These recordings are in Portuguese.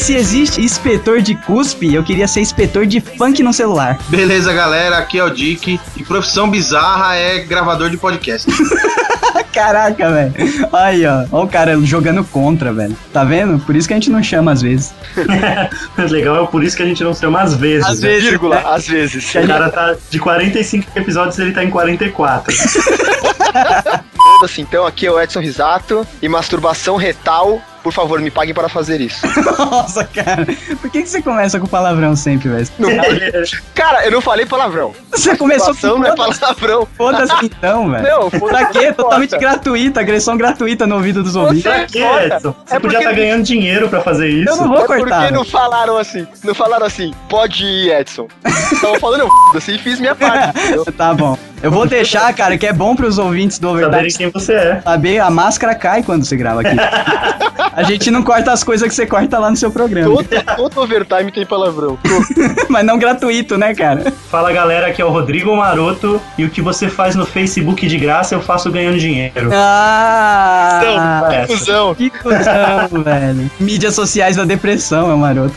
se existe inspetor de cuspe, eu queria ser inspetor de funk no celular. Beleza, galera, aqui é o Dick. E profissão bizarra é gravador de podcast. Caraca, velho. Aí, ó. Ó o cara jogando contra, velho. Tá vendo? Por isso que a gente não chama às vezes. Legal, é por isso que a gente não chama às vezes. Às né? vezes. Vírgula, às vezes. O cara tá de 45 episódios, ele tá em 44. Assim, então aqui é o Edson Risato e masturbação retal. Por favor, me paguem para fazer isso. Nossa, cara. Por que, que você começa com palavrão sempre, velho? Não, cara, eu não falei palavrão. Você começou com não é foda-se. palavrão. Foda-se então, velho. Não, foda-se, Pra quê? não Totalmente gratuita, agressão gratuita no ouvido dos ouvintes. Você- pra quê, Foda. Edson? Você É podia porque- estar ganhando dinheiro pra fazer isso. Eu não vou É cortar. porque não velho. falaram assim. Não falaram assim, pode ir, Edson. Estavam falando, eu e fiz minha parte. entendeu? Tá bom. Eu vou deixar, cara, que é bom pros ouvintes do Saberem Overdrive quem você é. saber. A máscara cai quando você grava aqui. A gente não corta as coisas que você corta lá no seu programa. Todo, todo overtime tem palavrão. Mas não gratuito, né, cara? Fala galera, aqui é o Rodrigo Maroto e o que você faz no Facebook de graça eu faço ganhando dinheiro. Ah! Não, essa. confusão. Que cuzão, velho. Mídias sociais da depressão, é o maroto.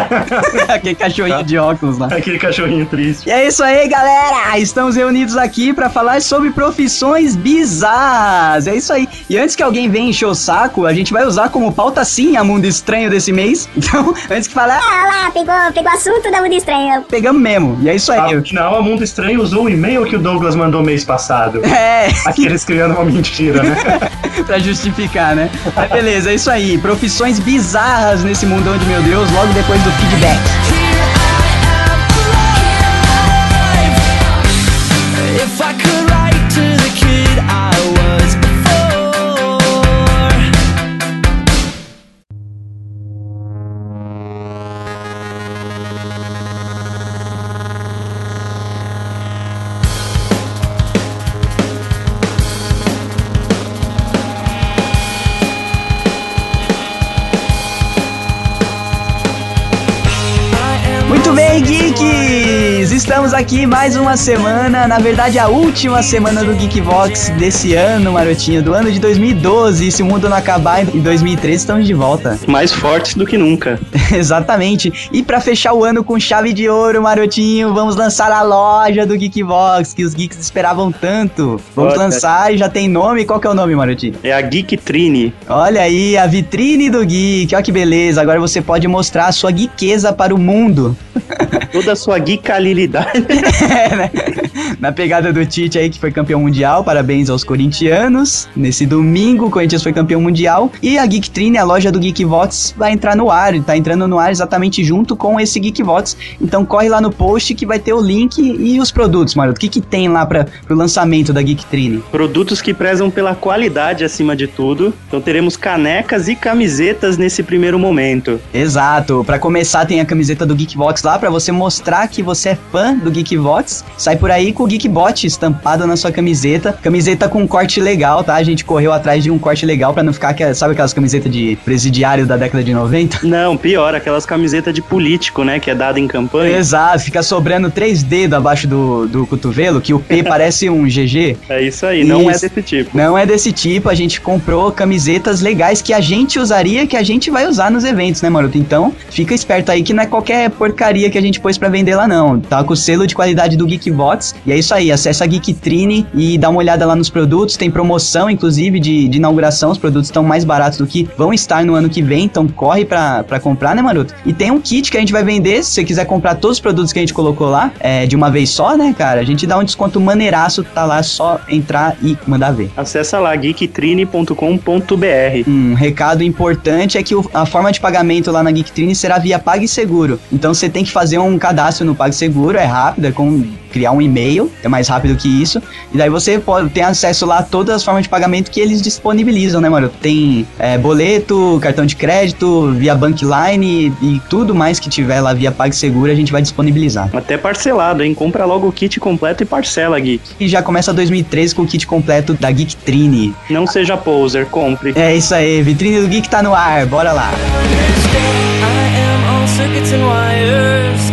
Aquele cachorrinho de óculos lá. Aquele cachorrinho triste. E é isso aí, galera! Estamos reunidos aqui pra falar sobre profissões bizarras. É isso aí. E antes que alguém venha encher o saco, a gente vai usar como pauta sim a Mundo Estranho desse mês. Então, antes que falar, Ah lá, pegou, pegou assunto da Mundo Estranho. pegamos mesmo. E é isso aí. Afinal, a Mundo Estranho usou o e-mail que o Douglas mandou mês passado. É, Aqueles criando uma mentira, né? pra justificar, né? Mas beleza, é isso aí. Profissões bizarras nesse mundão de meu Deus, logo depois do feedback. Aqui mais uma semana, na verdade a última semana do Geekvox desse ano, marotinho, do ano de 2012. E se o mundo não acabar em 2013, estamos de volta. Mais fortes do que nunca. Exatamente. E pra fechar o ano com chave de ouro, marotinho, vamos lançar a loja do Geekvox, que os geeks esperavam tanto. Vamos Olha. lançar e já tem nome. Qual que é o nome, marotinho? É a Geek Trine. Olha aí, a vitrine do geek. Olha que beleza. Agora você pode mostrar a sua geekeza para o mundo. Toda a sua geekalilidade. É, né? Na pegada do Tite aí, que foi campeão mundial. Parabéns aos corintianos. Nesse domingo, o Corinthians foi campeão mundial. E a Geektrine, a loja do Geekvox, vai entrar no ar. Tá entrando no ar exatamente junto com esse Geekvox. Então corre lá no post que vai ter o link e os produtos, Maroto. O que, que tem lá para pro lançamento da Geektrine? Produtos que prezam pela qualidade acima de tudo. Então teremos canecas e camisetas nesse primeiro momento. Exato. Pra começar, tem a camiseta do Geekvox lá pra você mostrar que você é fã do Geekvox. Sai por aí com o Geekbot estampado na sua camiseta. Camiseta com um corte legal, tá? A gente correu atrás de um corte legal pra não ficar, que- sabe aquelas camisetas de presidiário da década de 90? Não, pior, aquelas camisetas de político, né? Que é dada em campanha. Exato, fica sobrando três dedos abaixo do, do cotovelo, que o P parece um GG. É isso aí, não é Isso. desse tipo. Não é desse tipo, a gente comprou camisetas legais que a gente usaria, que a gente vai usar nos eventos, né, Maroto? Então, fica esperto aí que não é qualquer porcaria que a gente pôs pra vender lá, não. Tá com o selo de qualidade do Geekbots. E é isso aí, acessa a Geektrine e dá uma olhada lá nos produtos. Tem promoção, inclusive, de, de inauguração. Os produtos estão mais baratos do que vão estar no ano que vem, então corre pra, pra comprar, né, Maroto? E tem um kit que a gente vai vender, se você quiser comprar todos os produtos que a gente colocou lá, é, de uma vez só, né, cara? A gente dá um desconto maneiraço, tá lá, só entrar e mandar ver. Acessa lá, geektrine.com.br. Um recado importante é que o- a forma de pagamento lá na Geektrine será via PagSeguro. Então você tem que fazer um cadastro no PagSeguro, é rápido, é com criar um e-mail, é mais rápido que isso. E daí você pode ter acesso lá a todas as formas de pagamento que eles disponibilizam, né, mano? Tem é, boleto, cartão de crédito, via Bankline e, e tudo mais que tiver lá via PagSeguro a gente vai disponibilizar. Até parcelado, hein? Compra logo o kit completo e parcela, Geek. E já começa 2013 com o kit completo da Geektrine. Não seja poser, compre. É isso aí, vitrine do Geek tá no ar, bora lá. I am on circuits and wires,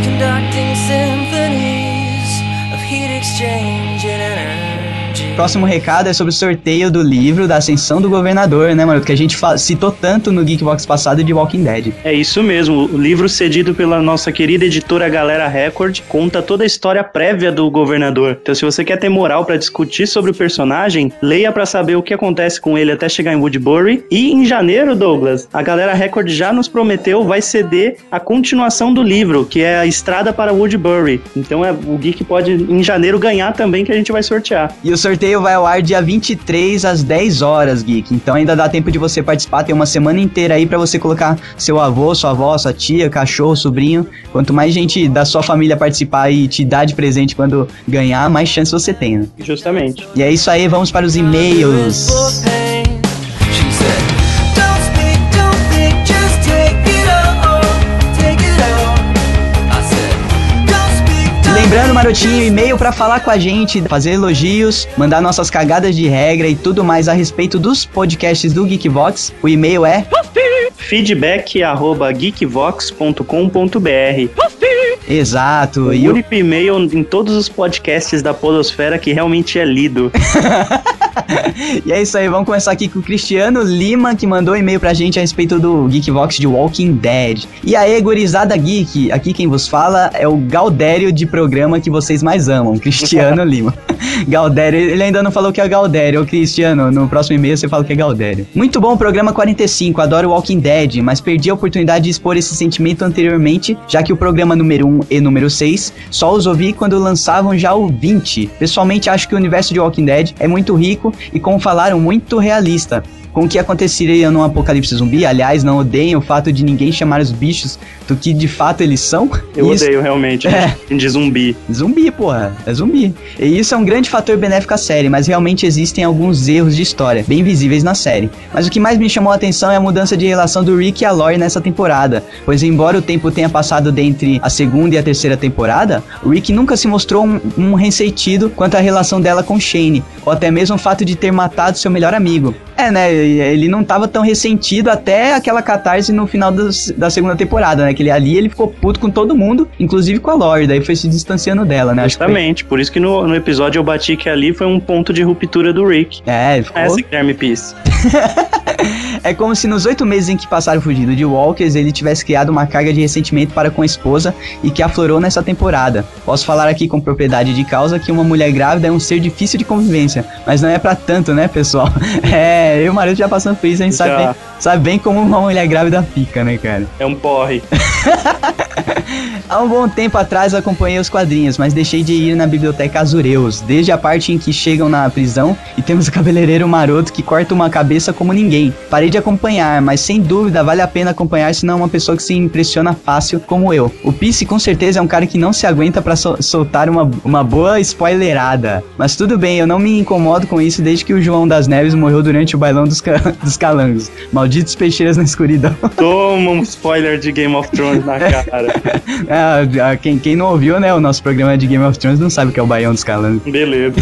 próximo recado é sobre o sorteio do livro da Ascensão do Governador, né, Maroto? Que a gente citou tanto no Geekbox passado de Walking Dead. É isso mesmo, o livro cedido pela nossa querida editora Galera Record conta toda a história prévia do governador. Então, se você quer ter moral pra discutir sobre o personagem, leia pra saber o que acontece com ele até chegar em Woodbury. E em janeiro, Douglas, a Galera Record já nos prometeu vai ceder a continuação do livro, que é a Estrada para Woodbury. Então, é, o Geek pode em janeiro ganhar também, que a gente vai sortear. E o sorteio vai ao ar dia 23 às 10 horas, Geek. Então ainda dá tempo de você participar. Tem uma semana inteira aí pra você colocar seu avô, sua avó, sua tia, cachorro, sobrinho. Quanto mais gente da sua família participar e te dar de presente quando ganhar, mais chance você tem, né? Justamente. E é isso aí, vamos para os e-mails. Marotinho, e-mail pra falar com a gente, fazer elogios, mandar nossas cagadas de regra e tudo mais a respeito dos podcasts do Geekvox. O e-mail é feedback arroba geekvox.com.br exato. O E o único e-mail em todos os podcasts da Podosfera que realmente é lido. E é isso aí, vamos começar aqui com o Cristiano Lima, que mandou um e-mail pra gente a respeito do Geekvox de Walking Dead. E aí, gurizada geek, aqui quem vos fala é o Galdério de programa que vocês mais amam, Cristiano Lima. Galdério, ele ainda não falou que é Galdério, ô Cristiano, no próximo e-mail você fala que é Galdério. Muito bom o programa 45, adoro Walking Dead, mas perdi a oportunidade de expor esse sentimento anteriormente, já que o programa número 1 e número 6 só os ouvi quando lançavam já o 20. Pessoalmente acho que o universo de Walking Dead é muito rico e, como falaram, muito realista. Com o que aconteceria num apocalipse zumbi, aliás, não odeiem o fato de ninguém chamar os bichos do que de fato eles são. Eu Isso- odeio realmente É. de zumbi. Zumbi, porra. É zumbi. E isso é um grande fator benéfico à série, mas realmente existem alguns erros de história, bem visíveis na série. Mas o que mais me chamou a atenção é a mudança de relação do Rick e a Lori nessa temporada, pois embora o tempo tenha passado dentre a segunda e a terceira temporada, o Rick nunca se mostrou um, um ressentido quanto à relação dela com Shane, ou até mesmo o fato de ter matado seu melhor amigo. É, né? Ele não tava tão ressentido até aquela catarse no final da segunda temporada, né? Que ele ali ele ficou puto com todo mundo, inclusive com a Lori, daí foi se distanciando dela, né? Justamente, por isso que no, no episódio eu bati que ali foi um ponto de ruptura do Rick. É, ficou... Essa Guilherme Peace. É como se nos oito meses em que passaram fugindo de Walkers, ele tivesse criado uma carga de ressentimento para com a esposa e que aflorou nessa temporada. Posso falar aqui com propriedade de causa que uma mulher grávida é um ser difícil de convivência, mas não é pra tanto, né, pessoal? É, eu e o marido já passando por isso, a gente sabe bem, sabe bem como uma mulher grávida fica, né, cara? É um porre. Há um bom tempo atrás acompanhei os quadrinhos, mas deixei de ir na biblioteca Azureus, desde a parte em que chegam na prisão e temos o cabeleireiro maroto que corta uma cabeça como ninguém. Parei de acompanhar, mas sem dúvida vale a pena acompanhar se não é uma pessoa que se impressiona fácil como eu. O Pisse com certeza é um cara que não se aguenta sol- soltar uma, uma boa spoilerada. Mas tudo bem, eu não me incomodo com isso desde que o João das Neves morreu durante o bailão dos, ca- dos calangos. Malditos peixeiras na escuridão. Toma um spoiler de Game of Thrones na cara. Ah, ah, quem, quem não ouviu, né, o nosso programa de Game of Thrones não sabe o que é o Baião dos Calangos. Beleza.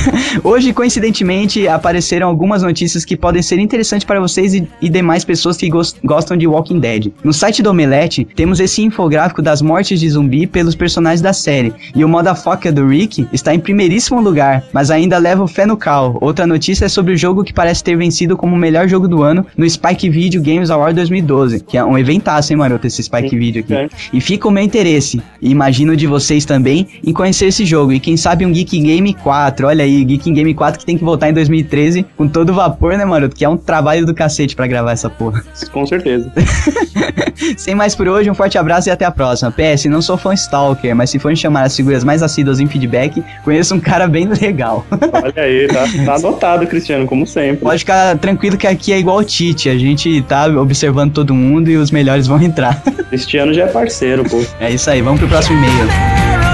Hoje, coincidentemente, apareceram algumas notícias que podem ser interessantes para vocês e, e demais pessoas que gos- gostam de Walking Dead. No site do Omelete, temos esse infográfico das mortes de zumbi pelos personagens da série. E o motherfucker do Rick está em primeiríssimo lugar, mas ainda leva o fé no cal. Outra notícia é sobre o jogo que parece ter vencido como o melhor jogo do ano no Spike Video Games Award 2012, que é um eventaço, hein, maroto, esse Spike Video aqui. É. E fica o meu interesse, e imagino de vocês também, em conhecer esse jogo. E quem sabe um Geek Game 4. Olha aí, Geek Game 4 que tem que voltar em 2013 com todo vapor, né, maroto? Que é um trabalho do cacete pra gravar essa porra. Com certeza. Sem mais por hoje, um forte abraço e até a próxima. PS, não sou fã stalker, mas se for chamar as figuras mais assíduas em feedback, conheço um cara bem legal. Olha aí, tá, tá anotado, Cristiano, como sempre. Pode ficar tranquilo que aqui é igual o Tite, a gente tá observando todo mundo e os melhores vão entrar. Cristiano já é parceiro, pô. É isso aí, vamos pro próximo e-mail.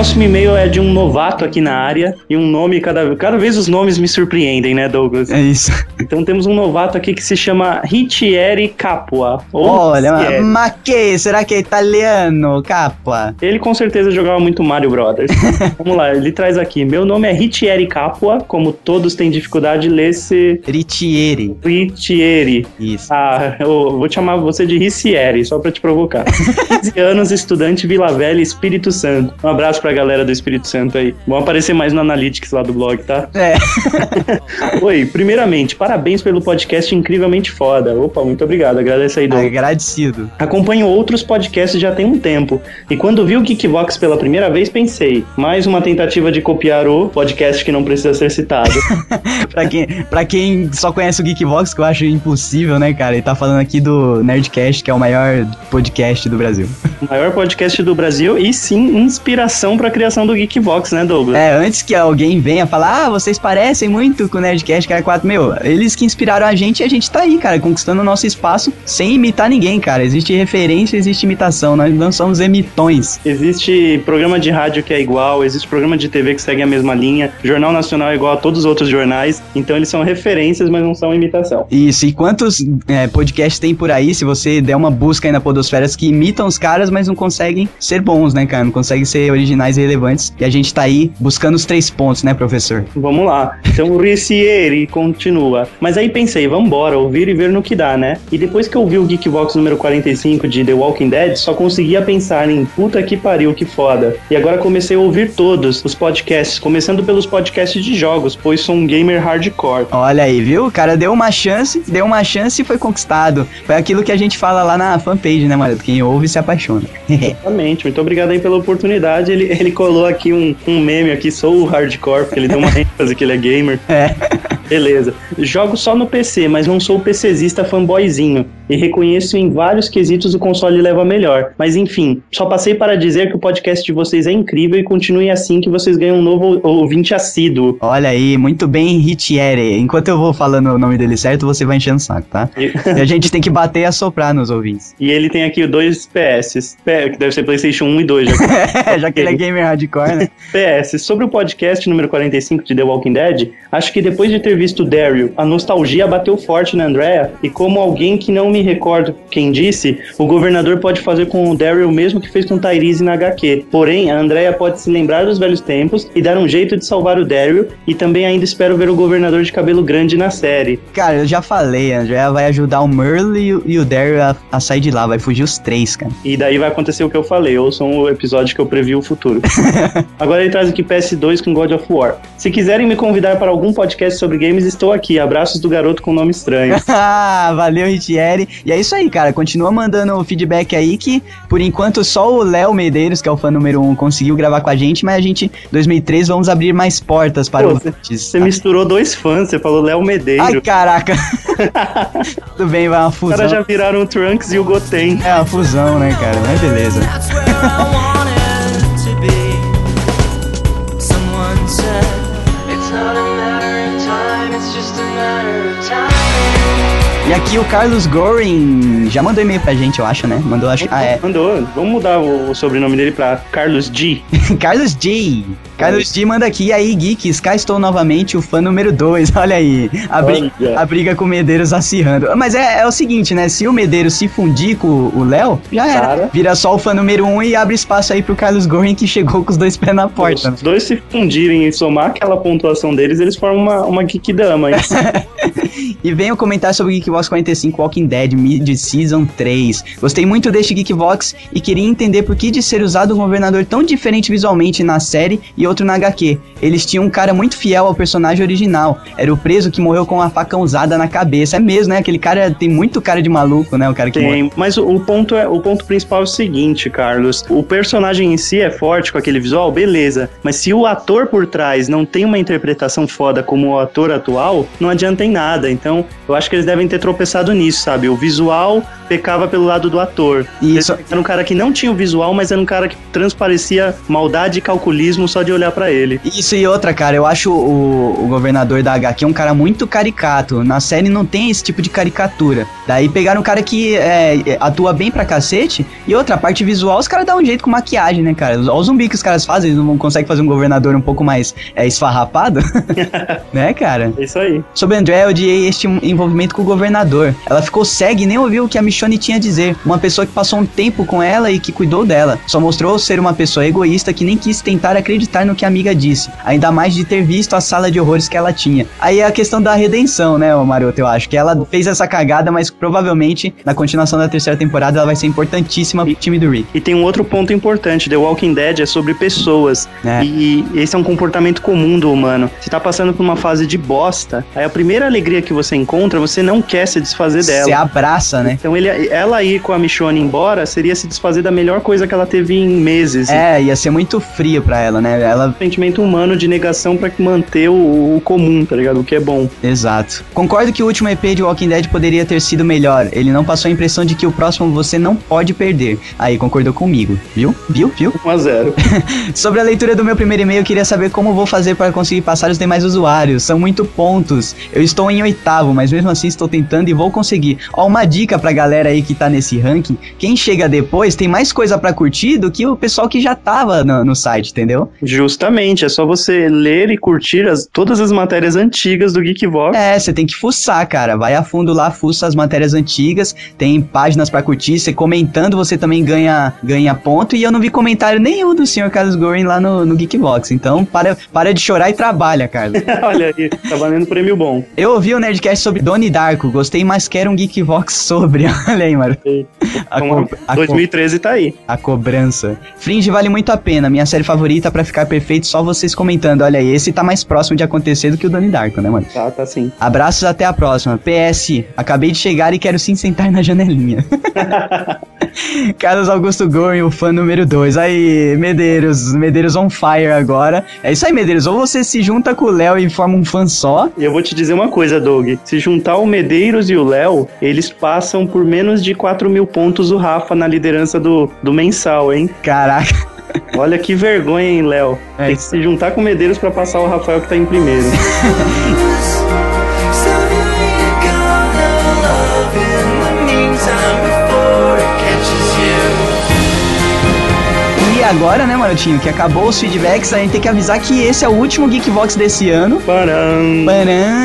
Próximo e-mail é de um novato aqui na área e um nome cada, cada vez os nomes me surpreendem, né, Douglas? É isso. Então temos um novato aqui que se chama Ritieri Capua. Olha, Ritieri. ma, ma que? Será que é italiano, capa? Ele com certeza jogava muito Mario Brothers. Vamos lá, ele traz aqui. Meu nome é Ritieri Capua, como todos têm dificuldade de ler esse Ritieri. Ritieri. Isso. Ah, eu vou chamar você de Ricieri, só pra te provocar. 15 anos, estudante Vila Velha, Espírito Santo. Um abraço pra galera do Espírito Santo aí. Vão aparecer mais no Analytics lá do blog, tá? É. Oi, primeiramente, parabéns pelo podcast incrivelmente foda. Opa, muito obrigado, agradeço aí, Douglas. Agradecido. Acompanho outros podcasts já tem um tempo. E quando vi o Geekvox pela primeira vez, pensei, mais uma tentativa de copiar o podcast que não precisa ser citado. pra, quem, pra quem só conhece o Geekbox, que eu acho impossível, né, cara? Ele tá falando aqui do Nerdcast, que é o maior podcast do Brasil. o maior podcast do Brasil e sim inspiração pra criação do Geekvox, né, Douglas? É, antes que alguém venha falar, ah, vocês parecem muito com o Nerdcast, cara, 4, meu, eles que inspiraram a gente e a gente tá aí, cara, conquistando o nosso espaço sem imitar ninguém, cara. Existe referência, existe imitação, nós não somos emitões. Existe programa de rádio que é igual, existe programa de TV que segue a mesma linha, Jornal Nacional é igual a todos os outros jornais, então eles são referências, mas não são imitação. Isso, e quantos é, podcasts tem por aí, se você der uma busca aí na Podosferas, que imitam os caras, mas não conseguem ser bons, né, cara? Não conseguem ser originais e relevantes. E a gente tá aí buscando os três pontos, né, professor? Vamos lá. Então o Ricieri continua. Mas aí pensei, vambora, ouvir e ver no que dá, né? E depois que eu vi o Geekbox número 45 de The Walking Dead, só conseguia pensar em puta que pariu, que foda. E agora comecei a ouvir todos os podcasts, começando pelos podcasts de jogos, pois sou um gamer hardcore. Olha aí, viu? O cara deu uma chance, deu uma chance e foi conquistado. Foi aquilo que a gente fala lá na fanpage, né, mano? Quem ouve se apaixona. Exatamente, muito obrigado aí pela oportunidade. Ele, ele colou aqui um, um meme aqui, sou o hardcore, porque ele deu uma ênfase que ele é gamer. é. Beleza. Jogo só no PC, mas não sou PCzista fanboyzinho. E reconheço em vários quesitos o console leva melhor. Mas enfim, só passei para dizer que o podcast de vocês é incrível e continue assim que vocês ganham um novo ouvinte assíduo. Olha aí, muito bem, Ritieri. Enquanto eu vou falando o nome dele certo, você vai enchendo o saco, tá? E, E a gente tem que bater e assoprar nos ouvintes. e ele tem aqui dois PS, que deve ser PlayStation 1 e 2. Já. Já que ele é gamer hardcore, né? PS, sobre o podcast número 45 de The Walking Dead, acho que depois de ter visto Daryl, a nostalgia bateu forte na Andrea, e como alguém que não me recordo quem disse, o governador pode fazer com o Daryl o mesmo que fez com Tyrese na HQ. Porém, a Andrea pode se lembrar dos velhos tempos e dar um jeito de salvar o Daryl, e também ainda espero ver o governador de cabelo grande na série. Cara, eu já falei, a Andrea vai ajudar o Merle e o, Daryl a, a sair de lá, vai fugir os três, cara. E daí vai acontecer o que eu falei, ouçam o episódio que eu previ o futuro. Agora ele traz aqui PS2 com God of War. Se quiserem me convidar para algum podcast sobre games, estou aqui. Abraços do garoto com nome estranho. Ah, Valeu, Ritieri. E é isso aí, cara. Continua mandando feedback aí que, por enquanto, só o Léo Medeiros, que é o fã número um, conseguiu gravar com a gente, mas a gente, 2003, vamos abrir mais portas para Pô, os você-. Você misturou dois fãs, você falou Léo Medeiro. Ai, caraca. Tudo bem, vai uma Os fusão. caras já viraram o Trunks e o Goten. É uma fusão, né, cara? Mas beleza. E aqui o Carlos Goring já mandou e-mail pra gente, eu acho, né? Mandou, acho. Ah, é. Mandou. Vamos mudar o, sobrenome dele pra Carlos G. Carlos J. Carlos J manda aqui, e aí, geeks, cá estou novamente, o fã número 2. Olha aí, a, briga, a briga com o Medeiros acirrando. Mas é, é o seguinte, né? Se o Medeiros se fundir com o Léo, já era. Cara. Vira só o fã número 1 um e abre espaço aí pro Carlos Goring que chegou com os dois pés na porta. Os dois se fundirem e somar aquela pontuação deles, eles formam uma, uma geek dama. hein? E vem o comentário sobre o Geekvox 45 Walking Dead Mid Season 3. Gostei muito deste Geekvox e queria entender por que de ser usado um governador tão diferente visualmente na série e outro na HQ. Eles tinham um cara muito fiel ao personagem original. Era o preso que morreu com a faca usada na cabeça. É mesmo, né? Aquele cara tem muito cara de maluco, né? O cara que. Tem, mas o, o ponto é, o ponto principal é o seguinte, Carlos. O personagem em si é forte com aquele visual, beleza. Mas se o ator por trás não tem uma interpretação foda como o ator atual, não adianta em nada. Então, eu acho que eles devem ter tropeçado nisso, sabe? O visual pecava pelo lado do ator. Isso. Era um cara que não tinha o visual, mas era um cara que transparecia maldade e calculismo só de olhar olhar pra ele. Isso e outra, cara, eu acho o, o governador da HQ um cara muito caricato. Na série não tem esse tipo de caricatura. Daí pegaram um cara que é, atua bem pra cacete. E outra, a parte visual, os caras dão um jeito com maquiagem, né, cara? Olha o zumbi que os caras fazem, eles não conseguem fazer um governador um pouco mais é, esfarrapado. né, cara? É isso aí. Sobre André, eu odiei este envolvimento com o governador. Ela ficou cega e nem ouviu o que a Michonne tinha a dizer. Uma pessoa que passou um tempo com ela e que cuidou dela. Só mostrou ser uma pessoa egoísta que nem quis tentar acreditar no que a amiga disse. Ainda mais de ter visto a sala de horrores que ela tinha. Aí é a questão da redenção, né, Maroto? Eu acho que ela fez essa cagada, mas provavelmente na continuação da terceira temporada ela vai ser importantíssima pro time do Rick. E tem um outro ponto importante: The Walking Dead é sobre pessoas. É. E esse é um comportamento comum do humano. Você tá passando por uma fase de bosta, aí a primeira alegria que você encontra, você não quer se desfazer dela. Você abraça, né? Então ele, ela ir com a Michonne embora seria se desfazer da melhor coisa que ela teve em meses. É, ia ser muito frio pra ela, né? Ela. Sentimento humano de negação pra manter o, o comum, tá ligado? O que é bom. Exato. Concordo que o último EP de Walking Dead poderia ter sido melhor. Ele não passou a impressão de que o próximo você não pode perder. Aí, concordou comigo. Viu? Viu? Viu? 1 a 0 Sobre a leitura do meu primeiro e-mail, eu queria saber como vou fazer para conseguir passar os demais usuários. São muito pontos. Eu estou em oitavo, mas mesmo assim estou tentando e vou conseguir. Ó, uma dica pra galera aí que tá nesse ranking: quem chega depois tem mais coisa pra curtir do que o pessoal que já tava no, no site, entendeu? Justamente, é só você ler e curtir as- todas as matérias antigas do Geekvox. É, você tem que fuçar, cara. Vai a fundo lá, fuça as matérias antigas, tem páginas pra curtir. Você comentando, você também ganha, ganha ponto. E eu não vi comentário nenhum do Sr. Carlos Gorin lá no, no Geekbox. Então, para, para de chorar e trabalha, Carlos. Olha aí, tá valendo prêmio bom. Eu ouvi o Nerdcast sobre Donnie Darko, gostei, mas quero um Geekvox sobre. Olha aí, mano. A, co- a co- 2013 tá aí. a cobrança. Fringe vale muito a pena. Minha série favorita pra ficar perfeito, só vocês comentando. Olha aí, esse tá mais próximo de acontecer do que o Donnie Darko, né, mano? Tá, tá sim. Abraços, até a próxima. PS, acabei de chegar e quero sim sentar na janelinha. Carlos Augusto Gorin, o fã número 2. Aí, Medeiros, Medeiros on fire agora. É isso aí, Medeiros. Ou você se junta com o Léo e forma um fã só. E eu vou te dizer uma coisa, Doug. Se juntar o Medeiros e o Léo, eles passam por menos de 4 mil pontos o Rafa na liderança do, do mensal, hein? Caraca. Olha que vergonha, hein, Léo? É Tem que se juntar com o Medeiros pra passar o Rafael que tá em primeiro. agora, né, Marotinho, que acabou os feedbacks, a gente tem que avisar que esse é o último Geekvox desse ano. Param.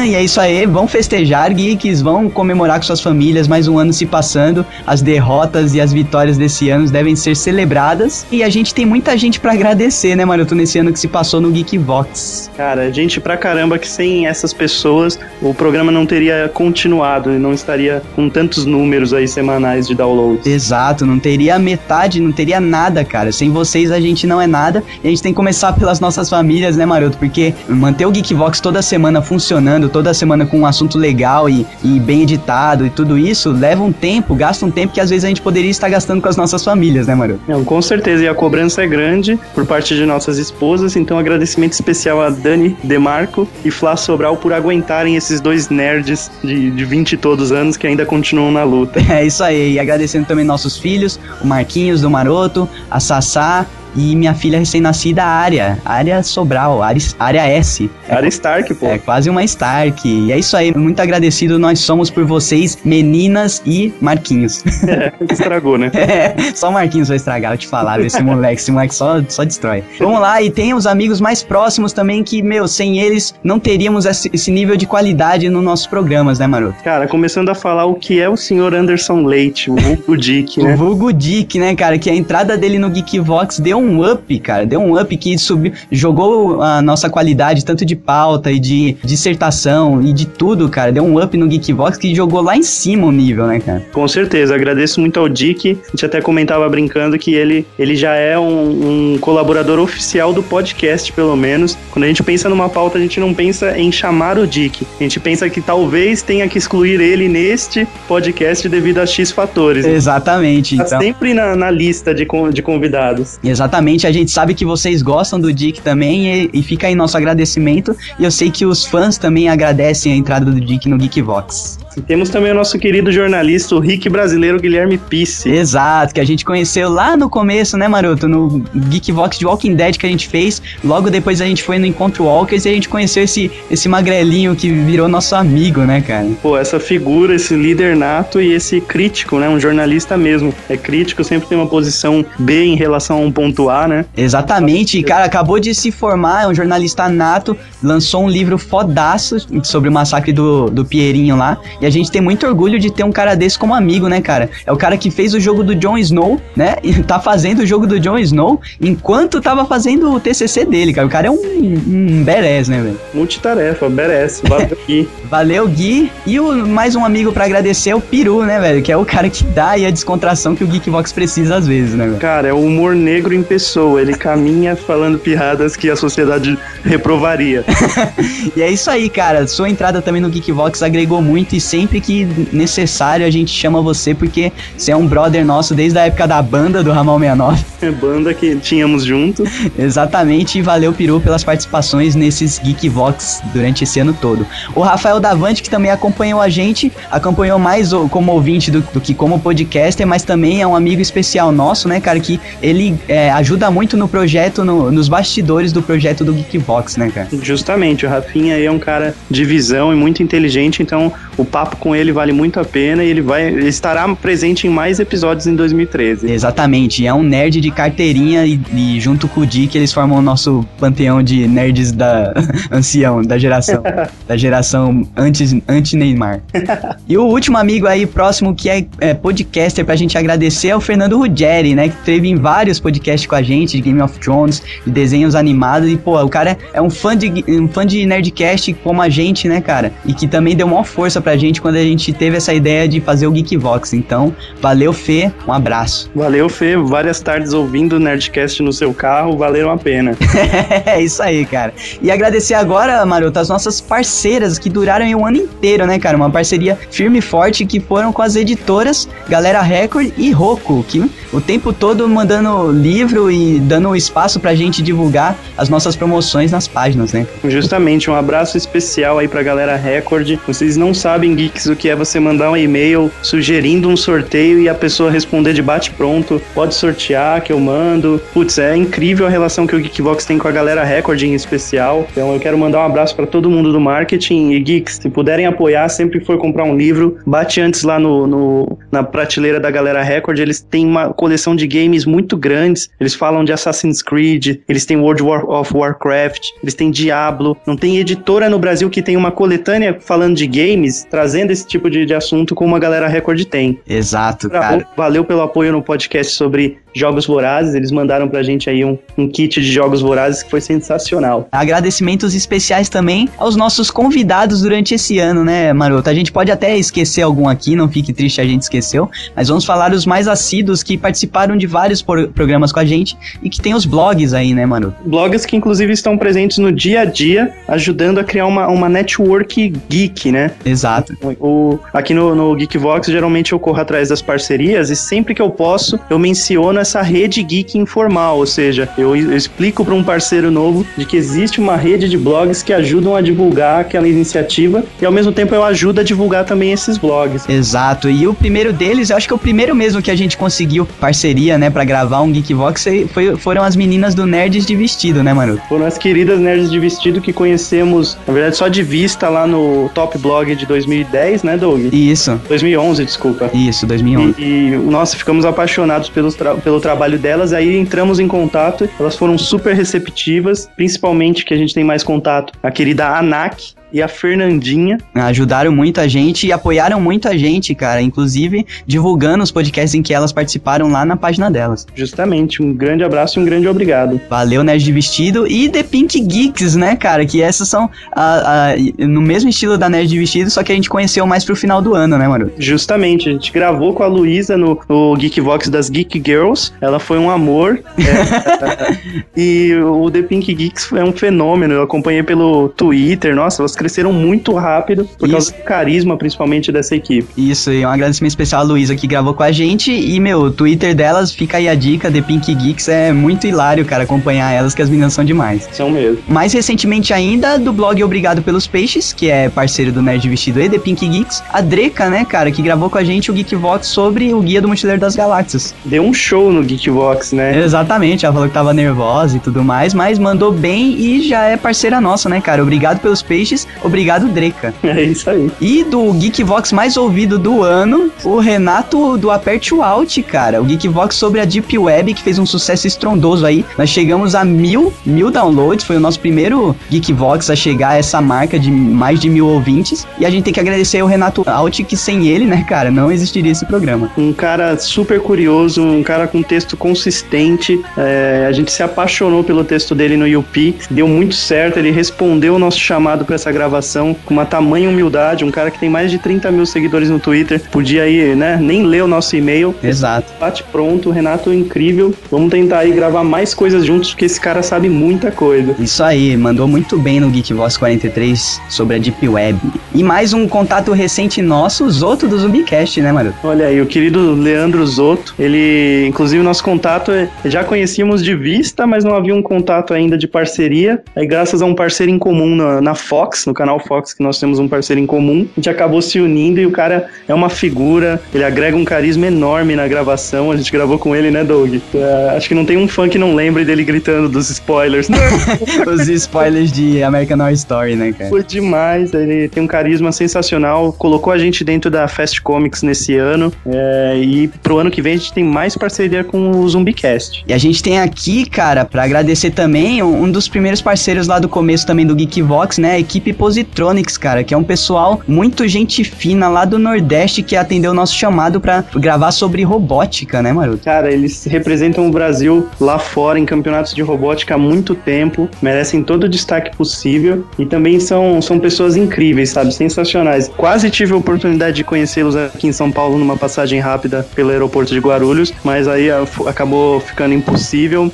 E é isso aí, vão festejar, geeks, vão comemorar com suas famílias, mais um ano se passando, as derrotas e as vitórias desse ano devem ser celebradas, e a gente tem muita gente pra agradecer, né, Maroto, nesse ano que se passou no Geekvox. Cara, gente pra caramba que sem essas pessoas o programa não teria continuado e não estaria com tantos números aí semanais de downloads. Exato, não teria metade, não teria nada, cara, sem vocês a gente não é nada, e a gente tem que começar pelas nossas famílias, né, Maroto, porque manter o Geekvox toda semana funcionando, toda semana com um assunto legal e, e bem editado e tudo isso, leva um tempo, gasta um tempo que às vezes a gente poderia estar gastando com as nossas famílias, né, Maroto? Não, com certeza, e a cobrança é grande por parte de nossas esposas, então agradecimento especial a Dani Demarco e Flá Sobral por aguentarem esses dois nerds de, de 20 e todos anos que ainda continuam na luta. É isso aí. E agradecendo também nossos filhos, o Marquinhos do Maroto, a Sassá e minha filha recém-nascida, a Área. Área Sobral, Área, Área S. Era Stark, pô. É quase uma Stark. E é isso aí. Muito agradecido nós somos por vocês, meninas e Marquinhos. Estragou, né? É, só o Marquinhos vai estragar, eu te falar, esse moleque, esse moleque só, só destrói. Vamos lá, e tem os amigos mais próximos também que, meu, sem eles não teríamos esse, esse nível de qualidade nos nossos programas, né, Maroto? Cara, começando a falar o que é o senhor Anderson Leite, o vulgo Dick, O né? vulgo Dick, né, cara? Que a entrada dele no Geekvox deu um up, cara. Deu um up que subiu, jogou a nossa qualidade, tanto de pauta e de dissertação e de tudo, cara. Deu um up no Geekvox que jogou lá em cima o nível, né, cara? Com certeza, agradeço muito ao Dick. A gente até comentava brincando que ele, ele já é um, um colaborador oficial do podcast, pelo menos. Quando a gente pensa numa pauta, a gente não pensa em chamar o Dick. A gente pensa que talvez tenha que excluir ele neste podcast devido a X fatores. Exatamente. Tá Então, sempre na, na lista de, de convidados. exatamente. A gente sabe que vocês gostam do Dick também e, e fica aí nosso agradecimento. E eu sei que os fãs também agradecem a entrada do Dick no Geekvox. E temos também o nosso querido jornalista, o Rick brasileiro Guilherme Pisse. Exato, que a gente conheceu lá no começo, né, Maroto? No Geekvox de Walking Dead que a gente fez. Logo depois a gente foi no Encontro Walkers e a gente conheceu esse, esse magrelinho que virou nosso amigo, né, cara? Pô, essa figura, esse líder nato e esse crítico, né? Um jornalista mesmo. É crítico, sempre tem uma posição B em relação a um ponto A, né? Exatamente, e, cara, acabou de se formar, é um jornalista nato, lançou um livro fodaço sobre o massacre do, do Pierinho lá, e a gente tem muito orgulho de ter um cara desse como amigo, né, cara? É o cara que fez o jogo do Jon Snow, né? E tá fazendo o jogo do Jon Snow enquanto tava fazendo o TCC dele, cara. O cara é um, um badass, né, velho? Multitarefa, merece. Valeu aqui. Valeu, Gui. E o, mais um amigo pra agradecer é o Peru, né, velho? Que é o cara que dá aí a descontração que o Geekvox precisa às vezes, né, velho? Cara, é o humor negro em pessoa. Ele caminha falando piadas que a sociedade reprovaria. e é isso aí, cara. Sua entrada também no Geekvox agregou muito e sempre que necessário a gente chama você porque você é um brother nosso desde a época da banda do Ramal 69. É banda que tínhamos junto. Exatamente, e valeu, Peru, pelas participações nesses Geekvox durante esse ano todo. O Rafael Davante, que também acompanhou a gente, acompanhou mais como ouvinte do, do que como podcaster, mas também é um amigo especial nosso, né, cara, que ele é, ajuda muito no projeto, no- nos bastidores do projeto do Geekvox, né, cara? Justamente, o Rafinha aí é um cara de visão e muito inteligente, então o papo com ele vale muito a pena e ele vai ele estará presente em mais episódios em 2013. Exatamente, é um nerd de carteirinha e, e junto com o Dick eles formam o nosso panteão de nerds da ancião, da geração, da geração antes anti-Neymar. e o último amigo aí próximo que é, é podcaster pra gente agradecer é o Fernando Ruggeri, né, que teve em vários podcasts com a gente, de Game of Thrones, de desenhos animados e pô, o cara é um fã de um fã de nerdcast como a gente, né, cara? E que também deu maior força pra gente quando a gente teve essa ideia de fazer o Geekvox. Então, valeu Fê, um abraço. Valeu, Fê. Várias tardes ouvindo o Nerdcast no seu carro, valeram a pena. é isso aí, cara. E agradecer agora, Maroto, as nossas parceiras que duraram aí um ano inteiro, né, cara? Uma parceria firme e forte que foram com as editoras Galera Record e Roku, que o tempo todo mandando livro e dando espaço pra gente divulgar as nossas promoções nas páginas, né? Justamente, um abraço especial aí pra galera Record. Vocês não sabem, geeks, o que é você mandar um e-mail sugerindo um sorteio e a pessoa responder de bate-pronto. Pode sortear que eu mando. Putz, é incrível a relação que o Geekvox tem com a galera Record em especial. Então eu quero mandar um abraço pra todo mundo do marketing e geeks. Se puderem apoiar, sempre que for comprar um livro, bate antes lá no, no- na prateleira da galera Record. Eles têm uma coleção de games muito grandes. Eles falam de Assassin's Creed, eles têm World War- of Warcraft, eles têm Diablo. Não tem editora no Brasil que tem uma coletânea falando de games, trazendo esse tipo de, de assunto como a galera Record tem. Exato, cara. Valeu pelo apoio no podcast sobre jogos vorazes. Eles mandaram pra gente aí um, um kit de jogos vorazes que foi sensacional. Agradecimentos especiais também aos nossos convidados durante esse ano, né, Maroto? A gente pode até esquecer algum aqui, não fique triste, a gente esqueceu, mas vamos falar os mais assíduos que participaram de vários programas com a gente e que tem os blogs aí, né, Maroto? Blogs que inclusive estão presentes no dia a dia, ajudando a criar uma, uma network geek, né? Exato. O, aqui no, no Geekvox, geralmente eu corro atrás das parcerias e sempre que eu posso, eu menciono essa rede geek informal, ou seja, eu, eu explico para um parceiro novo de que existe uma rede de blogs que ajudam a divulgar aquela iniciativa e ao mesmo tempo eu ajudo a divulgar também esses blogs. Exato. E o primeiro deles, eu acho que é o primeiro mesmo que a gente conseguiu parceria, né, pra gravar um Geekvox foi, foram as meninas do Nerds de Vestido, né, Maroto? Foram as queridas nerds de vestido que conhecemos, na verdade, só de vista lá no Top Blog de 2010, né, Doug? Isso, 2011, desculpa. isso, 2011. E, e, nossa, ficamos apaixonados pelos tra- pelo trabalho delas, aí entramos em contato, elas foram super receptivas, principalmente que a gente tem mais contato, a querida Anak e a Fernandinha. Ajudaram muito a gente e apoiaram muito a gente, cara. Inclusive, divulgando os podcasts em que elas participaram lá na página delas. Justamente, um grande abraço e um grande obrigado. Valeu, Nerd de Vestido e The Pink Geeks, né, cara? Que essas são a- a- no mesmo estilo da Nerd de Vestido, só que a gente conheceu mais pro final do ano, né, mano? Justamente, a gente gravou com a Luísa no, no Geekvox das Geek Girls. Ela foi um amor. é, e o The Pink Geeks é um fenômeno. Eu acompanhei pelo Twitter. Nossa, elas pessoas cresceram muito rápido por causa Isso. do carisma, principalmente dessa equipe. Isso, e um agradecimento especial à Luísa que gravou com a gente. E, meu, o Twitter delas, fica aí a dica, The Pink Geeks, é muito hilário, cara, acompanhar elas, que as meninas são demais. São mesmo. Mais recentemente ainda, do blog Obrigado pelos Peixes, que é parceiro do Nerd Vestido e The Pink Geeks, a Dreca, né, cara, que gravou com a gente o Geekvox sobre o Guia do Mochileiro das Galáxias. Deu um show no Geekbox, né? Exatamente, ela falou que tava nervosa e tudo mais, mas mandou bem e já é parceira nossa, né, cara? Obrigado pelos peixes, obrigado, Dreca. É isso aí. E do Geekvox mais ouvido do ano, o Renato do Aperte o Alt, cara. O Geekvox sobre a Deep Web, que fez um sucesso estrondoso aí. Nós chegamos a mil, mil downloads, foi o nosso primeiro Geekvox a chegar a essa marca de mais de mil ouvintes. E a gente tem que agradecer ao Renato Alt, que sem ele, né, cara, não existiria esse programa. Um cara super curioso, um cara com texto consistente. É, a gente se apaixonou pelo texto dele no UP, deu muito certo. Ele respondeu o nosso chamado para essa gravação com uma tamanha humildade. Um cara que tem mais de 30 mil seguidores no Twitter, podia aí, né, nem ler o nosso e-mail. Exato. Bate pronto, Renato incrível. Vamos tentar aí gravar mais coisas juntos, porque esse cara sabe muita coisa. Isso aí, mandou muito bem no Geekvox 43 sobre a Deep Web. E mais um contato recente nosso, o Zoto do Zumbicast, né, mano? Olha aí, o querido Leandro Zoto, ele, inclusive, nosso contato, é- já conhecíamos de vista, mas não havia um contato ainda de parceria. Aí, graças a um parceiro em comum na, na Fox, no canal Fox, que nós temos um parceiro em comum, a gente acabou se unindo e o cara é uma figura, ele agrega um carisma enorme na gravação. A gente gravou com ele, né, Doug? É, acho que não tem um fã que não lembre dele gritando dos spoilers. Os spoilers de American Horror Story, né, cara? Foi demais, ele tem um carisma sensacional, colocou a gente dentro da Fast Comics nesse ano, é, e pro ano que vem a gente tem mais parceria com o Zumbicast. E a gente tem aqui, cara, pra agradecer também um um dos primeiros parceiros lá do começo também do Geekvox, né? A equipe Positronics, cara, que é um pessoal muito gente fina lá do Nordeste que atendeu o nosso chamado pra gravar sobre robótica, né, Maroto? Cara, eles representam o Brasil lá fora em campeonatos de robótica há muito tempo, merecem todo o destaque possível e também são, são pessoas incríveis, sabe? Sensacionais. Quase tive a oportunidade de conhecê-los aqui em São Paulo numa passagem rápida pelo aeroporto de Guarulhos, mas aí ah, acabou ficando impossível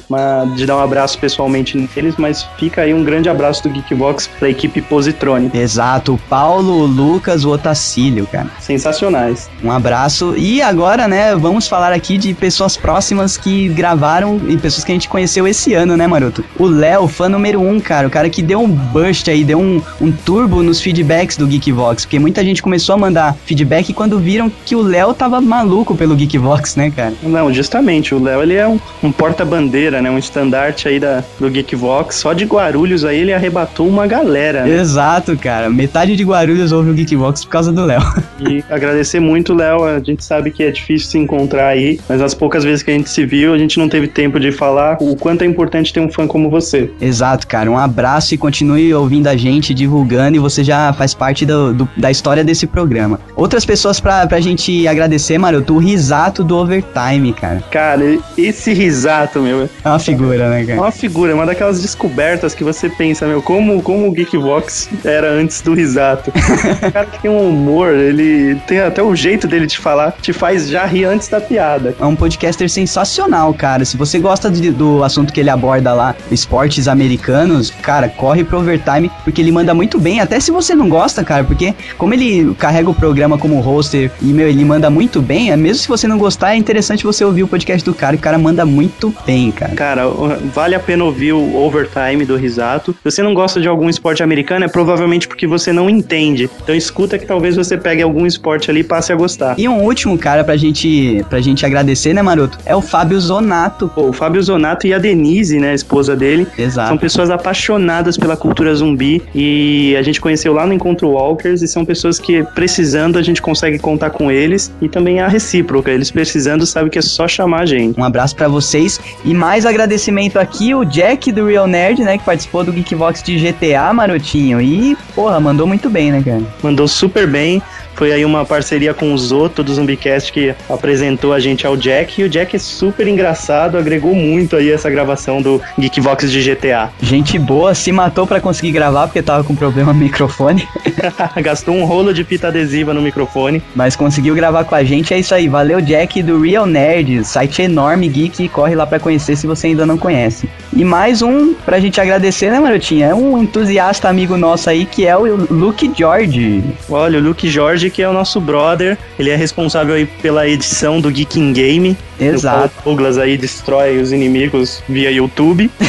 de dar um abraço pessoalmente neles, mas fica aí um grande abraço do Geekbox pra equipe Positrone. Exato, o Paulo, o Lucas, o Otacílio, cara. Sensacionais. Um abraço. E agora, né, vamos falar aqui de pessoas próximas que gravaram e pessoas que a gente conheceu esse ano, né, Maroto? O Léo, fã número um, cara. O cara que deu um burst aí, deu um, um turbo nos feedbacks do Geekvox. Porque muita gente começou a mandar feedback quando viram que o Léo tava maluco pelo Geekvox, né, cara? Não, justamente, o Léo ele é um, um porta-bandeira, né? Um estandarte aí da, do Geekvox. Só de Guarulhos aí ele arrebatou uma galera. Né? Exato, cara. Metade de Guarulhos ouve o Geekvox por causa do Léo. E agradecer muito, Léo. A gente sabe que é difícil se encontrar aí, mas as poucas vezes que a gente se viu, a gente não teve tempo de falar o quanto é importante ter um fã como você. Exato, cara. Um abraço e continue ouvindo a gente, divulgando, e você já faz parte do, do- da história desse programa. Outras pessoas pra, pra gente agradecer, Maroto, o Risato do Overtime, cara. Cara, esse risato, meu, É uma figura, né, é cara? uma figura, é uma daquelas descobertas que você pensa, meu, como, como o Geekvox era antes do risato. o cara que tem um humor, ele tem até o jeito dele de falar, te faz já rir antes da piada. É um podcaster sensacional, cara. Se você gosta de- do assunto que ele aborda lá, esportes americanos, cara, corre pro Overtime, porque ele manda muito bem. Até se você não gosta, cara, porque como ele carrega o programa como hoster e, meu, ele manda muito bem, é mesmo se você não gostar, é interessante você ouvir o podcast do cara, o cara manda muito bem, cara. Cara, vale a pena ouvir o Overtime do Risato. Se você não gosta de algum esporte americano, é provavelmente porque você não entende. Então escuta que talvez você pegue algum esporte ali e passe a gostar. E um último cara pra gente, pra gente agradecer, né, Maroto? É o Fábio Zonato. Pô, o Fábio Zonato e a Denise, né, a esposa dele, são Exato. pessoas apaixonadas pela cultura zumbi e a gente conheceu lá no Encontro Walkers e são pessoas que precisando a gente consegue contar com eles e também a recíproca, eles precisando sabe que é só chamar a gente. Um abraço pra vocês. E mais agradecimento aqui, o Jack do Real Nerd, né? Que participou do Geekbox de GTA, Marotinho. E, porra, mandou muito bem, né, cara? Mandou super bem. Foi aí uma parceria com o Zoto do Zumbicast que apresentou a gente ao Jack. E o Jack é super engraçado, agregou muito aí essa gravação do Geekvox de GTA. Gente boa, se matou pra conseguir gravar porque tava com problema no microfone, Gastou um rolo de fita adesiva no microfone. mas conseguiu gravar com a gente. É isso aí, valeu Jack do Real Nerd, site enorme geek, corre lá pra conhecer se você ainda não conhece. E mais um pra gente agradecer, né, Marotinha? É um entusiasta amigo nosso aí que é o Luke George. Olha, o Luke Jorge, que é o nosso brother, ele é responsável aí pela edição do Geek in Game. Exato. O Douglas aí destrói os inimigos via YouTube.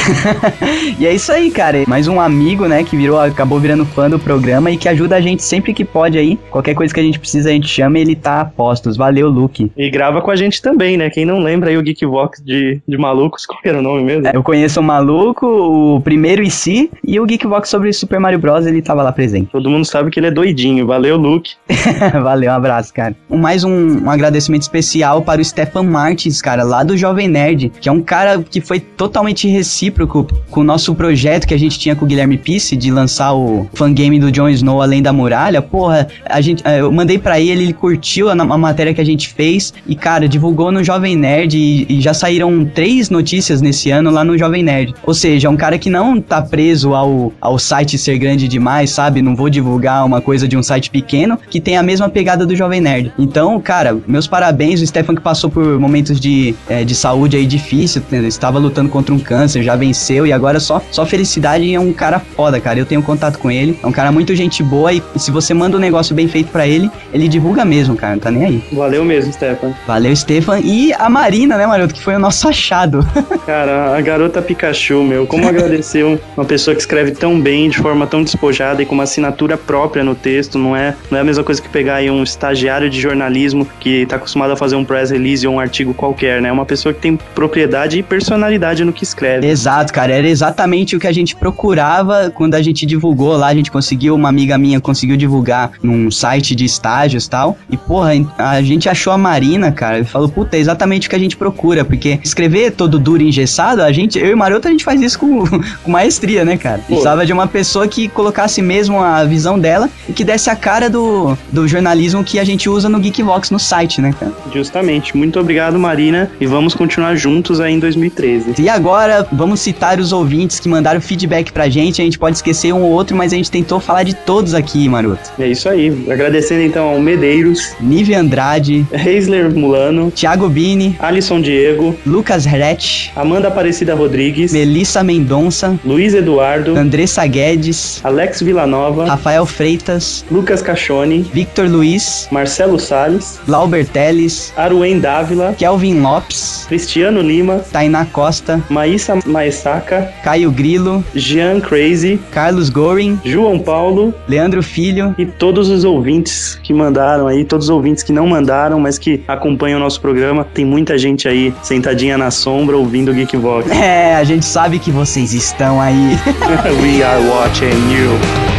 E é isso aí, cara. Mais um amigo, né, que virou, acabou virando fã do programa e que ajuda a gente sempre que pode aí. Qualquer coisa que a gente precisa, a gente chama e ele tá a postos. Valeu, Luke. E grava com a gente também, né? Quem não lembra aí o Geekvox de, de malucos, qual era o nome mesmo? Eu conheço o Maluco, o primeiro e si, e o Geekbox sobre Super Mario Bros. ele tava lá presente. Todo mundo sabe que ele é doidinho. Valeu, Luke. Valeu, um abraço, cara. Mais um, um agradecimento especial para o Stefan Martins, cara, lá do Jovem Nerd, que é um cara que foi totalmente recíproco com o nosso projeto que a gente tinha com o Guilherme Pisse de lançar o fangame do Jon Snow Além da Muralha. Porra, a gente, eh, eu mandei pra ele, ele curtiu a, a matéria que a gente fez e, cara, divulgou no Jovem Nerd e, e já saíram três notícias nesse ano lá no Jovem Nerd. Ou seja, um cara que não tá preso ao, ao site ser grande demais, sabe? Não vou divulgar uma coisa de um site pequeno que tem a mesma pegada do Jovem Nerd. Então, cara, meus parabéns. O Stefan que passou por momentos de, eh, de saúde aí difícil, né? estava lutando contra um câncer, já venceu e agora só, só felicidade é um cara foda, cara. Eu tenho contato com ele, é um cara muito gente boa e se você manda um negócio bem feito pra ele, ele divulga mesmo, cara, não tá nem aí. Valeu mesmo, Stefan. Valeu, Stefan. E a Marina, né, Maroto, que foi o nosso achado. Cara, a garota Pikachu, meu, como agradecer um- uma pessoa que escreve tão bem, de forma tão despojada e com uma assinatura própria no texto, não é, não é a mesma coisa que pegar aí um estagiário de jornalismo que tá acostumado a fazer um press release ou um artigo qualquer, né? É uma pessoa que tem propriedade e personalidade no que escreve. Exato, cara. Era exatamente o que a gente procurava quando a gente divulgou lá. A gente conseguiu, uma amiga minha conseguiu divulgar num site de estágios e tal. E, porra, a gente achou a Marina, cara, e falou, puta, é exatamente o que a gente procura. Porque escrever todo duro e engessado, a gente, eu e Maroto, a gente faz isso com, com maestria, né, cara? Pô. Precisava de uma pessoa que colocasse mesmo a visão dela e que desse a cara do, do jornalismo que a gente usa no Geekvox no site, né, cara? Justamente. Muito obrigado, Marina, e vamos continuar juntos aí em 2013. E agora, vamos citar os ouvintes que mandaram feedback pra gente. A gente pode esquecer um ou outro, mas a gente tentou falar de todos aqui, Maroto. É isso aí. Agradecendo então ao Medeiros, Nive Andrade, Reisler Mulano, Thiago Bini, Alisson Diego, Lucas Rett, Amanda Aparecida Rodrigues, Melissa Mendonça, Luiz Eduardo, Andressa Guedes, Alex Villanova, Rafael Freitas, Lucas Cachone, Victor Luiz, Marcelo Salles, Glauber Teles, Aruen Dávila, Kelvin Lopes, Cristiano Lima, Tainá Costa, Maísa Maessaca, Caio Grilo, Jean Crazy, Carlos Goring, João Paulo Leandro Filho. e todos os ouvintes que mandaram aí, todos os ouvintes que não mandaram, mas que acompanham o nosso programa. Tem muita gente aí sentadinha na sombra ouvindo o Geekvox. É, a gente sabe que vocês estão aí. We are watching you.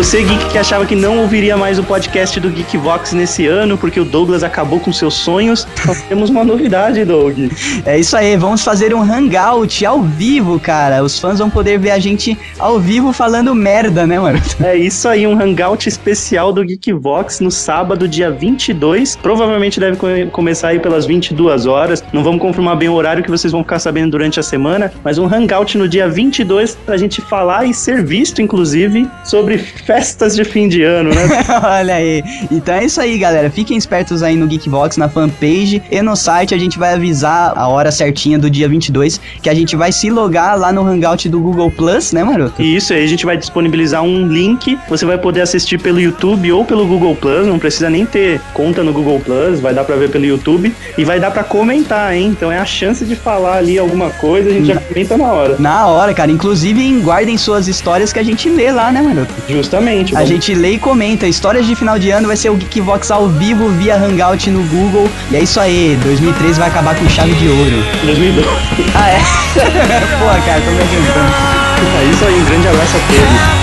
Você, geek, que achava que não ouviria mais o podcast do Geekvox nesse ano porque o Douglas acabou com seus sonhos, nós temos uma novidade, Doug. É isso aí, vamos fazer um hangout ao vivo, cara. Os fãs vão poder ver a gente ao vivo falando merda, né, mano? É isso aí, um hangout especial do Geekvox no sábado, dia 22. Provavelmente deve co- começar aí pelas 22 horas. Não vamos confirmar bem o horário que vocês vão ficar sabendo durante a semana, mas um hangout no dia 22 pra gente falar e ser visto, inclusive, sobre festas de fim de ano, né? Olha aí. Então é isso aí, galera. Fiquem espertos aí no Geekbox, na fanpage e no site. A gente vai avisar a hora certinha do dia 22, que a gente vai se logar lá no hangout do Google Plus, né, Maroto? E isso aí, a gente vai disponibilizar um link. Você vai poder assistir pelo YouTube ou pelo Google Plus. Não precisa nem ter conta no Google Plus, vai dar pra ver pelo YouTube. E vai dar pra comentar, hein? Então é a chance de falar ali alguma coisa, a gente já comenta na hora. Na hora, cara. Inclusive, guardem suas histórias que a gente lê lá, né, Maroto? Justamente. A vamos- gente lê e comenta. Histórias de final de ano vai ser o Geekvox ao vivo via Hangout no Google. E é isso aí. 2013 vai acabar com chave de ouro. 2012. Ah, é? Pô, cara, tô me adiantando. É isso aí, um grande abraço a todos.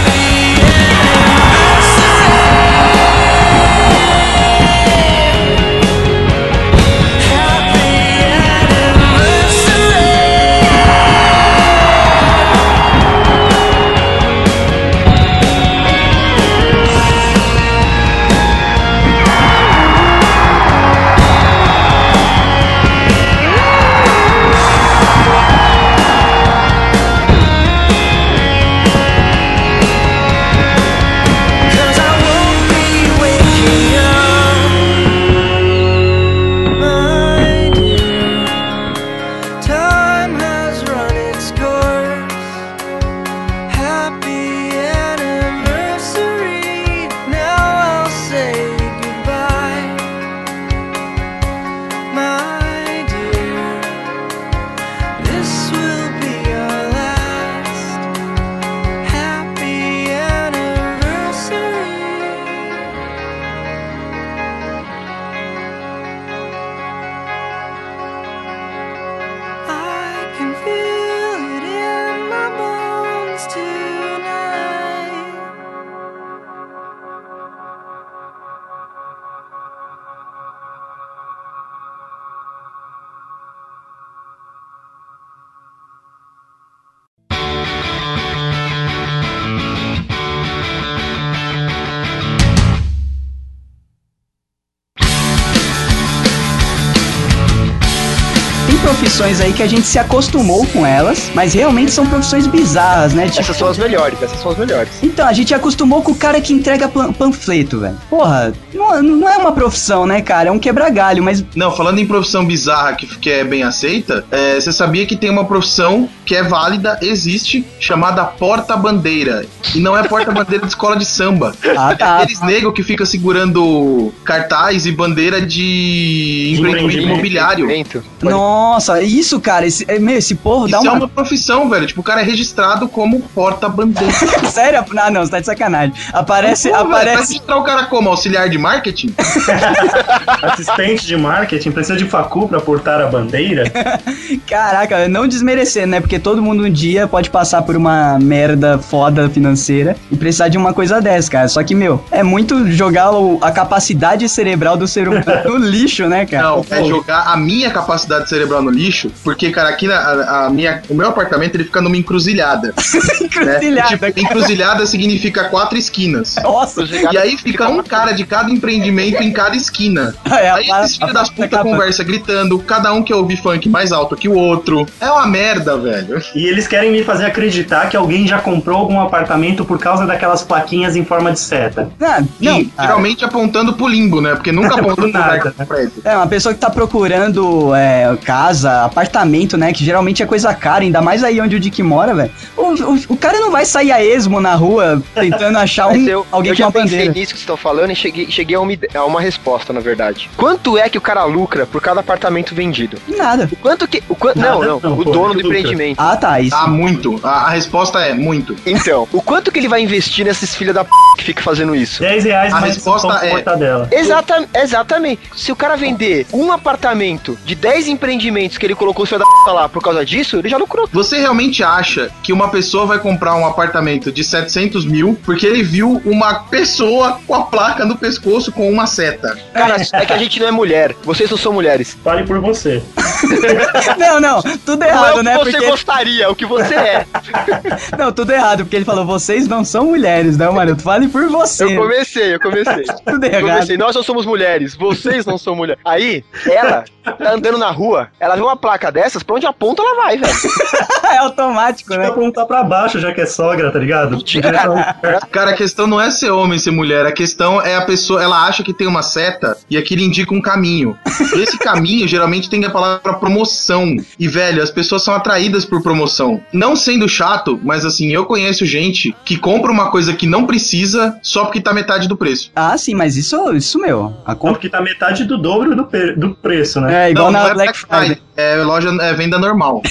Que a gente se acostumou com elas, mas realmente são profissões bizarras, né? Tipo, Essas são as melhores, essas são as melhores. Então, a gente acostumou com o cara que entrega pan- panfleto, velho. Porra, não, não é uma profissão, né, cara? É um quebra-galho, mas Não, falando em profissão bizarra que, que é bem aceita, é, você sabia que tem uma profissão que é válida, existe, chamada porta-bandeira. E não é porta-bandeira de escola de samba. Ah, É tá. aqueles negros que fica segurando cartaz e bandeira de empreendimento Empreendimento. imobiliário. Nossa, isso, cara, esse, é, meu, esse porro dá Isso é uma... uma profissão, velho. Tipo, o cara é registrado como porta-bandeira. Sério? Ah, não, você tá de sacanagem. Aparece, Pô, aparece... registrar o cara como? Auxiliar de marketing? Assistente de marketing precisa de facu pra portar a bandeira? Caraca, não desmerecendo, né? Porque todo mundo um dia pode passar por uma merda foda financeira e precisar de uma coisa dessa, cara. Só que, meu, é muito jogar o- a capacidade cerebral do ser humano no lixo, né, cara? Não, é jogar a minha capacidade cerebral no lixo, porque, cara, aqui na, a, a minha, o meu apartamento ele fica numa encruzilhada. né? Encruzilhada, Tipo, cara. encruzilhada significa quatro esquinas. Nossa, E aí fica um cara de cada empreendimento em cada esquina. é Aí a, esses filhos das putas conversa gritando, cada um quer ouvir funk mais alto que o outro. É uma merda, velho. E eles querem me fazer acreditar que alguém já comprou algum apartamento por causa daquelas plaquinhas em forma de seta. Ah, não, e geralmente apontando pro limbo, né? Porque nunca aponta pro nada, do prédio. É, uma pessoa que tá procurando é, casa, apartamento, né? Que geralmente é coisa cara, ainda mais aí onde o Dick mora, velho. O, o, o cara não vai sair a esmo na rua tentando achar um, eu, alguém eu com já uma pensei bandeira. nisso que vocês estão falando e cheguei, cheguei a, uma, a uma resposta, na verdade. Quanto é que o cara lucra por cada apartamento vendido? Nada. O quanto que. O quan- Nada, não, não, não, o pô, dono que do lucra. empreendimento. Ah, tá, isso. Ah, muito. A, a resposta é muito. Então, o quanto que ele vai investir nesses filhos da p que fica fazendo isso? 10 reais A mais resposta é- mortadela. Exata, exatamente. Se o cara vender um apartamento de 10 empreendimentos que ele colocou o da p lá por causa disso, ele já lucrou. Você realmente acha que uma pessoa vai comprar um apartamento de 700 mil porque ele viu uma pessoa com a placa no pescoço com uma seta? Cara, é que a gente não é mulher. Vocês não são mulheres. Fale por você. Não, não, tudo Não é errado, o que né? você Porque. gostaria, é o que você é. Não, tudo errado, porque ele falou, vocês não são mulheres, né, Maroto? Fale por você. Eu comecei, eu comecei. Tudo Eu errado. comecei, nós não somos mulheres, vocês não são mulheres. Aí, ela tá andando na rua, ela vê uma placa dessas, pra onde aponta ela vai, velho. é automático, né? apontar pra baixo, já que é sogra, tá ligado? Cara, a questão não é ser homem, ser mulher. A questão é a pessoa, ela acha que tem uma seta e aquilo indica um caminho. E esse caminho geralmente tem a palavra promoção. E, velho, as pessoas são atraídas por promoção. Não sendo chato, mas assim, eu conheço gente que compra uma coisa que não precisa só porque tá metade do preço. Ah, sim, mas isso, isso meu. A Não, porque tá metade do dobro do, do preço, né? é igual não, na não é Black Friday. É loja, é venda normal.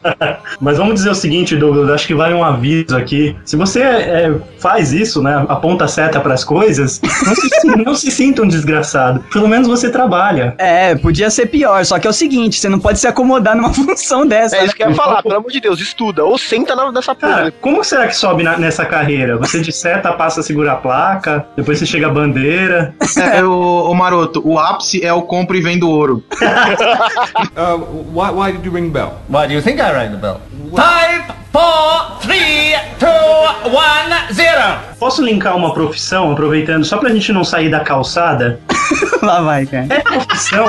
Mas vamos dizer o seguinte, Douglas, acho que vale um aviso aqui. Se você é, faz isso, né, aponta a seta pras coisas, não se, não se sinta um desgraçado. Pelo menos você trabalha. É, podia ser pior, só que é o seguinte, você não pode se acomodar numa função dessa. É né? isso que eu ia falar, pelo amor de Deus, estuda. Ou senta na, nessa porra. Cara, como será que sobe na- nessa carreira? Você de seta passa a segurar a placa, depois você chega a bandeira. É, o, o Maroto, o ápice é o compra e vendo ouro. Uh, why, why did you ring the bell? Why do you think I rang the bell? Five, four, three, two, one, zero. Posso linkar uma profissão, aproveitando, só pra gente não sair da calçada? Lá vai, cara. É profissão.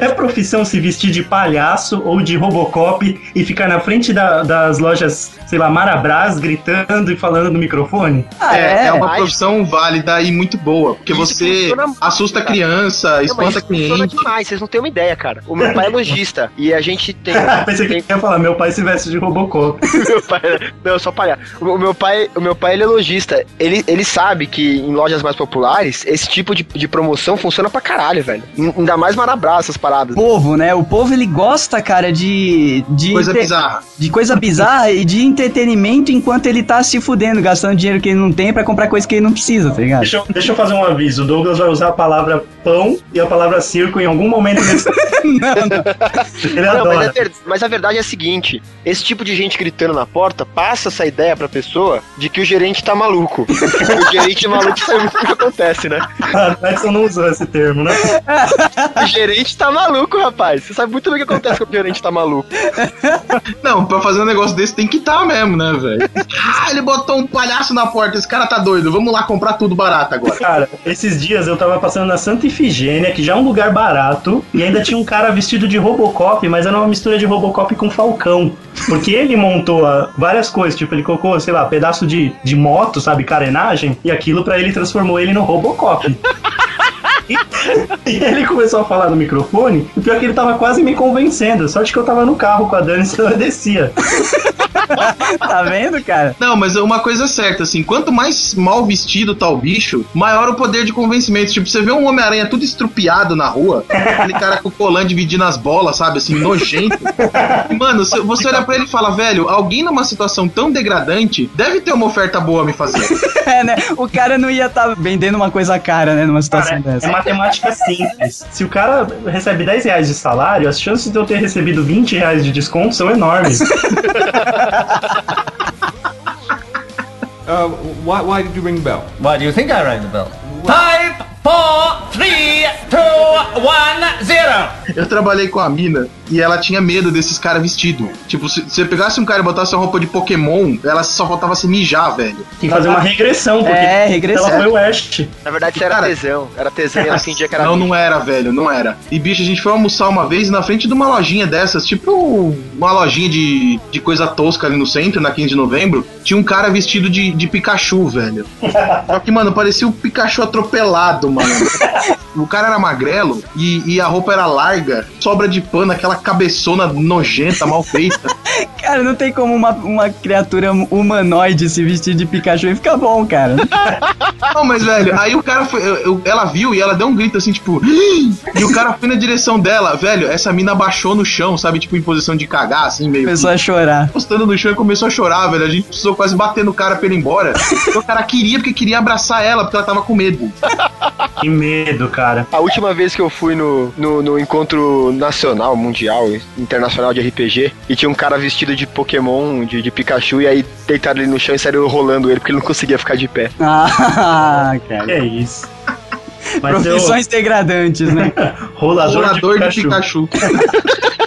É profissão se vestir de palhaço ou de Robocop e ficar na frente da- das lojas, sei lá, Marabras, gritando e falando no microfone? Ah, é, é uma mas- profissão válida e muito boa, porque Isso você funciona assusta cara. criança, espanta isso funciona cliente. demais, vocês não têm uma ideia, cara. O meu pai é lojista e a gente tem. Pensei que tem- ia falar, meu pai se veste de Robocop. meu pai, não, só palhaço. O meu pai, o meu pai ele é lojista. Ele, ele sabe que em lojas mais populares esse tipo de, de promoção funciona pra caralho, velho. Ainda mais Marabras, essas paradas. povo, né? O povo ele gosta, cara, de de, Coisa entre- bizarra. de coisa bizarra e de entretenimento enquanto ele tá se fudendo, gastando dinheiro que ele não tem pra comprar coisa que ele não precisa, tá ligado? Deixa eu, deixa eu fazer um aviso. O Douglas vai usar a palavra pão e a palavra circo em algum momento desse. Ele Não, mas, é adora. ver- mas a verdade é a seguinte: esse tipo de gente gritando na porta passa essa ideia pra pessoa de que o gerente tá maluco. o gerente maluco sabe muito o que acontece, né? Ah, o Edson não usou esse termo, né? O gerente tá maluco, rapaz. Você sabe muito bem o que acontece quando o gerente tá maluco. Não, pra fazer um negócio desse tem que estar mesmo, né, velho? Ah, ele botou um palhaço na porta. Esse cara tá doido. Vamos lá comprar tudo barato agora. Cara, esses dias eu tava passando na Santa Ifigênia, que já é um lugar barato, e ainda tinha um cara vestido de Robocop, mas era uma mistura de Robocop com Falcão. Porque ele montou ah, várias coisas, tipo, ele colocou, sei lá, pedaço de, de moto, sabe, carenagem, e aquilo pra ele transformou ele no Robocop. E ele começou a falar no microfone, e pior que ele tava quase me convencendo. Sorte que eu tava no carro com a Dani, senão eu descia. Tá vendo, cara? Não, mas uma coisa é certa, assim, quanto mais mal vestido tá o bicho, maior o poder de convencimento. Tipo, você vê um Homem-Aranha tudo estrupiado na rua, aquele cara com o colã dividindo as bolas, sabe, assim, nojento. E, mano, você olhar pra ele e fala, velho, alguém numa situação tão degradante deve ter uma oferta boa a me fazer. É, né? O cara não ia estar vendendo uma coisa cara, né? Numa situação Cara, é dessa. matemática simples. Se o cara recebe 10 reais de salário, as chances de eu ter recebido 20 reais de desconto são enormes. uh, why, why did you ring the bell? Why do you think I rang the bell? Well, 4, 3, 2, 1, 0. Eu trabalhei com a mina e ela tinha medo desses caras vestidos. Tipo, se você pegasse um cara e botasse uma roupa de Pokémon, ela só faltava se mijar, velho. Tem que fazer uma regressão, porque é, regressão. ela foi o Ash. Na verdade, era cara, tesão. Era tesão e ela fingia que era Não, bicho. não era, velho, não era. E, bicho, a gente foi almoçar uma vez na frente de uma lojinha dessas, tipo uma lojinha de, de coisa tosca ali no centro, na 15 de novembro. Tinha um cara vestido de, de Pikachu, velho. Só que, mano, parecia o um Pikachu atropelado, O cara era magrelo e, e a roupa era larga, sobra de pano, aquela cabeçona nojenta, mal feita. Cara, não tem como uma, uma criatura humanoide se vestir de Pikachu e ficar bom, cara. Não, mas, velho, aí o cara foi. eu- eu- ela viu e ela deu um grito assim, tipo. E o cara foi na direção dela, velho. Essa mina abaixou no chão, sabe? Tipo, em posição de cagar, assim, meio. Começou a chorar. Postando no chão e começou a chorar, velho. A gente precisou quase bater no cara pra ele ir embora. O cara queria, porque queria abraçar ela, porque ela tava com medo. Que medo, cara. A última vez que eu fui no, no, no encontro nacional, mundial, internacional de RPG, e tinha um cara vestido de Pokémon, de, de Pikachu, e aí deitaram ele no chão e saíram rolando ele, porque ele não conseguia ficar de pé. Ah, cara. É isso. Mas Profissões degradantes, né? eu, rolador, Rolador de de Pikachu.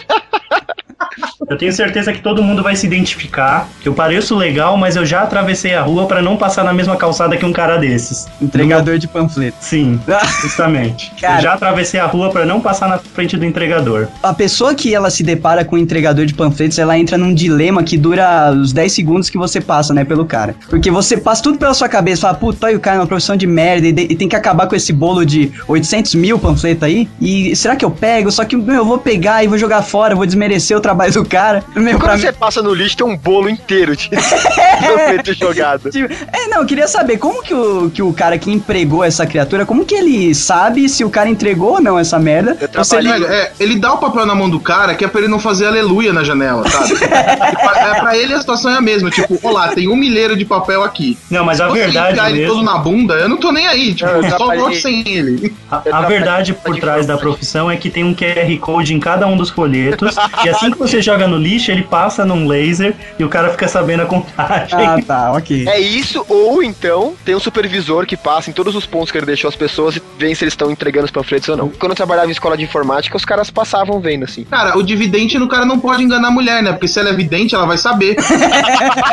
Eu tenho certeza que todo mundo vai se identificar. Eu pareço legal, mas eu já atravessei a rua pra não passar na mesma calçada que um cara desses. Entregador de panfleto. Sim, justamente. Eu já atravessei a rua pra não passar na frente do entregador. A pessoa que ela se depara com o entregador de panfletos, ela entra num dilema que dura os 10 segundos que você passa, né, pelo cara. Porque você passa tudo pela sua cabeça, fala, puta, o cara é uma profissão de merda e, de- e tem que acabar com esse bolo de 800 mil panfletos aí. E será que eu pego? Só que, meu, eu vou pegar e vou jogar fora, vou desmerecer o trabalho do cara. Meu, pra Quando mim... você passa no lixo, tem um bolo inteiro de panfleto jogado. Tipo, É, não, eu queria saber como que o, que o cara que empregou essa criatura, como que ele sabe se o cara entregou ou não essa merda? Eu Ou se ele- é, ele dá o papel na mão do cara que é pra ele não fazer aleluia na janela, sabe? é, pra, é, pra ele a situação é a mesma. Tipo, olá, tem um milheiro de papel aqui. Não, mas a Se você verdade ele mesmo. todo na bunda, eu não tô nem aí. Tipo, Eu só trabalhei- vou sem ele. A, a verdade por trás da profissão é que tem um QR Code em cada um dos folhetos. e assim que você joga no lixo, ele passa num laser e o cara fica sabendo a contagem. Ah, tá, ok. É isso, ou então tem um supervisor que passa em todos os pontos que ele deixou as pessoas e vê se eles estão entregando os panfletos ou não. Quando eu trabalhava em escola de informática, os caras passavam vendo assim. Cara, o dividente no cara não pode enganar a mulher, né? Porque se ela é vidente, ela vai saber.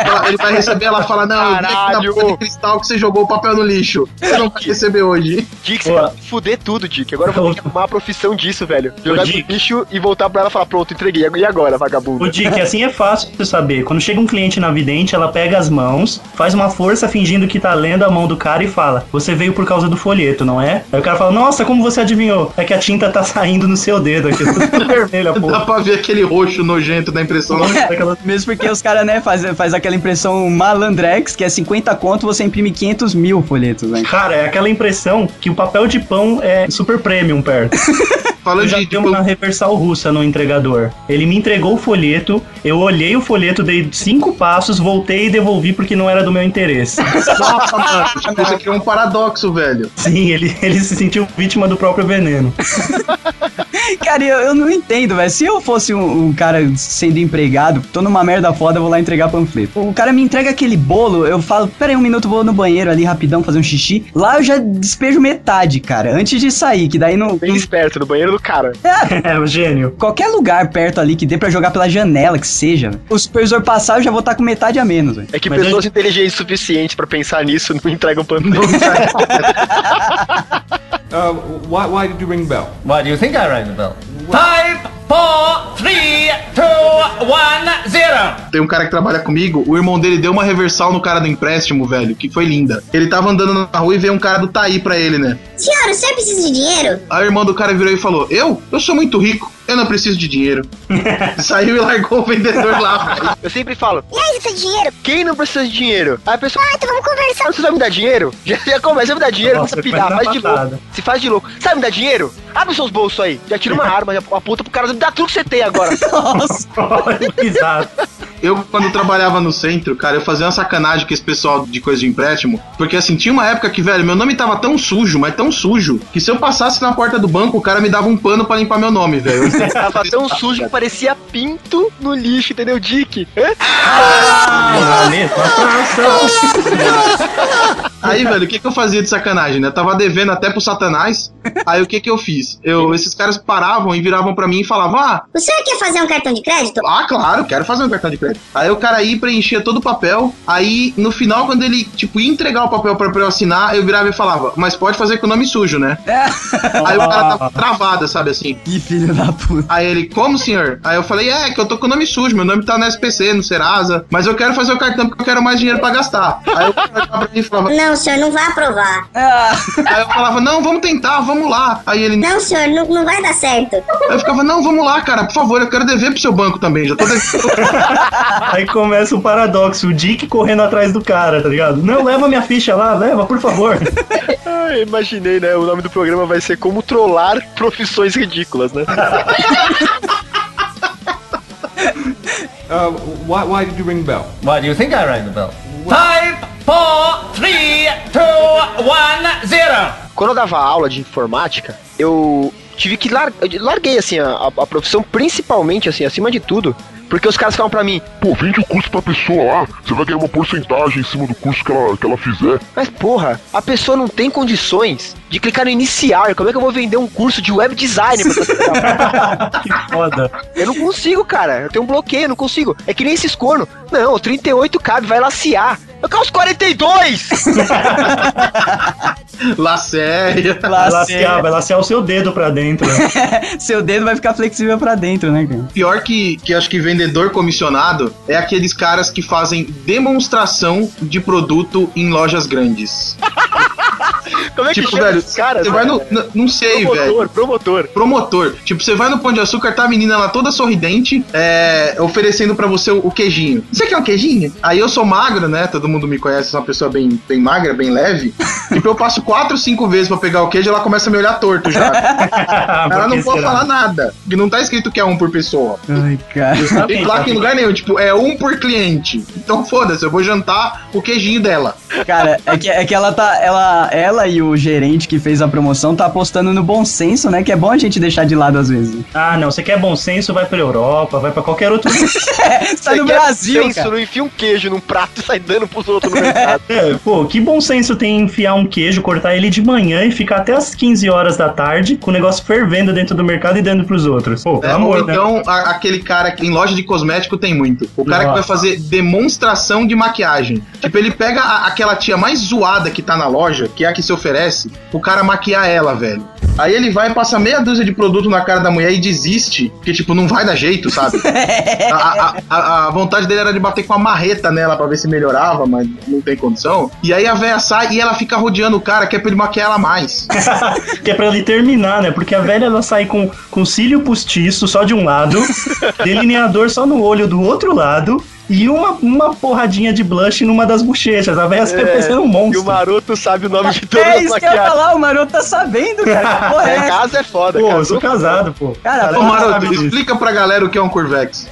Ela- ele vai receber, ela fala: Não, eu vi aqui na Caralho. cristal que você jogou o papel no lixo. Você não vai receber hoje. Dick, você vai fuder tudo, Dick. Agora eu vou ter que arrumar a profissão disso, velho. Jogar no lixo e voltar pra ela e falar, pronto, entreguei. E agora, vagabundo? O Dick, assim é fácil de saber. Quando chega um cliente na vidente, ela pega as mãos, faz uma força fingindo que tá lendo a mão do cara e fala: Você veio por causa do folheto, não é? Aí o cara fala: Nossa, como você adivinhou? É que a tinta tá saindo no seu dedo aqui, tudo vermelho, a Dá pra ver aquele roxo nojento da impressão. Aquela- Mesmo porque os caras, né, faz, faz aquela impressão malandrex, que é 50 conto, você imprime 500 mil folhetos, né? Cara, é aquela impressão que o papel de pão é super premium perto. Eu Falando já de. Tipo, uma reversal russa no entregador. Ele me entregou o folheto, eu olhei o folheto, dei cinco passos, voltei e devolvi porque não era do meu interesse. nossa, mano. Isso aqui é um paradoxo, velho. Sim, ele, ele se sentiu vítima do próprio veneno. Cara, eu, eu não entendo, velho. Se eu fosse um, um cara sendo empregado, tô numa merda foda, eu vou lá entregar panfleto. O cara me entrega aquele bolo, eu falo, pera aí um minuto, vou no banheiro ali rapidão fazer um xixi. Lá eu já despejo metade, cara, antes de sair, que daí não... Bem esperto, no banheiro do cara. É, o gênio. Qualquer lugar perto ali que dê pra jogar pela janela, que seja. O supervisor passar, eu já vou estar com metade a menos, velho. É que Mas pessoas inteligentes o suficiente pra pensar nisso não entregam panfleto. Uh, why, why did you ring the bell? Why do you think I rang the bell? Five, four, three, two, one, zero. Tem um cara que trabalha comigo, o irmão dele deu uma reversal no cara do empréstimo, velho, que foi linda. Ele tava andando na rua e veio um cara do Taí pra ele, né? Senhor, o senhor precisa de dinheiro? Aí o irmão do cara virou e falou: Eu? Eu sou muito rico, eu não preciso de dinheiro. Saiu e largou o vendedor lá. Eu sempre falo, E aí, você dinheiro? quem não precisa de dinheiro? Aí a pessoa, Ah, então vamos conversar. você vai me dar dinheiro? Já, já começa a me dar dinheiro, Nossa, começa a pirar, faz de louco. Se faz de louco. Sabe me dar dinheiro? Abre seus bolsos aí. Já tira uma arma, já aponta pro cara, me dá tudo que você tem agora. Nossa. Exato. Eu, quando trabalhava no centro, cara, eu fazia uma sacanagem com esse pessoal de coisa de empréstimo. Porque assim, tinha uma época que, velho, meu nome tava tão sujo, mas tão sujo, que se eu passasse na porta do banco, o cara me dava um pano pra limpar meu nome, velho. Tava tão sujo que parecia pinto no lixo, entendeu, Dick? Hã? Na mesma fração. Aí, velho, o que, que eu fazia de sacanagem, né? Eu tava devendo até pro Satanás. Aí o que que eu fiz? Eu, esses caras paravam e viravam pra mim e falavam: Ah, O senhor quer fazer um cartão de crédito? Ah, claro, quero fazer um cartão de crédito. Aí o cara ia e preenchia todo o papel. Aí, no final, quando ele, tipo, ia entregar o papel pra, pra eu assinar, eu virava e falava, mas pode fazer com o nome sujo, né? Aí o cara tava travado, sabe assim? Que filho da puta. Aí ele, como, senhor? Aí eu falei, é, que eu tô com o nome sujo, meu nome tá no SPC, no Serasa, mas eu quero fazer o cartão porque eu quero mais dinheiro pra gastar. Aí o cara pra mim e falava, Não, não, senhor, não vai aprovar. Ah. Aí eu falava, não, vamos tentar, vamos lá. Aí ele, não, senhor, não, não vai dar certo. Aí eu ficava, não, vamos lá, cara, por favor, eu quero dever pro seu banco também, já tô. Aí começa o paradoxo, o Dick correndo atrás do cara, tá ligado? Não, leva minha ficha lá, leva, por favor. Ah, imaginei, né? O nome do programa vai ser Como Trollar Profissões Ridículas, né? Uh, why, why did you ring the bell? Why do you think I rang the bell? Well, Time! 4, 3, 2, 1, 0. Quando eu dava aula de informática, eu tive que lar larguei assim a, a, profissão principalmente assim acima de tudo porque os caras falavam pra mim: Pô, vende o curso pra pessoa lá, você vai ganhar uma porcentagem em cima do curso que ela, que ela fizer. "Mas porra, a pessoa não tem condições de clicar no iniciar. Como é que eu vou vender um curso de web design pra pessoa? que foda. Eu não consigo, cara. Eu tenho um bloqueio, eu não consigo. É que nem esses corno. Não, o 38 cabe, vai laciar. Eu quero os 42! Lá séria. lá Lacear, vai lacear o seu dedo pra dentro. né? Seu dedo vai ficar flexível pra dentro, né, cara? Pior que, que acho que vendedor comissionado é aqueles caras que fazem demonstração de produto em lojas grandes. Como é que tipo, chama velho, esses caras? você vai no. n- Não sei, velho. promotor, promotor. Promotor. Tipo, você vai no Pão de Açúcar, tá a menina lá toda sorridente, é, oferecendo pra você o, o queijinho. Você quer um queijinho? Aí eu sou magro, né? Todo mundo me conhece, sou uma pessoa bem, bem magra, bem leve. tipo, eu passo quatro, cinco vezes pra pegar o queijo, ela começa a me olhar torto já. ela não pode falar nada. Porque não tá escrito que é um por pessoa. Ai, cara. Tem placa em lugar nenhum, tipo, é um por cliente. Então foda-se, eu vou jantar o queijinho dela. Cara, é que, é que ela tá. Ela, ela e o gerente que fez a promoção tá apostando no bom senso, né? Que é bom a gente deixar de lado às vezes. Ah, não, você quer bom senso, vai pra Europa, vai pra qualquer outro É, você tá Você no quer Brasil, senso, cara. não enfia um queijo num prato e sai dando pros outros no mercado. É, pô, que bom senso tem enfiar um queijo, cortar ele de manhã e ficar até as 15 horas da tarde com o negócio fervendo dentro do mercado e dando pros outros. Pô, É, pelo ou amor, né? então, a- aquele cara que em loja de cosmético tem muito. O cara que vai Nossa. fazer demonstração de maquiagem. Tipo, ele pega a- aquela tia mais zoada que tá na loja, que a que se oferece, o cara maquiar ela, velho. Aí ele vai, passa meia dúzia de produto na cara da mulher e desiste, porque, tipo, não vai dar jeito, sabe? A, a- a- a vontade dele era de bater com a marreta nela pra ver se melhorava, mas não tem condição. E aí a véia sai e ela fica rodeando o cara, que é pra ele maquiar ela mais. que é pra ele terminar, né? Porque a velha ela sai com, com cílio postiço só de um lado, delineador só no olho do outro lado. E uma, uma porradinha de blush numa das bochechas. A velha sai parecendo um E o monstro. maroto sabe o nome de todas É as isso que eu ia falar, o maroto tá sabendo, cara. Porra é É, casa é foda, Pô, cara. eu sou casado, pô. Cara, Cara, Ô, Maroto, sabe disso. explica pra galera o que é um Curvex.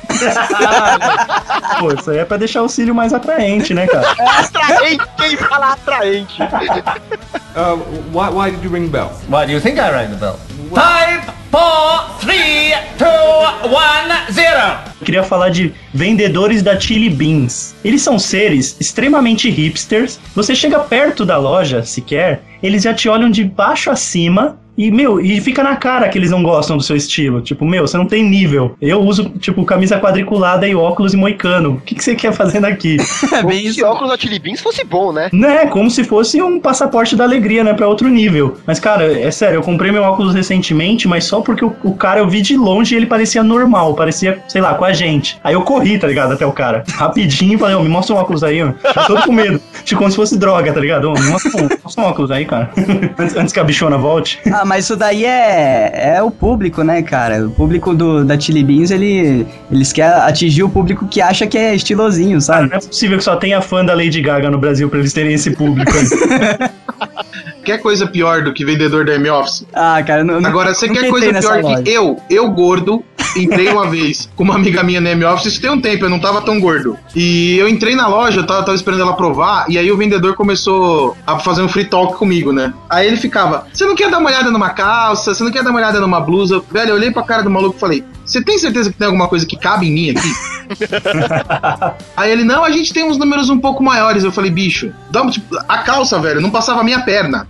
Pô, isso aí é pra deixar o cílio mais atraente, né, cara? Atraente, quem fala atraente? Uh, why, why did you ring the bell? Why do you think I rang the bell? Five, four, three, two, one, zero. Queria falar de vendedores da Chili Beans. Eles são seres extremamente hipsters. Você chega perto da loja, sequer, eles já te olham de baixo a cima E, meu, e fica na cara que eles não gostam do seu estilo. Tipo, meu, você não tem nível. Eu uso, tipo, camisa quadriculada e óculos e moicano. O que, que você quer fazendo aqui? É bem Se isso. óculos da Chili Beans fosse bom, né? né? Como se fosse um passaporte da alegria, né? Pra outro nível. Mas, cara, é sério, eu comprei meu óculos recentemente, mas só porque o, o cara eu vi de longe e ele parecia normal, parecia, sei lá, com a gente. Aí eu corri, tá ligado? Até o cara. Rapidinho, falei, ô, me mostra um óculos aí, ó. Eu tô com medo. Tipo, como se fosse droga, tá ligado? Ô, me mostra um, mostra um óculos aí, cara. antes, antes que a bichona volte. Ah, mas isso daí é, é o público, né, cara? O público do, da Chili Beans, ele, eles querem atingir o público que acha que é estilosinho, Cara, sabe? não é possível que só tenha fã da Lady Gaga no Brasil pra eles terem esse público aí. Quer coisa pior do que vendedor da M-Office? Ah, cara, não, Agora, você quer coisa pior loja. que eu? Eu, gordo, entrei uma vez com uma amiga minha na M-Office, isso tem um tempo, eu não tava tão gordo. E eu entrei na loja, eu tava, tava esperando ela provar, e aí o vendedor começou a fazer um free talk comigo, né? Aí ele ficava, você não quer dar uma olhada numa calça? Você não quer dar uma olhada numa blusa? Velho, eu olhei pra cara do maluco e falei, você tem certeza que tem alguma coisa que cabe em mim aqui? Aí ele, não, a gente tem uns números um pouco maiores. Eu falei, bicho, dá, um, tipo, a calça, velho, não passava a minha perna.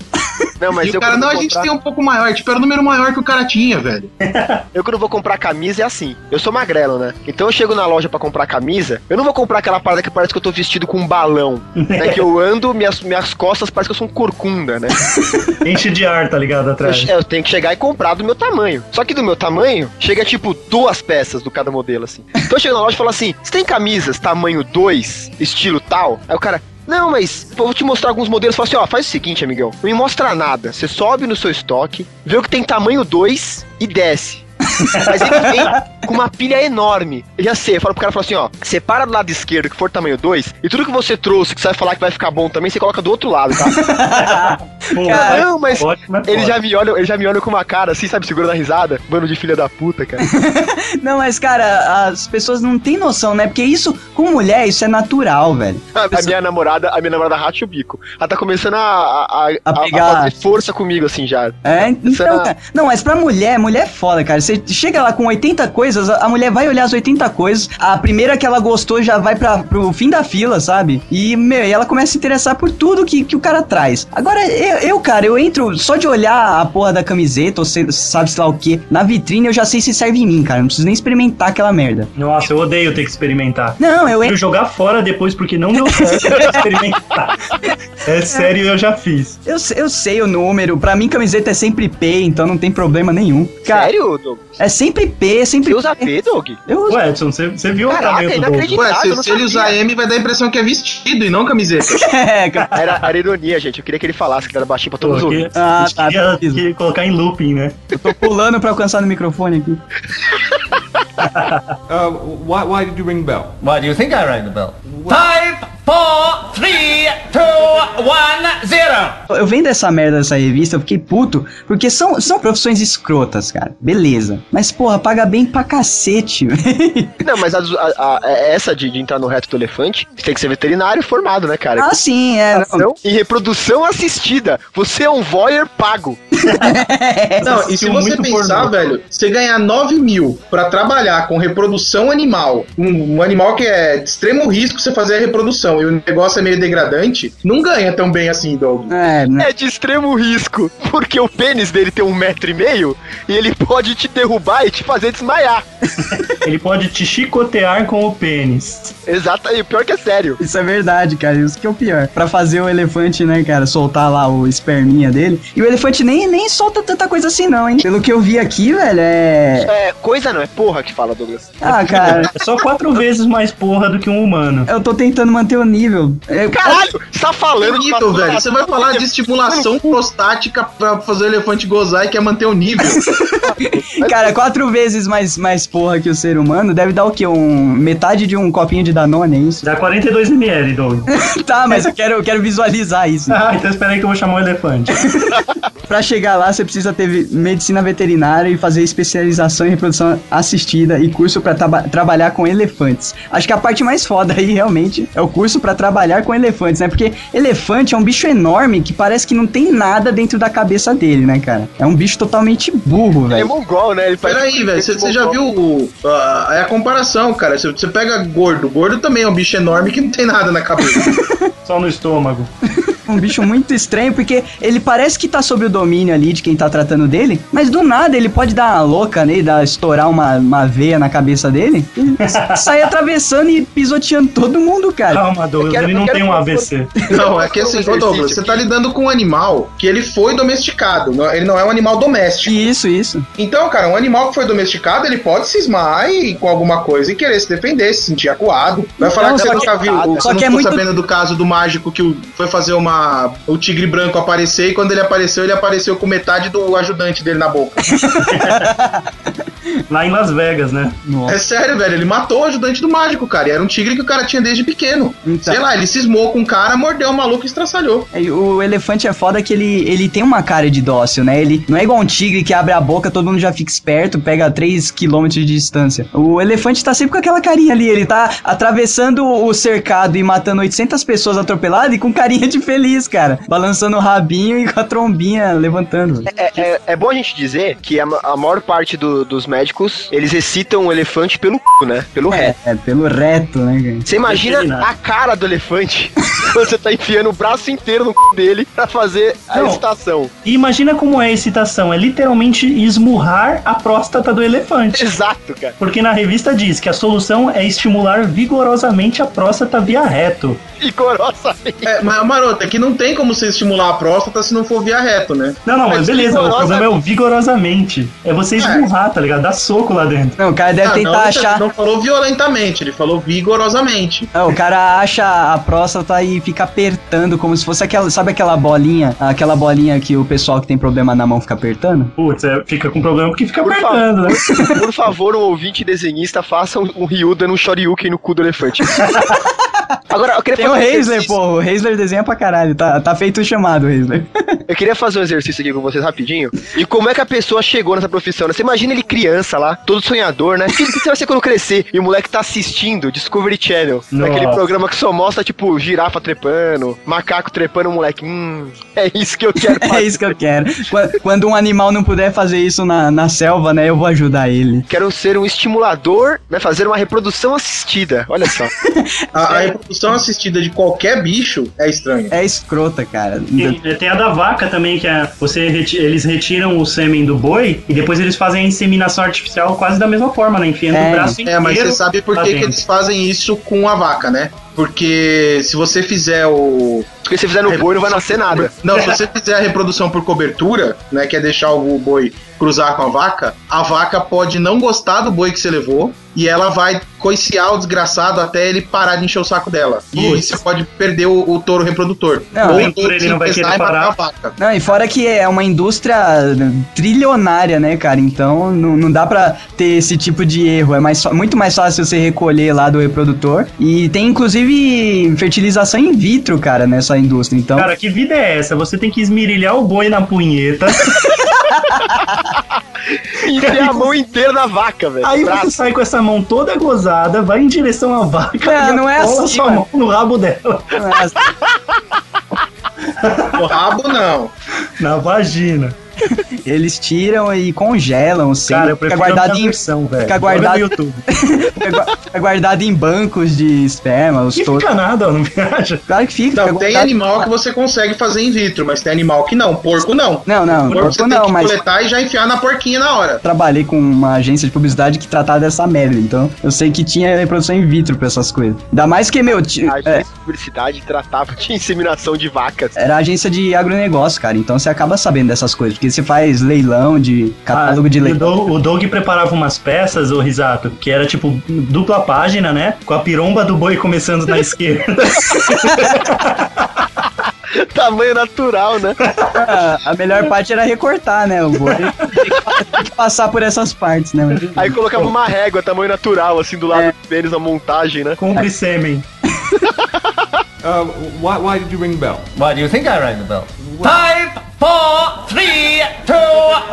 Não, mas e eu o cara, não, a gente tem um pouco maior. Tipo, era o número maior que o cara tinha, velho. Eu quando vou comprar camisa é assim. Eu sou magrelo, né? Então eu chego na loja pra comprar camisa, eu não vou comprar aquela parada que parece que eu tô vestido com um balão. né? Que eu ando, minhas, minhas costas parece que eu sou um corcunda, né? Enche de ar, tá ligado? Eu, Atrás. eu tenho que chegar e comprar do meu tamanho. Só que do meu tamanho, chega tipo duas peças do cada modelo, assim. Então eu chego na loja e falo assim: você tem camisas tamanho 2, estilo tal? Aí o cara. Não, mas vou te mostrar alguns modelos. Fala assim, ó, faz o seguinte, amigão. Não me mostra nada. Você sobe no seu estoque, vê o que tem tamanho 2 e desce. Mas ele vem com uma pilha enorme. Eu já sei, eu falo pro cara falo assim, ó, separa do lado esquerdo que for tamanho 2, e tudo que você trouxe, que você vai falar que vai ficar bom também, você coloca do outro lado, tá? Pô, Cara, não, mas mas ele já me olha, ele já me olha com uma cara assim, sabe, segurando a risada, bando de filha da puta, cara. Não, mas, cara, as pessoas não têm noção, né? Porque isso, com mulher, isso é natural, velho. A, a minha namorada, a minha namorada racha o bico. Ela tá começando a, a, a- A pegar- fazer força comigo, assim, já. É, então, cara. Não, mas pra mulher, mulher é foda, cara. Você chega lá com 80 coisas, a mulher vai olhar as 80 coisas, a primeira que ela gostou já vai pra, pro fim da fila, sabe? E, meu, e ela começa a se interessar por tudo que, que o cara traz. Agora, eu, eu, cara, eu entro só de olhar a porra da camiseta, ou sei- sabe se lá o que, na vitrine eu já sei se serve em mim, cara. Não preciso nem experimentar aquela merda. Nossa, eu odeio ter que experimentar. Não, eu Eu entro. jogar fora depois porque não deu certo experimentar. É sério, eu já fiz. Eu, eu sei o número, pra mim camiseta é sempre P, então não tem problema nenhum. Cara, Sério, Doug? É sempre P, sempre Você usa P, Doug? Eu uso. Ué, Edson, você, você viu Caraca, o tamanho do Douglas? inacreditável. Ué, eu se, se ele usar M, vai dar a impressão que é vestido e não camiseta. É, cara. Era, era ironia, gente. Eu queria que ele falasse que era baixinho pra todos os. Ah, tá, queria, beleza. queria colocar em looping, né? Eu tô pulando pra alcançar no microfone aqui. Uh, why, why did you ring the bell? Why do you think I rang the bell? Five, four, three, two, one, zero. Eu vendo essa merda dessa revista, eu fiquei puto, porque são, são profissões escrotas, cara. Beleza. Mas, porra, paga bem pra cacete. velho. Não, mas a- a- a- essa de, de entrar no reto do elefante, você tem que ser veterinário formado, né, cara? ah, sim, é. não. E reprodução assistida. Você é um voyeur pago. Não, e se você muito pensar, pornô. velho, você ganhar 9 mil pra trabalhar com reprodução animal, um, um animal que é de extremo risco você fazer a reprodução e o negócio é meio degradante, não ganha tão bem assim, Doug. É, né? É de extremo risco, porque o pênis dele tem um metro e meio e ele pode te derrubar e te fazer desmaiar. Ele pode te chicotear com o pênis. Exato, e o pior que é sério. Isso é verdade, cara. Isso que é o pior. Pra fazer o elefante, né, cara, soltar lá o esperminha dele. E o elefante nem, nem solta tanta coisa assim, não, hein? Pelo que eu vi aqui, velho, é. É, coisa não, é porra que fala, Douglas. Ah, cara, É só quatro vezes mais porra do que um humano. eu tô tentando manter o nível. É, Caralho, você tá falando de Nível, velho. Você vai falar de estimulação prostática pra fazer o elefante gozar e quer manter o nível. Cara, quatro vezes mais, mais porra que o ser humano deve dar o quê? Um, metade de um copinho de Danone, é isso? Dá 42ml, Doug. tá, mas eu quero, eu quero visualizar isso. Ah, então espera aí que eu vou chamar o elefante. Pra chegar lá, você precisa ter medicina veterinária e fazer especialização em reprodução assistida e curso pra traba- trabalhar com elefantes. Acho que a parte mais foda aí, realmente, é o curso pra trabalhar com elefantes, né? Porque elefante é um bicho enorme que parece que não tem nada dentro da cabeça dele, né, cara? É um bicho totalmente burro, é velho. mongol, né? Ele Peraí, velho, você você já viu o, a, é a comparação, cara. Você pega gordo, gordo também é um bicho enorme que não tem nada na cabeça. Só no estômago. Um bicho muito estranho, porque ele parece que tá sob o domínio ali de quem tá tratando dele, mas do nada ele pode dar uma louca nele, dar, estourar uma, uma veia na cabeça dele e sair atravessando e pisoteando todo mundo, cara. Calma, Douglas, quero- ele não tem um AVC. Não, é que assim, ô Douglas, você tá lidando com um animal que ele foi domesticado. não- Ele não é um animal doméstico. Isso, isso. Então, cara, um animal que foi domesticado, ele pode cismar e, com alguma coisa e querer se defender, se sentir acuado. Vai falar Então, que você nunca viu, só você não que é ficou muito- sabendo do caso do mágico que foi fazer uma. O tigre branco aparecer e quando ele apareceu, ele apareceu com metade do ajudante dele na boca. Lá em Las Vegas, né? É sério, velho. Ele matou o ajudante do mágico, cara. E era um tigre que o cara tinha desde pequeno. Então. Sei lá, ele cismou com o cara, mordeu o maluco e estraçalhou. É, O elefante é foda que ele, ele tem uma cara de dócil, né? Ele não é igual um tigre que abre a boca, todo mundo já fica esperto, pega 3 km de distância. O elefante tá sempre com aquela carinha ali, ele tá atravessando o cercado e matando 800 pessoas atropeladas e com carinha de feliz, cara. Balançando o rabinho e com a trombinha levantando. É, é- é bom a gente dizer que a, a maior parte do- dos médicos, eles excitam o elefante pelo c, né? Pelo reto. É, pelo reto, né, cara? Você imagina a cara do elefante quando você tá enfiando o braço inteiro no c dele pra fazer a Não. excitação. E imagina como é a excitação. É literalmente esmurrar a próstata do elefante. Exato, cara. Porque na revista diz que a solução é estimular vigorosamente a próstata via reto. Vigorosamente. É, mas, Marota, é que não tem como você estimular a próstata se não for via reto, né? Não, não, mas Mas beleza, o problema é o vigorosamente. É você esmurrar, tá ligado? Dar soco lá dentro. Não, o cara deve Ah, tentar não, ele achar. não falou violentamente, ele falou vigorosamente. Não, o cara acha a próstata e fica apertando como se fosse aquela. Sabe aquela bolinha? Aquela bolinha que o pessoal que tem problema na mão fica apertando? Putz, é, fica com problema porque fica Por apertando, né? Por favor, um ouvinte desenhista, faça um, um Ryu dando um shoryuken no cu do elefante. Agora, eu queria Tem o fazer um Reisler, exercício. pô. O Reisler desenha pra caralho. Tá, tá feito o chamado, Reisler. Eu queria fazer um exercício aqui com vocês rapidinho. E como é que a pessoa chegou nessa profissão, né? Você imagina ele criança lá, todo sonhador, né? O que você vai ser quando crescer? E o moleque tá assistindo Discovery Channel. Nossa. Aquele programa que só mostra, tipo, girafa trepando, macaco trepando, o moleque. Hum, é isso que eu quero fazer. É isso que eu quero. Qua- Quando um animal não puder fazer isso na, na selva, né? Eu vou ajudar ele. Quero ser um estimulador, né? Fazer uma reprodução assistida. Olha só. A, a reprodução assistida de qualquer bicho é estranha. É escrota, cara. Tem, tem a da vaca também, que é você reti- eles retiram o sêmen do boi e depois eles fazem a inseminação artificial quase da mesma forma, né? Enfiando É, o braço inteiro. É, mas você sabe por que, que eles fazem isso com a vaca, né? Porque se você fizer o. Porque se fizer no boi, não vai nascer nada. Não, se você fizer a reprodução por cobertura, né? Que é deixar o boi cruzar com a vaca, a vaca pode não gostar do boi que você levou e ela vai coiciar o desgraçado até ele parar de encher o saco dela. E aí você pode perder o, o touro reprodutor. Não, Ou bem o touro por ele não vai querer e parar. a vaca. Não, e fora que é uma indústria trilionária, né, cara? Então não, não dá pra ter esse tipo de erro. É mais, muito mais fácil você recolher lá do reprodutor. E tem inclusive fertilização in vitro, cara, nessa indústria. Então. Cara, que vida é essa? Você tem que esmirilhar o boi na punheta. Enfiar a mão inteira na vaca, velho. Aí Braço. você sai com essa mão toda gozada, vai em direção à vaca Não, e não é assim, sua mano. mão no rabo dela, não é assim. O rabo não. na vagina. Eles tiram e congelam o sêmen. Cara, eu fica prefiro a guardado em, versão, velho. fica guardado- no YouTube. fica gua- fica guardado em bancos de esperma, os Não touros. fica nada, não viaja. Claro que fica. Não, fica tem animal que você consegue fazer in vitro, mas tem animal que não. Porco não. Não, não, Porco você porco tem não, que mas coletar e já enfiar na porquinha na hora. trabalhei com uma agência de publicidade que tratava dessa merda, então eu sei que tinha reprodução in vitro pra essas coisas. Ainda mais que, meu, ti- A é, agência de publicidade tratava de inseminação de vacas. era agência de agronegócio, cara, então você acaba sabendo dessas coisas, porque você faz leilão de catálogo de Ah, e o leilão. O Doug preparava umas peças, o Risato, que era tipo dupla página, né? Com a piromba do boi começando na esquerda. Tamanho natural, né? Ah, a melhor parte era recortar, né, o boi. Tem que- passar por essas partes, né? Aí colocava uma régua, tamanho natural, assim, do lado deles na montagem, né? Compre sêmen. Uh, why, why did you ring the bell? Why do you think I rang the bell? Five, four, three, two,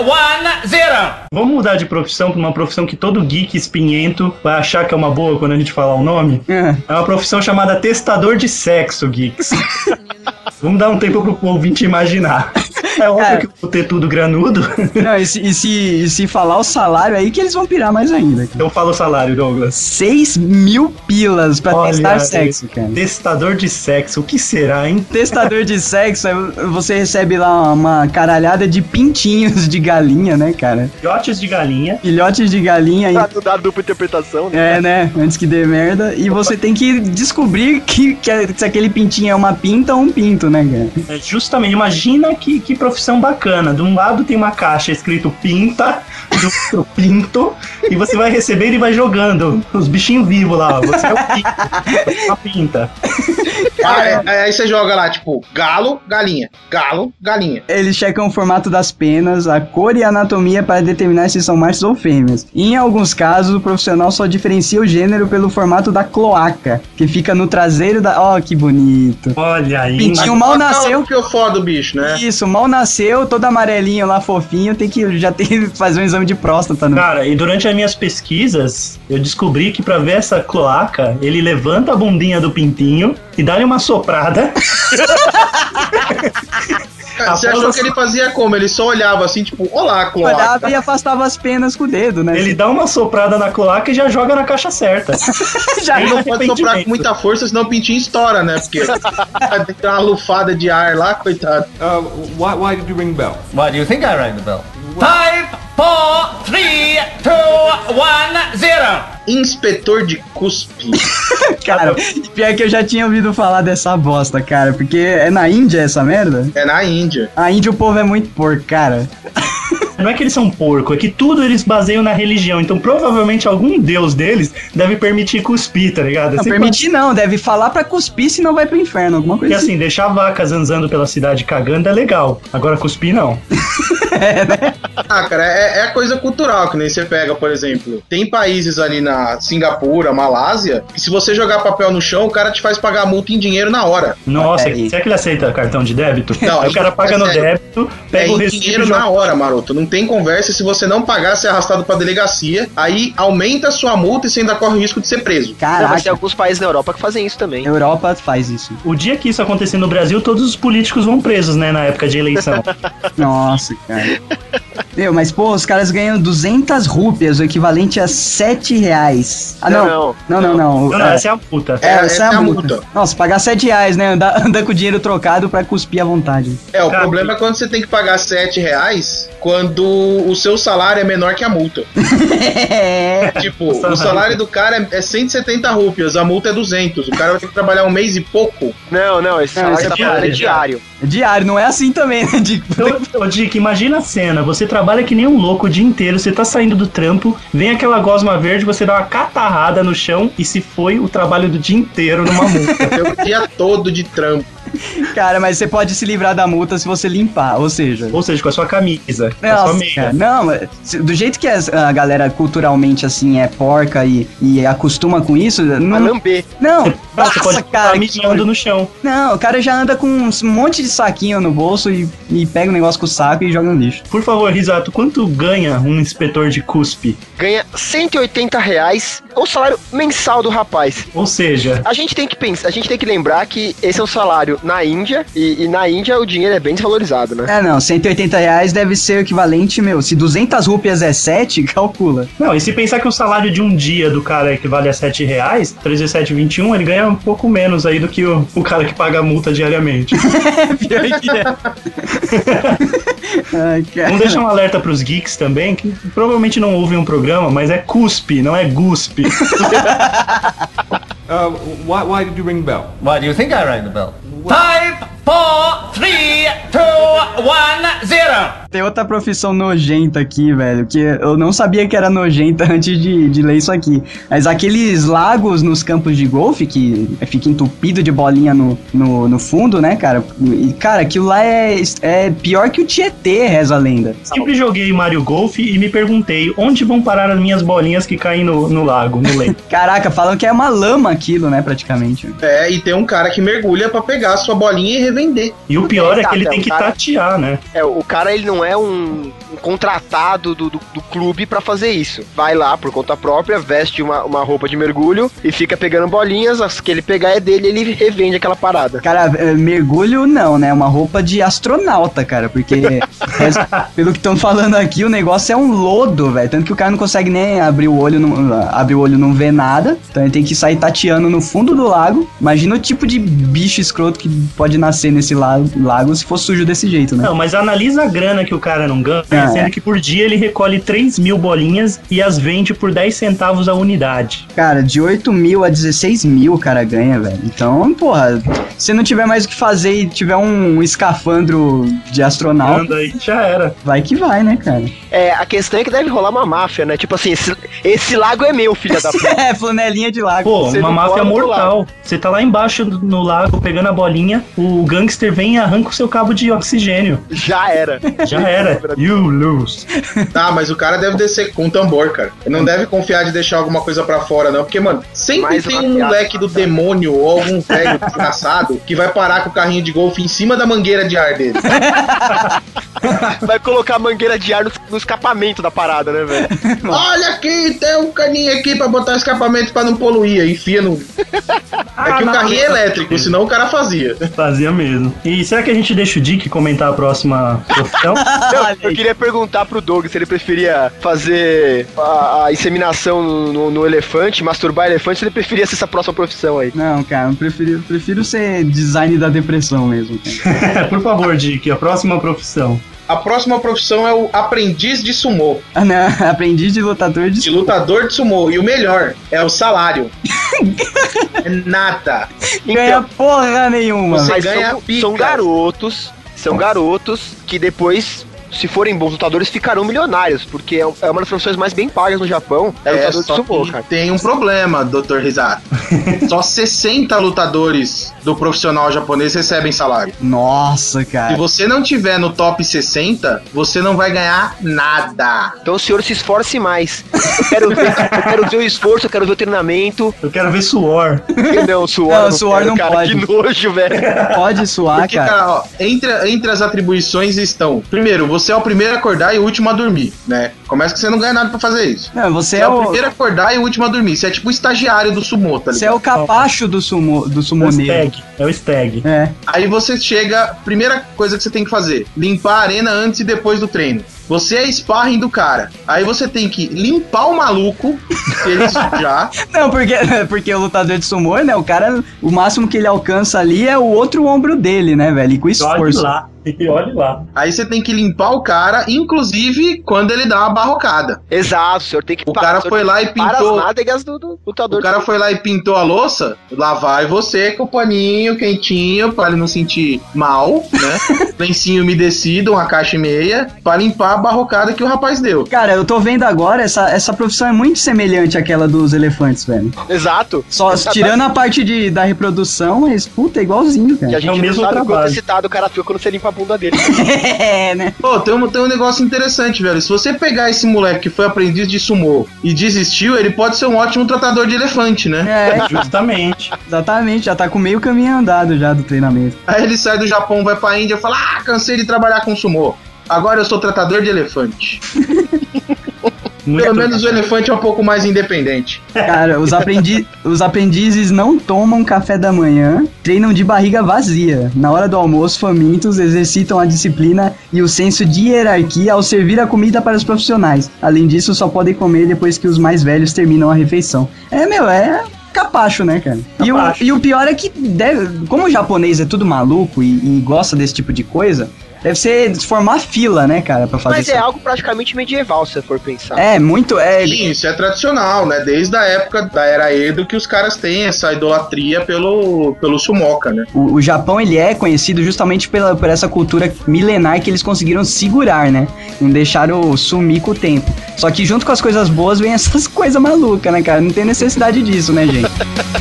one, zero. Vamos mudar de profissão pra uma profissão que todo geek espinhento vai achar que é uma boa quando a gente falar o nome? É. É uma profissão chamada testador de sexo, geeks. Vamos dar um tempo pro ouvinte imaginar. É óbvio Cara. que eu vou ter tudo granudo. Não, e se, e, se, e se falar o salário aí que eles vão pirar mais ainda. cara. Eu falo o salário, Douglas. 6 mil pilas pra Olha testar sexo, cara. Testador de sexo, o que será, hein? Testador de sexo, você recebe lá uma caralhada de pintinhos de galinha, né, cara? Filhotes de galinha. Filhotes de galinha. Dá, E, dá dupla interpretação, né? é, né? Antes que dê merda. E você tem que descobrir que, que é- se aquele pintinho é uma pinta ou um pinto, né, cara? É, justamente, imagina que, que profissão bacana. De um lado tem uma caixa escrito pinta, do outro pinto, e você vai recebendo e vai jogando os bichinhos vivos lá. ó. Você é o pinto, uma pinta. Ah, é- aí você joga lá, tipo, galo, galinha, galo, galinha. Eles checam o formato das penas, a cor e a anatomia para determinar se são machos ou fêmeas. Em alguns casos, o profissional só diferencia o gênero pelo formato da cloaca, que fica no traseiro da. Ó, que bonito. Olha aí. Pintinho mal nasceu. Que eu foda o bicho, né? Isso, mal nasceu, todo amarelinho lá, fofinho, tem que já tem que fazer um exame de próstata, né? Cara, e durante as minhas pesquisas, eu descobri que pra ver essa cloaca, ele levanta a bundinha do pintinho e dá-lhe uma soprada. Cara, você achou que ele fazia como? Ele só olhava assim, tipo, olá, cloaca. Olhava e afastava as penas com o dedo, né? Ele dá uma soprada na cloaca e já joga na caixa certa. já ele não pode soprar com muita força, senão o pintinho estoura, né? Porque tem uma lufada de ar lá, coitado. Uh, why, why did you ring the bell? Why do you think I rang the bell? Hi! Time! 4, 3, 2, 1, 0. Inspetor de cuspe. cara, pior que eu já tinha ouvido falar dessa bosta, cara. Porque é na Índia essa merda? É na Índia. A Índia o povo é muito porco, cara. Não é que eles são porco, é que tudo eles baseiam na religião. Então provavelmente algum deus deles deve permitir cuspir, tá ligado? Não, Assim, permitir não, deve falar pra cuspir, senão vai pro inferno, alguma coisa assim, deixar vacas zanzando pela cidade cagando é legal. Agora cuspir não. Ah, cara, é, é a coisa cultural, que nem você pega, por exemplo. Tem países ali na Singapura, Malásia, que se você jogar papel no chão, o cara te faz pagar multa em dinheiro na hora. Nossa, Peraí. será que ele aceita cartão de débito? Não, Aí o cara paga é no débito, É pega o em recibo dinheiro e joga. na hora, maroto. Não tem conversa. Se você não pagar, você é arrastado pra delegacia. Aí aumenta a sua multa e você ainda corre o risco de ser preso. Não, mas tem Caraca, alguns países na Europa que fazem isso também. a Europa faz isso. O dia que isso acontecer no Brasil, todos os políticos vão presos, né, na época de eleição. Nossa, cara. Meu, mas pô, os caras ganham 200 rúpias, o equivalente a 7 reais. Ah, não. Não, Não, não, não. Não, não, É, essa é a puta. É, essa é a multa. Nossa, pagar 7 reais, né? Andar, andar com dinheiro trocado pra cuspir à vontade. É, o Cara, problema é quando você tem que pagar 7 reais quando o seu salário é menor que a multa. É. Tipo, o salário do cara é, é 170 rúpias, a multa é 200. O cara vai ter que trabalhar um mês e pouco. Não, não, esse Não, salário esse é tá é diário, diário. É diário, não é assim também, né? De... Ô, ô, Dick, imagina a cena, você trabalha que nem um louco o dia inteiro, você tá saindo do trampo, vem aquela gosma verde, você dá uma catarrada no chão e se foi o trabalho do dia inteiro numa multa. O dia todo de trampo. Cara, mas você pode se livrar da multa se você limpar, ou seja. Ou seja, com a sua camisa, com a sua Nossa, meia. cara, não, do jeito que a galera culturalmente assim é porca e, e acostuma com isso, A não. lamber. Não, Você nossa, pode cara, mijando no chão. Não, o cara já anda com um monte de saquinho no bolso e, e pega o negócio com o saco e joga no lixo. Por favor, Risato, quanto ganha um inspetor de cuspe? Ganha 180 reais o salário mensal do rapaz. Ou seja, A gente tem que pensar, a gente tem que lembrar que esse é um salário na Índia e, e na Índia o dinheiro é bem desvalorizado, né? É, não, 180 reais deve ser o equivalente, meu, se 200 rupias é 7, calcula. não, e se pensar que o salário de um dia do cara equivale a 7 reais, 3 vezes 7, 21, ele ganha um pouco menos aí do que o, o cara que paga a multa diariamente. Pior que é. Ai. Vamos deixar um alerta pros geeks também, que provavelmente não ouvem um programa, mas é cuspe, não é guspe. Uh, why, why did you ring the bell? Why do you think I rang the bell? Five. 4, 3, 2, 1, 0. Tem outra profissão nojenta aqui, velho, que eu não sabia que era nojenta antes de, de ler isso aqui. Mas aqueles lagos nos campos de golfe, que fica entupido de bolinha no, no, no fundo, né, cara? E, cara, aquilo lá é, é pior que o Tietê, reza a lenda. Sempre joguei Mario Golf e me perguntei onde vão parar as minhas bolinhas que caem no, no lago, no leito. Caraca, falam que é uma lama aquilo, né, praticamente. É, e tem um cara que mergulha para pegar a sua bolinha e rever revender. E o pior é que ele tem que tatear, né? É, o cara ele não é um contratado do, do, do clube pra fazer isso. Vai lá por conta própria, veste uma, uma roupa de mergulho e fica pegando bolinhas, as que ele pegar é dele, ele revende aquela parada. Cara, é, mergulho não, né? Uma roupa de astronauta, cara. Porque, é, pelo que estão falando aqui, o negócio é um lodo, velho. Tanto que o cara não consegue nem abrir o olho, não, abrir o olho não vê nada. Então ele tem que sair tateando no fundo do lago. Imagina o tipo de bicho escroto que pode nascer nesse lago, lago se for sujo desse jeito, né? Não, mas analisa a grana que o cara não ganha, Ah, sendo é. que por dia ele recolhe 3 mil bolinhas e as vende por 10 centavos a unidade. Cara, de 8 mil a 16 mil o cara ganha, velho. Então, porra, se não tiver mais o que fazer e tiver um escafandro de astronauta, Anda aí, já era. vai que vai, né, cara? É, a questão é que deve rolar uma máfia, né? Tipo assim, esse, esse lago é meu, filha da puta. é, flanelinha de lago. Pô, Você uma máfia mortal. Você tá lá embaixo no lago pegando a bolinha, o gangster vem e arranca o seu cabo de oxigênio. Já era. Já era. You lose. Ah, mas o cara deve descer com um tambor, cara. Ele não deve confiar de deixar alguma coisa pra fora, não. Porque, mano, sempre Mais tem um piada moleque do demônio ou algum velho desgraçado que vai parar com o carrinho de golfe em cima da mangueira de ar dele. Vai colocar a mangueira de ar no, no escapamento da parada, né, velho? Olha aqui, tem um caninho aqui pra botar escapamento pra não poluir. Aí Enfia no. É que o carrinho é elétrico, senão o cara fazia. Fazia mesmo. E será que a gente deixa o Dick comentar a próxima profissão? Eu, eu queria perguntar pro Doug se ele preferia fazer a, a inseminação no, no- no elefante, masturbar elefante, se ele preferia ser essa próxima profissão aí. Não, cara, eu prefiro, prefiro ser design da depressão mesmo. cara. Por favor, Dick, a próxima profissão. A próxima profissão é o aprendiz de sumô. Ah, não, aprendiz de lutador de De lutador de sumô. E o melhor é o salário. é nada. ganha porra nenhuma. Você Mas ganha são, pica. são garotos, são garotos que depois, se forem bons lutadores, ficarão milionários, porque é é uma das profissões mais bem pagas no Japão, é, É, lutador de só sumô, que cara. tem um problema, Dr. Risato. Só 60 lutadores do profissional japonês recebem salário. Nossa, Se cara. você não tiver no top 60, você não vai ganhar nada. Então o senhor se esforce mais. Eu quero ver, eu quero ver o esforço, eu quero ver o treinamento. Eu quero ver suor. Não, suor. Não, eu suor quero, não cara, pode. Que nojo, velho. Pode suar, Porque, cara. cara, ó, entre, entre as atribuições estão: primeiro, você é o primeiro a acordar e o último a dormir, né? Começa que você não ganha nada pra fazer isso. Não, você Você é é o o, primeiro a acordar e o último a dormir. Você é tipo o estagiário do sumô, tá você é ligado? o capacho do sumo, do É o sumoneiro. stag. É o stag. É. Aí você chega, primeira coisa que você tem que fazer: limpar a arena antes e depois do treino. Você é sparring do cara. Aí você tem que limpar o maluco, se ele sujar. Não, porque, porque o lutador de sumô, né? O cara, o máximo que ele alcança ali é o outro ombro dele, né, velho? E com esforço. lá. E olhe lá. Aí você tem que limpar o cara, inclusive quando ele dá uma barrocada. Exato, o senhor tem que O cara foi lá e pintou. as do, do lutador. O cara foi lá e pintou a louça, lá vai você com o paninho quentinho pra ele não sentir mal, né? Lencinho umedecido, uma caixa e meia, pra limpar a barrocada que o rapaz deu. Cara, eu tô vendo agora, essa, essa profissão é muito semelhante àquela dos elefantes, velho. Exato. Só tirando a parte de, da reprodução, mas puta, é igualzinho, Que a cara. gente É o não mesmo sabe quanto trabalho. excitado o cara fica quando você limpa a bunda dele. é, né? Pô, tem um, tem um negócio interessante, velho. Se você pegar esse moleque que foi aprendiz de sumô e desistiu, ele pode ser um ótimo tratador de elefante, né? É, Justamente. exatamente, já tá com meio caminho andado já do treinamento. Aí ele sai do Japão, vai pra Índia e fala: Ah, cansei de trabalhar com sumô. Agora eu sou tratador de elefante. Muito Pelo menos o elefante é um pouco mais independente. Cara, os, aprendi os aprendizes não tomam café da manhã, treinam de barriga vazia. Na hora do almoço, famintos, exercitam a disciplina e o senso de hierarquia ao servir a comida para os profissionais. Além disso, só podem comer depois que os mais velhos terminam a refeição. É, meu, é capacho, né, cara? E o, e o pior é que, deve, como o japonês é tudo maluco e, e gosta desse tipo de coisa, deve ser formar fila, né, cara, pra fazer Mas isso. é algo praticamente medieval, se você for pensar. É, muito. É, Sim, isso é tradicional, né? Desde a época da Era Edo que os caras têm essa idolatria pelo, pelo sumoca, né? O, o Japão ele é conhecido justamente pela, por essa cultura milenar que eles conseguiram segurar, né? Não deixaram sumir com o tempo. Só que junto com as coisas boas vem essas coisas malucas, né, cara? Não tem necessidade disso, né, gente?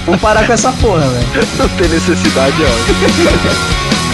Vamos parar com essa porra, velho. Não tem necessidade, ó.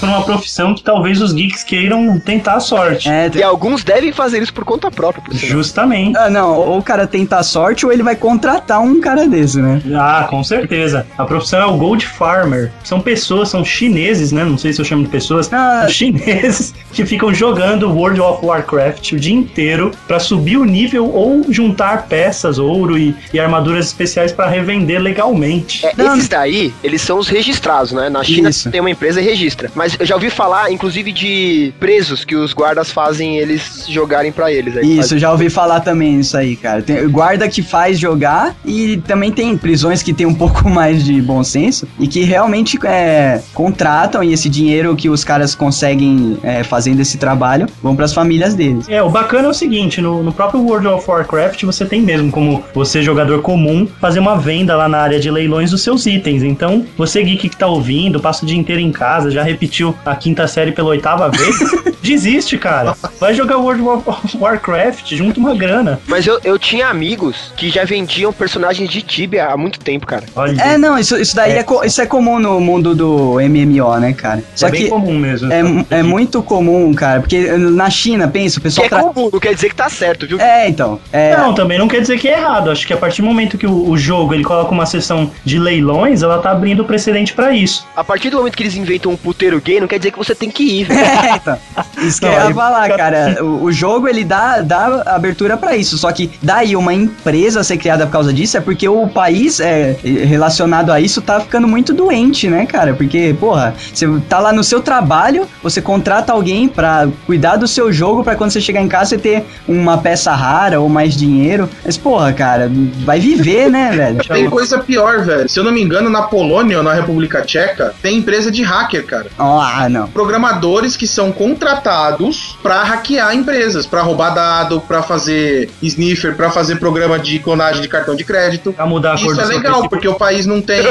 por uma profissão que talvez os geeks queiram tentar a sorte. É, E alguns devem fazer isso por conta própria, por. Justamente. Ah, não, ou o cara tenta a sorte ou ele vai contratar um cara desse, né? Ah, com certeza. A profissão é o Gold Farmer. São pessoas, são chineses, né? Não sei se eu chamo de pessoas. Ah. São chineses que ficam jogando World of Warcraft o dia inteiro pra subir o nível ou juntar peças, ouro e, e armaduras especiais pra revender legalmente. É, esses daí, eles são os registrados, né? Na China Isso. tem uma empresa e registra. Mas eu já ouvi falar, inclusive, de presos que os guardas fazem eles jogarem pra eles. Aí Isso, já ouvi falar também isso aí, cara. Tem guarda que faz jogar e também tem prisões que tem um pouco mais de bom senso e que realmente é, contratam e esse dinheiro que os caras conseguem é, fazendo esse trabalho vão pras famílias deles. É, o bacana é o seguinte, no, no próprio World of Warcraft você tem mesmo como você, jogador comum, fazer uma venda lá na área de leilões dos seus itens. Então, você geek que tá ouvindo, passa o dia inteiro em casa, já repetiu a quinta série pela oitava vez, desiste, cara. Vai jogar World of Warcraft, junta uma grana. Mas eu, eu tinha amigos que já vendiam personagens de Tibia há muito tempo, cara. Olha, É, não, isso, isso daí é, co- isso é comum no mundo do MMO, né, cara? Só é bem que comum mesmo. é, é muito comum, cara, porque na China, pensa, o Que pessoal é tra- comum, não quer dizer que tá certo, viu? É, então. É, Não, também não quer dizer que é errado. Acho que a partir do momento que o, o jogo ele coloca uma seção de leilões, ela tá abrindo precedente pra isso. A partir do momento que eles inventam um puteiro gay, não quer dizer que você tem que ir, velho. É. Isso que Não, eu ia aí- falar, cara. O, o jogo, ele dá, dá abertura pra isso. Só que daí uma empresa ser criada por causa disso é porque o país é, relacionado a isso tá ficando muito doente, né, cara? Porque, porra, você tá lá no seu trabalho, você contrata alguém pra cuidar do seu jogo pra quando você chegar em casa você ter uma peça rara ou mais dinheiro. Mas, porra, cara, vai viver, né, velho? Tem coisa pior, velho. Se eu não me engano, na Polônia ou na República Tcheca, tem empresa de hacker, cara. Ah, não. Programadores que são contratados pra hackear empresas, pra roubar dado, pra fazer sniffer, pra fazer programa de clonagem de cartão de crédito. Pra mudar a cor Isso é legal, porque o país não tem.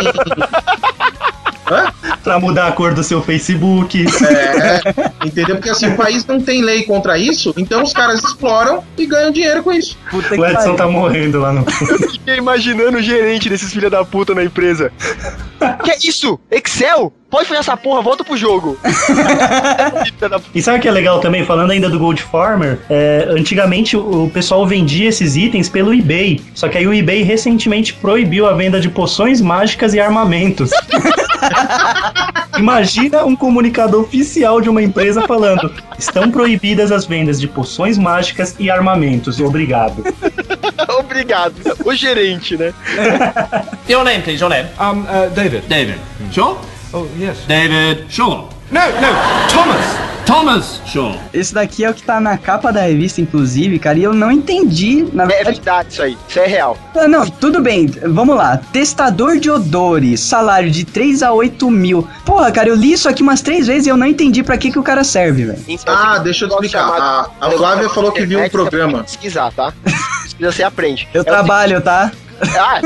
Pra mudar a cor do seu Facebook. É, entendeu? Porque assim, o país não tem lei contra isso, então os caras exploram e ganham dinheiro com isso. Puta O Edson tá morrendo lá no. Fiquei imaginando o gerente desses filha da puta na empresa. que é isso? Excel? Pode fazer essa porra, volta pro jogo. Filha da- E sabe o que é legal também, falando ainda do Gold Farmer? É, antigamente o pessoal vendia esses itens pelo eBay. Só que aí o eBay recentemente proibiu a venda de poções mágicas e armamentos. Imagina um comunicado oficial de uma empresa falando: estão proibidas as vendas de poções mágicas e armamentos. Obrigado. Obrigado. O gerente, né? Your name, please, your name. Um, uh, David. David. Sure? Oh, yes. David Shaw. No, no, Thomas. Thomas Shaw. Esse daqui é o que tá na capa da revista, inclusive, cara, e eu não entendi, na É verdade. verdade isso aí. Isso é real. Ah, Não, tudo bem, vamos lá. Testador de odores, salário de 3 a 8 mil. Porra, cara, eu li isso aqui umas três vezes e eu não entendi pra que, que o cara serve, velho. Então, Ah, deixa eu te explicar. chamado- A- a Flávia falou que viu um programa. Você pode pesquisar, tá? Pesquisa, você aprende. Eu É trabalho, tá? Ah,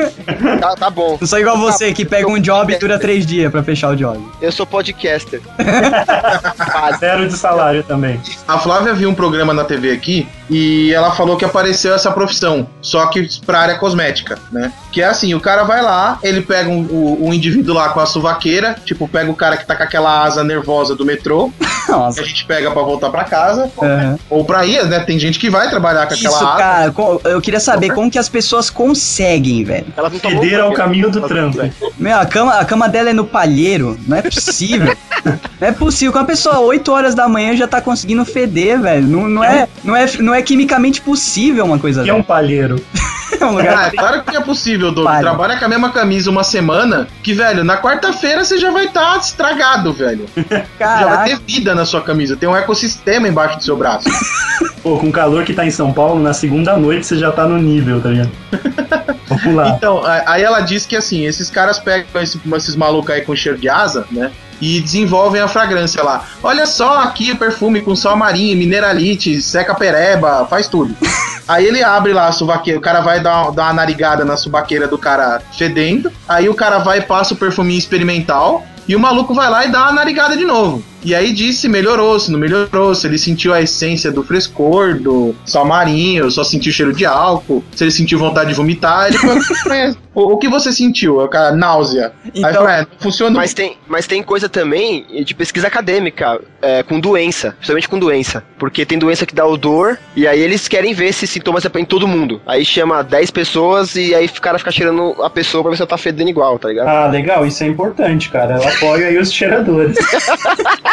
tá, tá bom. Não sou igual você que pega um job e dura três dias pra fechar o job. Eu sou podcaster. Zero de salário também. A Flávia viu um programa na TV aqui e ela falou que apareceu essa profissão, só que pra área cosmética, né? Que é assim, o cara vai lá, ele pega um, o- um indivíduo lá com a suvaqueira, tipo, pega o cara que tá com aquela asa nervosa do metrô, que Nossa. a gente pega pra voltar pra casa, Aham. ou pra ir, né? Tem gente que vai trabalhar com aquela Isso, asa. cara, eu queria saber como que as pessoas conseguem, velho. Elas não Feder ao caminho do trampo. Meu, a cama, a cama dela é no palheiro. Não é possível. não é possível. Que uma pessoa 8 horas da manhã já tá conseguindo feder, velho. Não, não, é, não, é, não é quimicamente possível uma coisa Que é um palheiro. É um Ah, lugar. é claro que é possível, Doug. Vale. Trabalha com a mesma camisa uma semana, que, velho, na quarta-feira você já vai estar estragado, velho. Já vai Caraca. ter vida na sua camisa, tem um ecossistema embaixo do seu braço. Pô, com o calor que tá em São Paulo, na segunda noite você já tá no nível, tá ligado? Vamos lá. Então, a- aí ela diz que assim, esses caras pegam esse- esses malucos aí com cheiro de asa, né? E desenvolvem a fragrância lá. Olha só aqui perfume com sol marinho, mineralite, seca pereba, faz tudo. Aí ele abre lá a suvaqueira, o cara vai dar, dar uma narigada na subaqueira do cara fedendo. Aí o cara vai e passa o perfuminho experimental. E o maluco vai lá e dá uma narigada de novo. E aí disse se melhorou, se não melhorou, se ele sentiu a essência do frescor, do sal marinho, só sentiu cheiro de álcool, se ele sentiu vontade de vomitar, ele falou, "Mas, o, o que você sentiu? Eu, cara, náusea. aí Então- eu falei, é, não funciona. Mas tem, mas tem coisa também de pesquisa acadêmica, é, com doença, principalmente com doença. Porque tem doença que dá odor, e aí eles querem ver se sintomas é em todo mundo. Aí chama 10 pessoas e aí o cara fica cheirando a pessoa pra ver se ela tá fedendo igual, tá ligado? Ah, legal, isso é importante, cara. Ela apoia aí os cheiradores.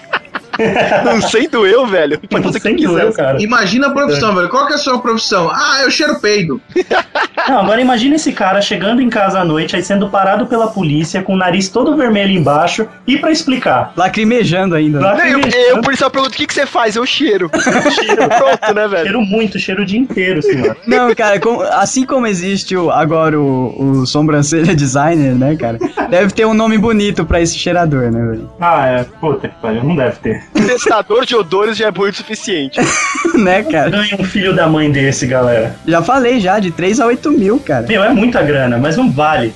Não sendo eu, velho. Pode fazer o que Sendo quiser. eu, cara. Imagina a profissão, velho. Qual que é a sua profissão? Ah, eu cheiro peido. Não, agora imagina esse cara chegando em casa à noite, aí sendo parado pela polícia, com o nariz todo vermelho embaixo, e pra explicar. Lacrimejando ainda. né? Não, eu, eu, o policial pergunta o que, que você faz, eu cheiro. cheiro, Pronto, né, velho? cheiro muito, cheiro o dia inteiro, senhor. Não, cara, com- assim como existe o, agora o, o sobrancelha designer, né, cara? Deve ter um nome bonito pra esse cheirador, né, velho? Ah, é, puta que pariu, não deve ter. Testador de odores já é muito o suficiente. né, cara? Ganha um filho da mãe desse, galera. Já falei já, de 3 a 8 mil, cara. Meu, é muita grana, mas não vale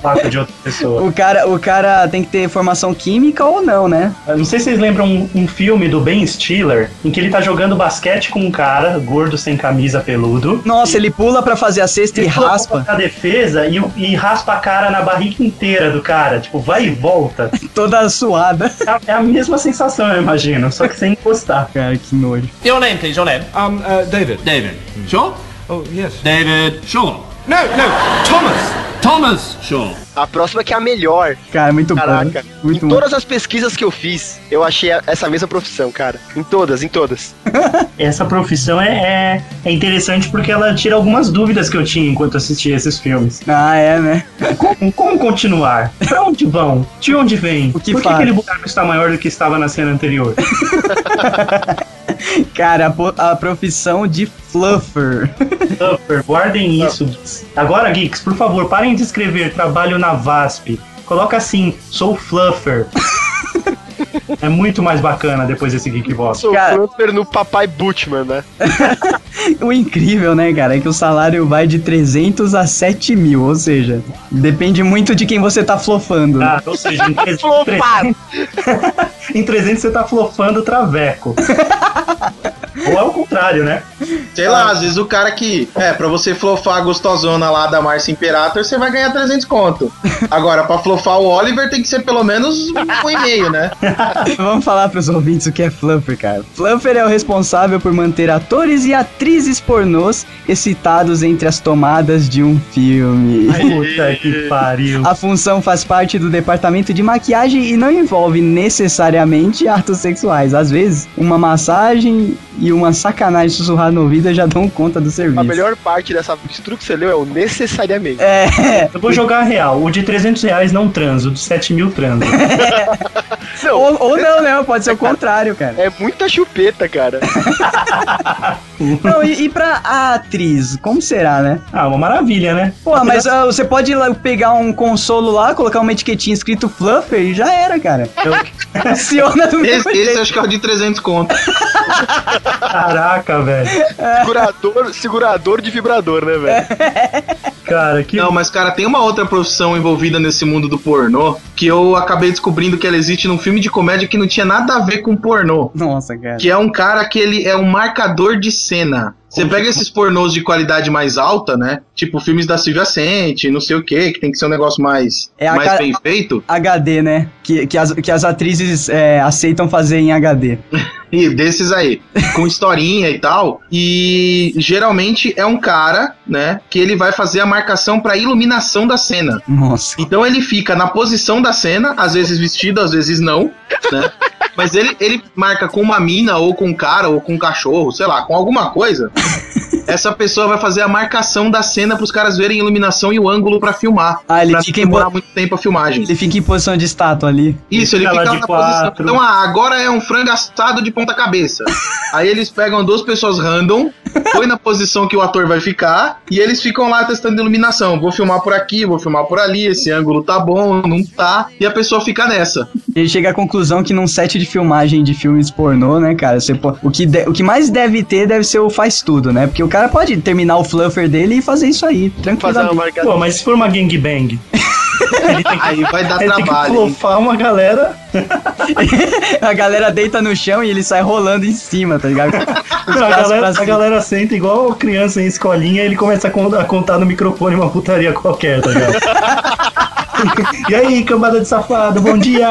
faca de outra pessoa. O cara, o cara tem que ter formação química ou não, né? Eu Não sei se vocês lembram um, um filme do Ben Stiller, em que ele tá jogando basquete com um cara, gordo sem camisa peludo. Nossa, ele pula pra fazer a cesta e Ele pula raspa a defesa e, e raspa a cara na barriga inteira do cara. Tipo, vai e volta. toda suada. É a- É a mesma sensação, eu imagino, só que sem encostar. Cara, que nojo. Your name, please, your name. Um, uh, David. David. Sure? Oh, yes. David Shaw. No, no, Thomas. Thomas Shaw. A próxima que é a melhor. Cara, muito Caraca. bom. Muito em bom. todas as pesquisas que eu fiz, eu achei essa mesma profissão, cara. Em todas, em todas. Essa profissão é, é, é interessante porque ela tira algumas dúvidas que eu tinha enquanto assistia esses filmes. Ah, é, né? Como, como continuar? Pra onde vão? De onde vem? O que Por que faz? aquele buraco está maior do que estava na cena anterior? Cara, a, a profissão de fluffer. Fluffer, guardem isso. Agora, Geeks, por favor, parem de escrever trabalho na VASP. Coloca assim, sou Fluffer. É muito mais bacana depois desse Geek Boss. Sou Cara- fluffer no Papai Butchman, né? O incrível, né, cara, é que o salário vai de 300 a 7 mil, ou seja, depende muito de quem você tá flofando. né? Ah, ou seja, em 300, Flopado. em 300 você tá flofando o traveco. Ou é o contrário, né? Sei lá, às vezes o cara que. É, pra você flofar a gostosona lá da Marcia Imperator, você vai ganhar 300 conto. Agora, pra flofar o Oliver tem que ser pelo menos um e-mail, né? Vamos falar pros ouvintes o que é fluffer, cara. Fluffer é o responsável por manter atores e atrizes pornôs excitados entre as tomadas de um filme. Puta que pariu. A função faz parte do departamento de maquiagem e não envolve necessariamente atos sexuais. Às vezes, uma massagem e uma sacanagem sussurrada no ouvido já dão conta do serviço. A melhor parte dessa mistura que você leu é o necessariamente. É, Eu vou jogar a real. O de 300 reais não transa, o de 7 mil transa. Não, ou, ou não, né? Pode ser o contrário, cara. é muita chupeta, cara. Não, e, e pra a atriz, como será, né? Ah, uma maravilha, né? Pô, mas ah, você pode ir lá pegar um consolo lá, colocar uma etiquetinha escrito Fluffer e já era, cara. Funciona do mesmo Esse, esse jeito. acho que é o de 300 conto. Caraca, velho. Segurador, segurador de vibrador, né, velho? Cara, que. Não, mas cara, tem uma outra profissão envolvida nesse mundo do pornô que eu acabei descobrindo que ela existe num filme de comédia que não tinha nada a ver com pornô. Nossa, cara. Que é um cara que ele é um marcador de cena. Você pega esses pornôs de qualidade mais alta, né? Tipo filmes da Silvia Sente, não sei o que, que tem que ser um negócio mais, É mais bem feito. HD, né? Que, que, as, que as atrizes é, aceitam fazer em HD. E desses aí, com historinha e tal. E geralmente é um cara, né, que ele vai fazer a marcação pra iluminação da cena. Nossa. Então ele fica na posição da cena, às vezes vestido, às vezes não, né? Mas ele, ele marca com uma mina, ou com um cara, ou com um cachorro, sei lá, com alguma coisa. Essa pessoa vai fazer a marcação da cena pros caras verem a iluminação e o ângulo pra filmar. Ah, ele pra fica em demorar bo- muito tempo a filmagem. Ele fica em posição de estátua ali. Isso, ele Fica lá fica de na posição. quatro. Então, ah, agora é um frango assado de ponta cabeça. Aí eles pegam duas pessoas random, põe na posição que o ator vai ficar, e eles ficam lá testando iluminação. Vou filmar por aqui, vou filmar por ali, esse ângulo tá bom, não tá, e a pessoa fica nessa. Ele chega à conclusão que num set de filmagem de filmes pornô, né, cara, você o, que de- o que mais deve ter deve ser o faz tudo, né? Porque o cara pode terminar o fluffer dele e fazer isso aí, marcação. Pô, mas se for uma gangbang? Ele tem que, Aí vai dar ele tem que trabalho. hein? flofar uma galera. a galera deita no chão e ele sai rolando em cima, tá ligado? Não, a, galera, pra a galera senta igual criança em escolinha e ele começa a con- a contar no microfone uma putaria qualquer, tá ligado? e aí, cambada de safado, bom dia!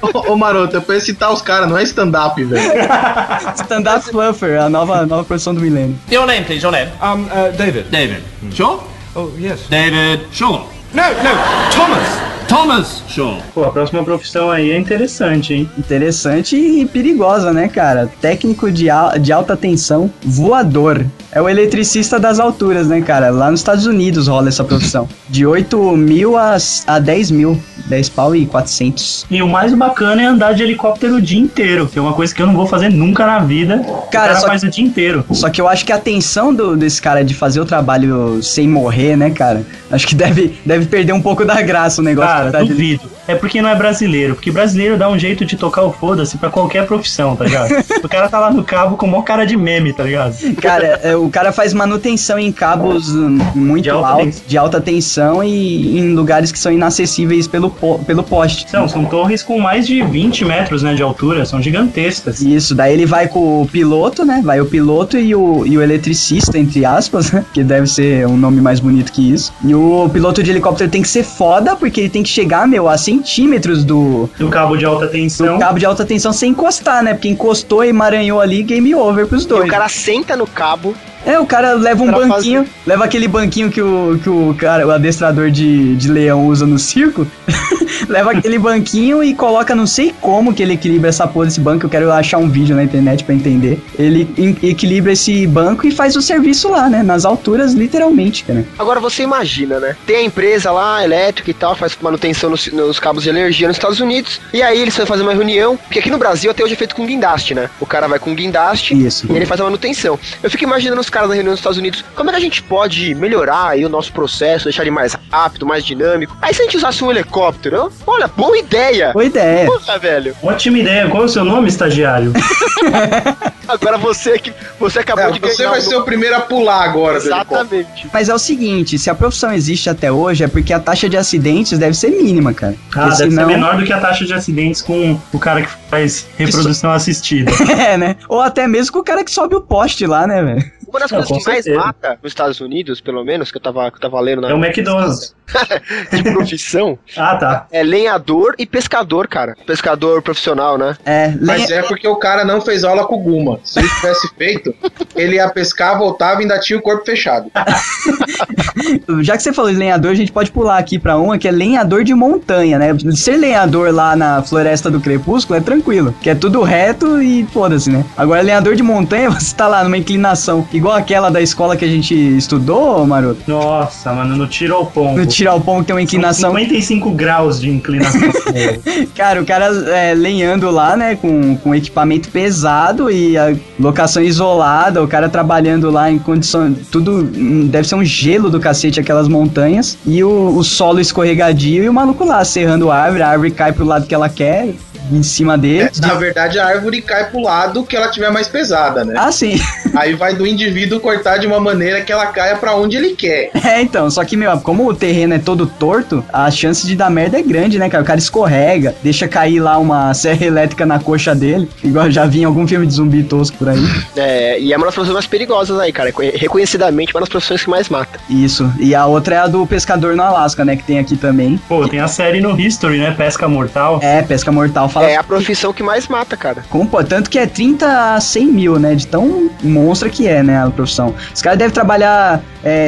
Ô, ô, Maroto, eu penso citar os caras, não é stand-up, velho. Stand-up fluffer, a nova, nova profissão do milênio. Your name, please, your name. Um, uh, David. David. Sure? Oh, yes. David Shaw. No, no, Thomas. Thomas Shaw. Pô, a próxima profissão aí é interessante, hein? Interessante e perigosa, né, cara? Técnico de, al- de alta tensão, voador. É o eletricista das alturas, né, cara? Lá nos Estados Unidos rola essa profissão. De 8 mil a, a 10 mil. 10 pau e 400. E o mais bacana é andar de helicóptero o dia inteiro, que é uma coisa que eu não vou fazer nunca na vida. o Cara, cara só- faz o dia inteiro. Só que eu acho que a tensão do, desse cara de fazer o trabalho sem morrer, né, cara? Acho que deve, deve perder um pouco da graça o negócio. Cara, de- duvido. É porque não é brasileiro. Porque brasileiro dá um jeito de tocar o foda-se pra qualquer profissão, tá ligado? o cara tá lá no cabo com mó cara de meme, tá ligado? Cara, é, o cara faz manutenção em cabos muito De alta altos, tensão. de alta tensão e em lugares que são inacessíveis pelo, po- pelo poste. São, são torres com mais de 20 metros né, de altura, são gigantescas. Isso, daí ele vai com o piloto, né? Vai o piloto e o, e o eletricista, entre aspas, né? Que deve ser um nome mais bonito que isso. E o piloto de helicóptero tem que ser foda, porque ele tem que chegar, meu, a centímetros do, Do cabo de alta do tensão. cabo de alta tensão sem encostar, né? Porque encostou e emaranhou ali, game over pros E dois. o cara senta no cabo. É, o cara leva um Pra banquinho, leva aquele banquinho que o, que o cara, o adestrador de, de leão usa no circo, leva aquele banquinho e coloca, não sei como que ele equilibra essa porra desse banco, eu quero achar um vídeo na internet pra entender. Ele equilibra esse banco e faz o serviço lá, né, nas alturas, literalmente, cara. Agora você imagina, né? Tem a empresa lá, elétrica e tal, faz manutenção nos, nos cabos de energia nos Estados Unidos. E aí eles vão fazer uma reunião. Porque aqui no Brasil até hoje é feito com guindaste, né? O cara vai com guindaste Isso. e ele faz a manutenção. Eu fico imaginando os caras na reunião nos Estados Unidos. Como é que a gente pode melhorar aí o nosso processo, deixar ele mais rápido, mais dinâmico? Aí se a gente usasse um helicóptero, ó, olha, boa ideia! Boa ideia. Puta, velho. Ótima ideia. Qual é o seu nome, estagiário? Agora você que você acabou É, de você ganhar vai um- ser o primeiro a pular agora. Exatamente. Mas é o seguinte, se a profissão existe até hoje, é porque a taxa de acidentes deve ser mínima, cara. Ah, Porque deve senão- ser menor do que a taxa de acidentes com o cara que faz reprodução assistida. É, né? Ou até mesmo com o cara que sobe o poste lá, né, velho? Uma das Não, coisas que mais certeza. mata nos Estados Unidos, pelo menos, que eu tava, que eu tava lendo na É o McDonald's. de profissão, Ah, tá. é lenhador e pescador, cara. Pescador profissional, né? É, Mas é porque o cara não fez aula com o Guma. Se ele tivesse feito, ele ia pescar, voltava e ainda tinha o corpo fechado. Já que você falou de lenhador, a gente pode pular aqui pra uma que é lenhador de montanha, né? Ser lenhador lá na floresta do crepúsculo é tranquilo, que é tudo reto e foda-se, né? Agora, lenhador de montanha, você tá lá numa inclinação igual aquela da escola que a gente estudou, Maroto. Nossa, mano, no tiro ao pombo. No tirar o pão que tem uma São inclinação. 55 graus de inclinação. Cara, o cara é, lenhando lá, né, com, com equipamento pesado e a locação isolada, o cara trabalhando lá em condição. Tudo. hum, Deve ser um gelo do cacete aquelas montanhas. E o, o solo escorregadio e o maluco lá serrando a árvore, a árvore cai pro lado que ela quer, em cima dele. É, na verdade, a árvore cai pro lado que ela tiver mais pesada, né? Ah, sim. Aí vai do indivíduo cortar de uma maneira que ela caia pra onde ele quer. É, então, só que, meu, como o terreno é todo torto, a chance de dar merda é grande, né, cara? O cara escorrega, deixa cair lá uma serra elétrica na coxa dele, igual já vi em algum filme de zumbi tosco por aí. É, e é uma das profissões mais perigosas aí, cara. É Reconhecidamente uma das profissões que mais mata. Isso. E a outra é a do pescador no Alasca, né? Que tem aqui também. Pô, tem a série no History, né? Pesca Mortal. É, pesca mortal. Fala É a profissão que mais mata, cara. como, tanto que é 30 a 100 mil, né? De tão monstra que é, né? A profissão. Os caras devem trabalhar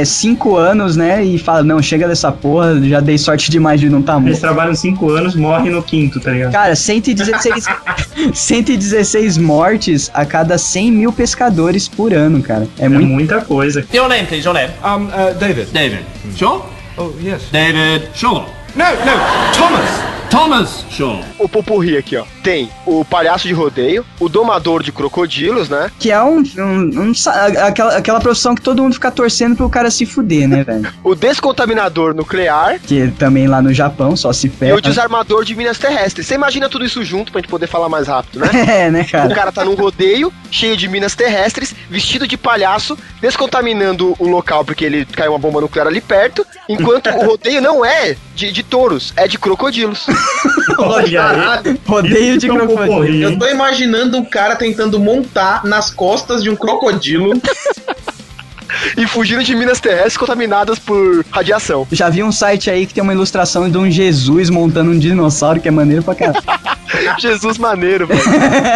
5 anos, né? E fala, não, chega dessa porra, já dei sorte demais de não estar tá Eles morto. trabalham 5 anos, morrem no quinto, tá ligado? Cara, 116, 116 mortes a cada 100 mil pescadores por ano, cara. É É muito. muita coisa. Your name, please, your name. Um, uh, David. David. Sure? Oh, yes. David Shaw. No, no, Thomas. Thomas Shaw. O popurri aqui, ó. Tem o palhaço de rodeio, o domador de crocodilos, né? Que é um, um- um aquela, aquela profissão que todo mundo fica torcendo pro cara se fuder, né, velho? O descontaminador nuclear Que também lá no Japão só se e ferra. o desarmador de minas terrestres. Você imagina tudo isso junto pra gente poder falar mais rápido, né? É, né, O cara? cara tá num rodeio, cheio de minas terrestres, vestido de palhaço, descontaminando o local porque ele caiu uma bomba nuclear ali perto, enquanto o rodeio não é de, de touros, é de crocodilos. Olha aí. Caralho, Rodeio de eu crocodilo. tô imaginando um cara tentando montar nas costas de um crocodilo. e fugindo de minas terrestres contaminadas por radiação. Já vi um site aí que tem uma ilustração de um Jesus montando um dinossauro, que é maneiro pra caralho. Jesus maneiro, velho.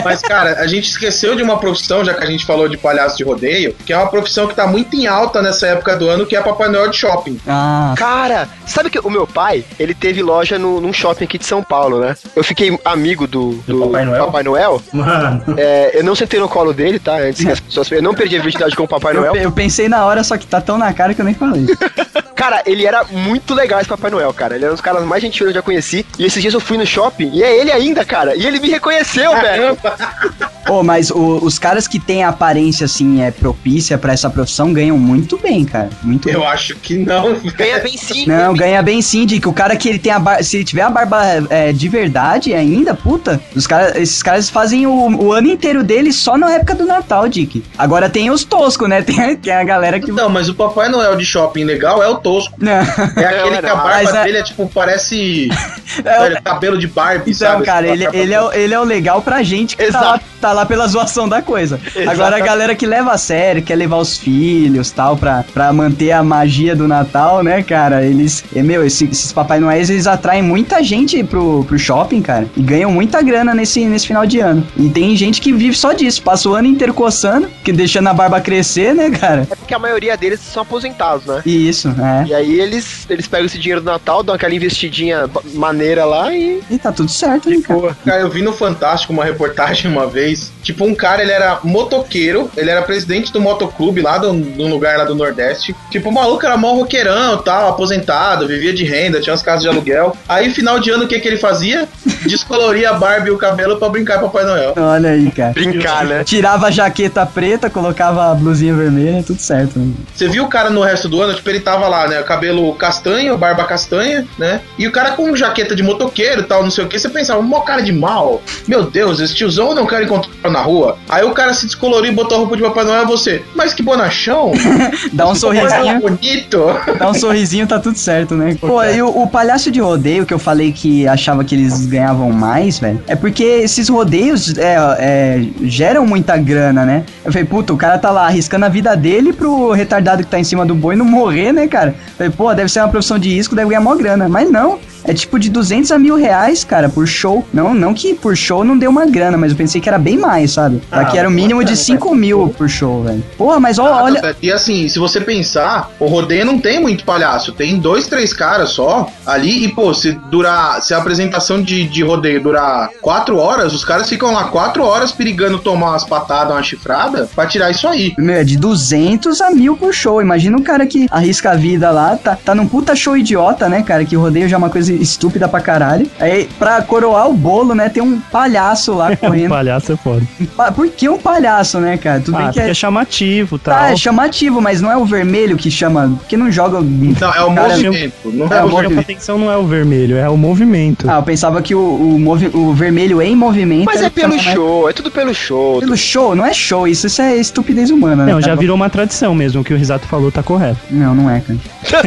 Mas, cara, a gente esqueceu de uma profissão, já que a gente falou de palhaço de rodeio, que é uma profissão que tá muito em alta nessa época do ano, que é Papai Noel de shopping. Ah, Cara, sabe que o meu pai, ele teve loja no, num shopping aqui de São Paulo, né? Eu fiquei amigo do, Do Papai Noel? Papai Noel. Mano. É, eu não sentei no colo dele, tá? Antes que as pessoas. Eu não perdi a virgindade com o Papai eu, Noel. pe- eu pensei na hora, só que tá tão na cara que eu nem falei. Cara, ele era muito legal esse Papai Noel, cara. Ele era um dos caras mais gentis que eu já conheci. E esses dias eu fui no shopping e é ele ainda, cara. E ele me reconheceu, velho. Ô, mas o- os caras que têm a aparência, assim, é propícia pra essa profissão ganham muito bem, cara. Muito Eu bem. acho que não. Ganha bem sim. Não, ganha bem sim, Dick. O cara que ele tem a barba. Se ele tiver a barba é, de verdade ainda, puta, os cara, esses caras fazem o, o ano inteiro dele só na época do Natal, Dick. Agora tem os toscos, né? Tem, tem a galera que. Não, mas o Papai Noel de shopping legal é o tosco. Não. É aquele Não, que a barba mas é- dele é tipo, parece É, velho, cabelo de Barbie, Então, sabe? cara, Essa ele, ele, é, o- ele é o legal pra gente que tá lá, Exato. tá lá pela zoação da coisa. Agora a galera que leva a sério, quer levar os filhos tal, pra, pra manter a magia do Natal, né, cara? Eles. É, meu, esse- esses Papai Noéis, eles atraem muita gente pro, pro shopping, cara. E ganham muita grana nesse, nesse final de ano. E tem gente que vive só disso, passa o ano inteiro coçando, que deixando a barba crescer, né, cara? É porque a maioria deles são aposentados, né? E isso, é. E aí eles, eles pegam esse dinheiro do Natal, dão aquela investidinha maneira lá e. E tá tudo certo, né, cara? Cara, eu vi no Fantástico uma reportagem uma vez. Tipo, um cara, ele era motoqueiro, ele era presidente do motoclube lá do, do lugar lá do Nordeste. Tipo, o maluco era mó roqueirão tal, aposentado, vivia de renda, tinha umas casas de aluguel. Aí, final de ano, o que, que ele fazia? Descoloria a barba e o cabelo pra brincar com Papai Noel. Olha aí, cara. Brincar, né? Tirava a jaqueta preta, colocava a blusinha vermelha, tudo certo. Né? Você viu o cara no resto do ano? Tipo, ele tava lá, né? Cabelo castanho, barba castanha, né? E o cara com jaqueta de motoqueiro e tal, não sei o que. Você pensava, mó cara de mal. Meu Deus, esse tiozão eu não quero encontrar na rua. Aí o cara se descoloriu e botou a roupa de Papai Noel. Você, mas que bonachão. Dá um sorrisinho. bonito. Dá um sorrisinho, tá tudo certo, né? Pô, e o, o palhaço de rodeio que eu falei que achava que eles ganhavam mais, velho, é porque esses rodeios é, é, geram muita grana, né? Eu falei, puta, o cara tá lá arriscando a vida dele pro retardado que tá em cima do boi não morrer, né, cara? Eu falei, pô, deve ser uma profissão de risco, deve ganhar mó grana. Mas não. É tipo de 200 a mil reais, cara, por show. Não, não que por show não deu uma grana, mas eu pensei que era bem mais, sabe? Ah, Aqui era o mínimo de 5 mil por show, velho. Porra, mas ó, Ah, olha. tá, E assim, se você pensar, o rodeio não tem muito palhaço, tem dois, três caras só ali. E, pô, se durar, se a apresentação de, de rodeio durar quatro horas, os caras ficam lá quatro horas perigando tomar umas patadas, uma chifrada, pra tirar isso aí. Meu, é de 200 a mil por show. Imagina um cara que arrisca a vida lá, tá, tá num puta show idiota, né, cara? Que rodeio já é uma coisa estúpida pra caralho. Aí, pra coroar o bolo, né, tem um palhaço lá Um correndo. palhaço é foda. Um Por que um palhaço, né, cara? Tudo Ah, bem que porque é é. chamativo, tal. Tá, é chamativo, mas não é o vermelho que chama. Porque não joga. Não, é o Cara, movimento, não é é, o movimento. atenção não é o vermelho, é o movimento. Ah, eu pensava que o, o, movi- o vermelho em movimento. Mas é pelo mais- show, é tudo pelo show. Pelo show, não é show, isso, isso é estupidez humana, né? Não, já cara? virou uma tradição mesmo, o que o Risato falou tá correto. Não, não é, cara.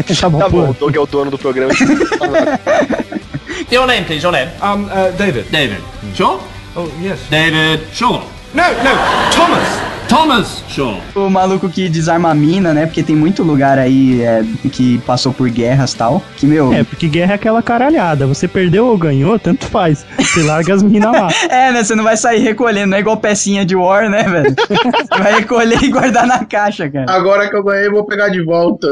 Tá bom, Tá bom, o Doug é o dono do programa. Your name, please, your name. Um, uh, David. David. Sure? Oh, yes. David Shaw. No, no, Thomas. Thomas Shaw. O maluco que desarma a mina, né? Porque tem muito lugar aí é, que passou por guerras e tal. Que, meu. É, porque guerra é aquela caralhada. Você perdeu ou ganhou, tanto faz. Você larga as minas lá. É, né? Você não vai sair recolhendo, não é igual pecinha de War, né, velho? Você vai recolher e guardar na caixa, cara. Agora que eu ganhei, eu vou pegar de volta.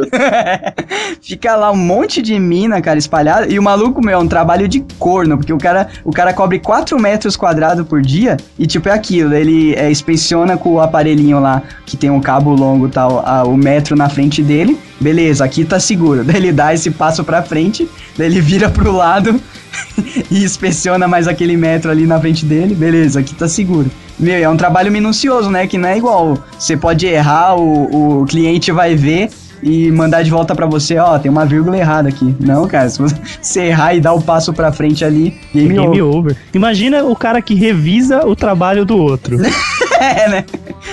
Fica lá um monte de mina, cara, espalhada. E o maluco, meu, é um trabalho de corno, porque o cara, o cara cobre 4 metros quadrados por dia e, tipo, é aquilo. Ele é, inspeciona com o aparelhinho lá, que tem um cabo longo e tal, a- o metro na frente dele. Beleza, aqui tá seguro. Daí ele dá esse passo pra frente, daí ele vira pro lado. e inspeciona mais aquele metro ali na frente dele, beleza, aqui tá seguro. Meu, é um trabalho minucioso, né? Que não é igual. Você pode errar, o, o cliente vai ver e mandar de volta pra você, ó, tem uma vírgula errada aqui. Não, cara, se você errar e dar o passo pra frente ali, game, Game over. over. Imagina o cara que revisa o trabalho do outro. é, né?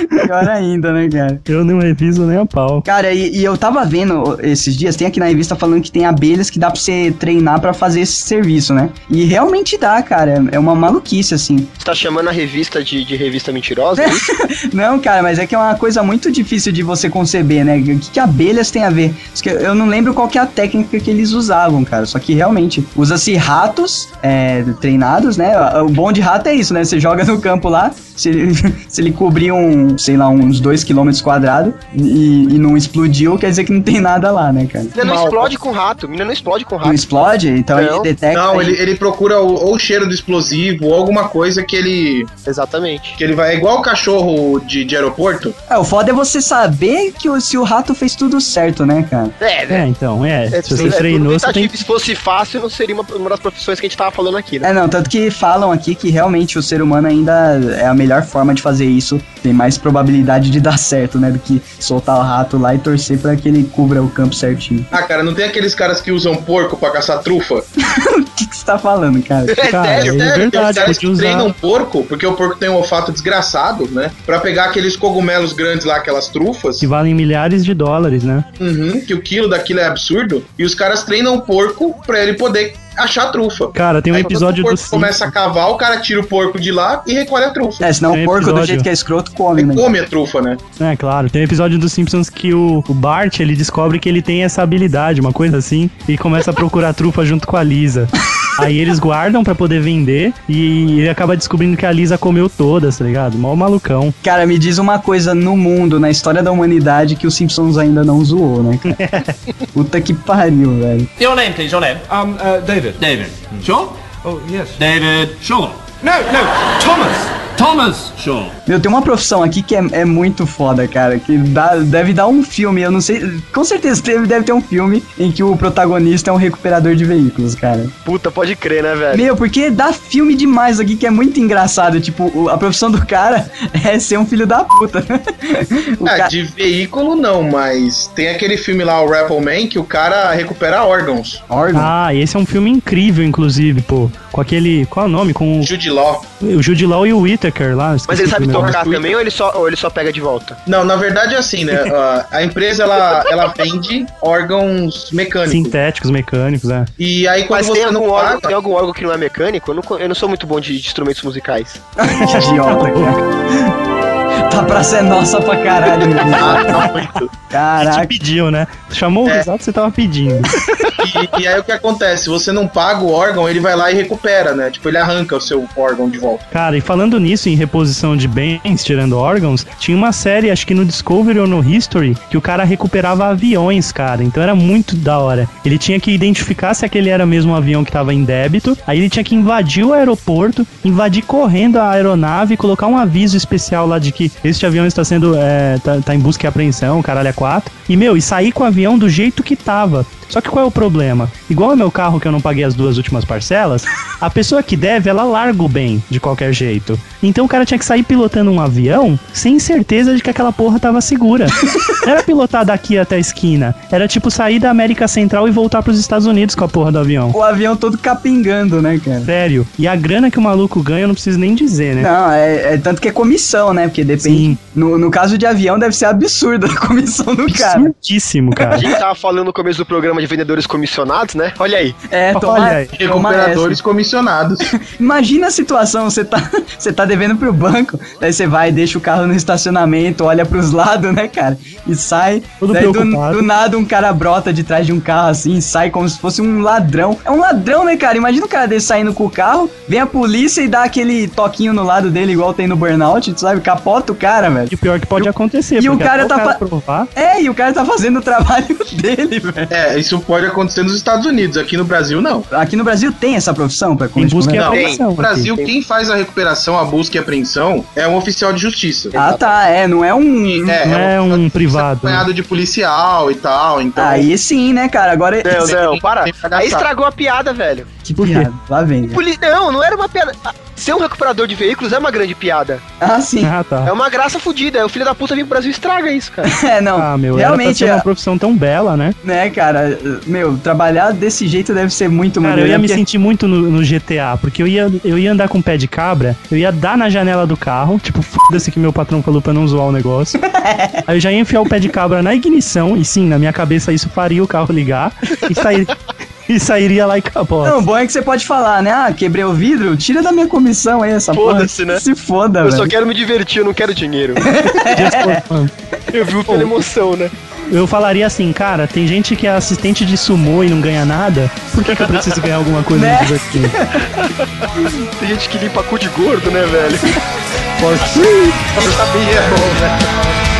Pior ainda, né, cara? Eu não reviso nem a pau. Cara, e, e eu tava vendo esses dias, tem aqui na revista falando que tem abelhas que dá pra você treinar pra fazer esse serviço, né? E realmente dá, cara. É uma maluquice, assim. Você tá chamando a revista de, de revista mentirosa? é isso? Não, cara, mas é que é uma coisa muito difícil de você conceber, né? O que, que abelhas tem a ver? Eu não lembro qual que é a técnica que eles usavam, cara. Só que realmente usa-se ratos é, treinados, né? O bom de rato é isso, né? Você joga no campo lá, se ele, se ele cobrir um, sei lá, uns 2 km quadrados e, e não explodiu, quer dizer que não tem nada lá, né, cara? Menina não explode com rato. Menina não explode com Não rato. explode? Então Não. ele detecta. Não, ele, ele procura o, ou o cheiro do explosivo ou alguma coisa que ele. Exatamente. Que ele vai. É igual o cachorro de, de aeroporto. É, o foda é você saber que o- se o rato fez tudo certo, né, cara? É, né? É, então, é. É, se você é treinou, você tem. Se fosse fácil, não seria uma, uma das profissões que a gente tava falando aqui, né? É, não, tanto que falam aqui que realmente o ser humano ainda é a melhor forma de fazer isso. Tem mais probabilidade de dar certo, né? Do que soltar o rato lá e torcer pra que ele cubra o campo certinho. Ah, cara, não tem aqueles caras que usam porco pra caçar trufa? o que, que você tá falando, cara? Cara, é Sério, verdade, tem os caras treinam porco, porque o porco tem um olfato desgraçado, né? Pra pegar aqueles cogumelos grandes lá, aquelas trufas. Que valem milhares de dólares, né? Uhum, que o quilo daquilo é absurdo. E os caras treinam o porco pra ele poder achar a trufa. Cara, tem um Aí, quando episódio o porco do começa a cavar, o cara tira o porco de lá e recolhe a trufa. É, senão Tem o porco, do episódio. jeito que é escroto, come, Ele né? come a trufa, né? É, claro. Tem um episódio dos Simpsons que o, o Bart, ele descobre que ele tem essa habilidade, uma coisa assim, e começa a procurar trufa junto com a Lisa. Aí eles guardam pra poder vender e ele acaba descobrindo que a Lisa comeu todas, tá ligado? Mó malucão. Cara, me diz uma coisa no mundo, na história da humanidade, que os Simpsons ainda não zoou, né, cara? Puta que pariu, velho. Your name, please, your name. Um, uh, David. David. Sure? Oh, yes. David Shaw. No, no, Thomas. Thomas Shaw. Meu, tem uma profissão aqui que é, é muito foda, cara. Que dá, deve dar um filme, eu não sei. Com certeza deve, deve ter um filme em que o protagonista é um recuperador de veículos, cara. Puta, pode crer, né, velho? Meu, porque dá filme demais aqui que é muito engraçado. Tipo, a profissão do cara é ser um filho da puta. O É, ca- de veículo não, mas tem aquele filme lá, o Rapple Man, que o cara recupera órgãos. Órgão. Ah, e esse é um filme incrível, inclusive, pô. Com aquele. Qual é o nome? Com o, Jude Law. o Jude Law e o Whittaker lá. Mas ele sabe tocar também ou ele, só, ou ele só pega de volta? Não, na verdade é assim, né? A- empresa, ela, ela vende órgãos mecânicos. Sintéticos, mecânicos, é. E aí quando Mas você tem algum, não órgão, paga... tem algum órgão que não é mecânico? Eu não, eu não sou muito bom de, de instrumentos musicais. Idiota, cara. Tá pra ser nossa pra caralho. Ah, tá muito. Te Caraca. pediu, né? Chamou o É. exato que você tava pedindo. E, e aí o que acontece? Você não paga o órgão, ele vai lá e recupera, né? Tipo, ele arranca o seu órgão de volta. Cara, e falando nisso, em reposição de bens, tirando órgãos, tinha uma série, acho que no Discovery ou no History, que o cara recuperava aviões, cara. Então era muito da hora. Ele tinha que identificar se aquele era mesmo um avião que tava em débito, aí ele tinha que invadir o aeroporto, invadir correndo a aeronave, colocar um aviso especial lá de que este avião está sendo, é, tá, tá em busca e apreensão, caralho, é quatro. E, meu, e sair com o avião do jeito que tava. Só que qual é o problema? Igual o meu carro que eu não paguei as duas últimas parcelas, a pessoa que deve, ela larga o bem de qualquer jeito. Então o cara tinha que sair pilotando um avião sem certeza de que aquela porra tava segura. Não era pilotar daqui até a esquina. Era tipo sair da América Central e voltar pros Estados Unidos com a porra do avião. O avião todo capingando, né, cara? Sério. E a grana que o maluco ganha, eu não preciso nem dizer, né? Não, é, é tanto que é comissão, né? Porque depende. Sim. No, no caso de avião, deve ser absurda a comissão do cara. Absurdíssimo, A cara. gente tava falando no começo do programa de vendedores comissionados, né? Olha aí. É, Olha toma, aí. toma Recuperadores comissionados. Imagina a situação, você tá, você tá devendo pro banco, daí você vai, deixa o carro no estacionamento, olha pros lados, né, cara? E sai. Todo daí do, do nada um cara brota de trás de um carro assim, sai como se fosse um ladrão. É um ladrão, né, cara? Imagina o cara desse saindo com o carro, vem a polícia e dá aquele toquinho no lado dele, igual tem no burnout, tu sabe? Capota o cara, velho. E o pior que pode acontecer, e o cara tá fa- provar. É, e o cara tá fazendo o trabalho dele, velho. É, isso pode acontecer nos Estados Unidos, aqui no Brasil não. Aqui no Brasil tem essa profissão pra Em busca e apreensão. no Brasil, aqui. quem faz a recuperação, a busca e apreensão é um oficial de justiça. Ah, tá, é, não é um. Não é um oficial de privado. né? acompanhado de policial e tal, então... Aí sim, né, cara? Agora. Não, não, para. Aí estragou a piada, velho. Que Por quê? piada. Lá vem. Poli- Não, não era uma piada. Ah, Ser um recuperador de veículos é uma grande piada. Ah, sim. Ah, tá. É uma graça fodida. O filho da puta vem pro Brasil e estraga isso, cara. É, não. Ah, meu, era pra realmente, ser uma profissão tão bela, né? né, cara? Meu, trabalhar desse jeito deve ser muito Cara, eu maneiro. ia me porque- sentir muito no, no GTA, porque eu ia, eu ia andar com pé de cabra, eu ia dar na janela do carro, tipo, foda-se que meu patrão falou pra não zoar o negócio. Aí eu já ia enfiar o pé de cabra na ignição, e sim, na minha cabeça isso faria o carro ligar, e, sair, e sairia lá e acabou. Não, o bom é que você pode falar, né? Ah, quebrei o vidro, tira da minha comissão aí essa porra. Foda-se, né? Se foda, Eu só velho. quero me divertir, eu não quero dinheiro. Just Eu vivo pela emoção, né? Eu falaria assim, cara, tem gente que é assistente de sumô e não ganha nada, por que, que eu preciso ganhar alguma coisa Né? divertindo? Tem gente que limpa cu de gordo, né, velho? For free! Sabia, é bom, né?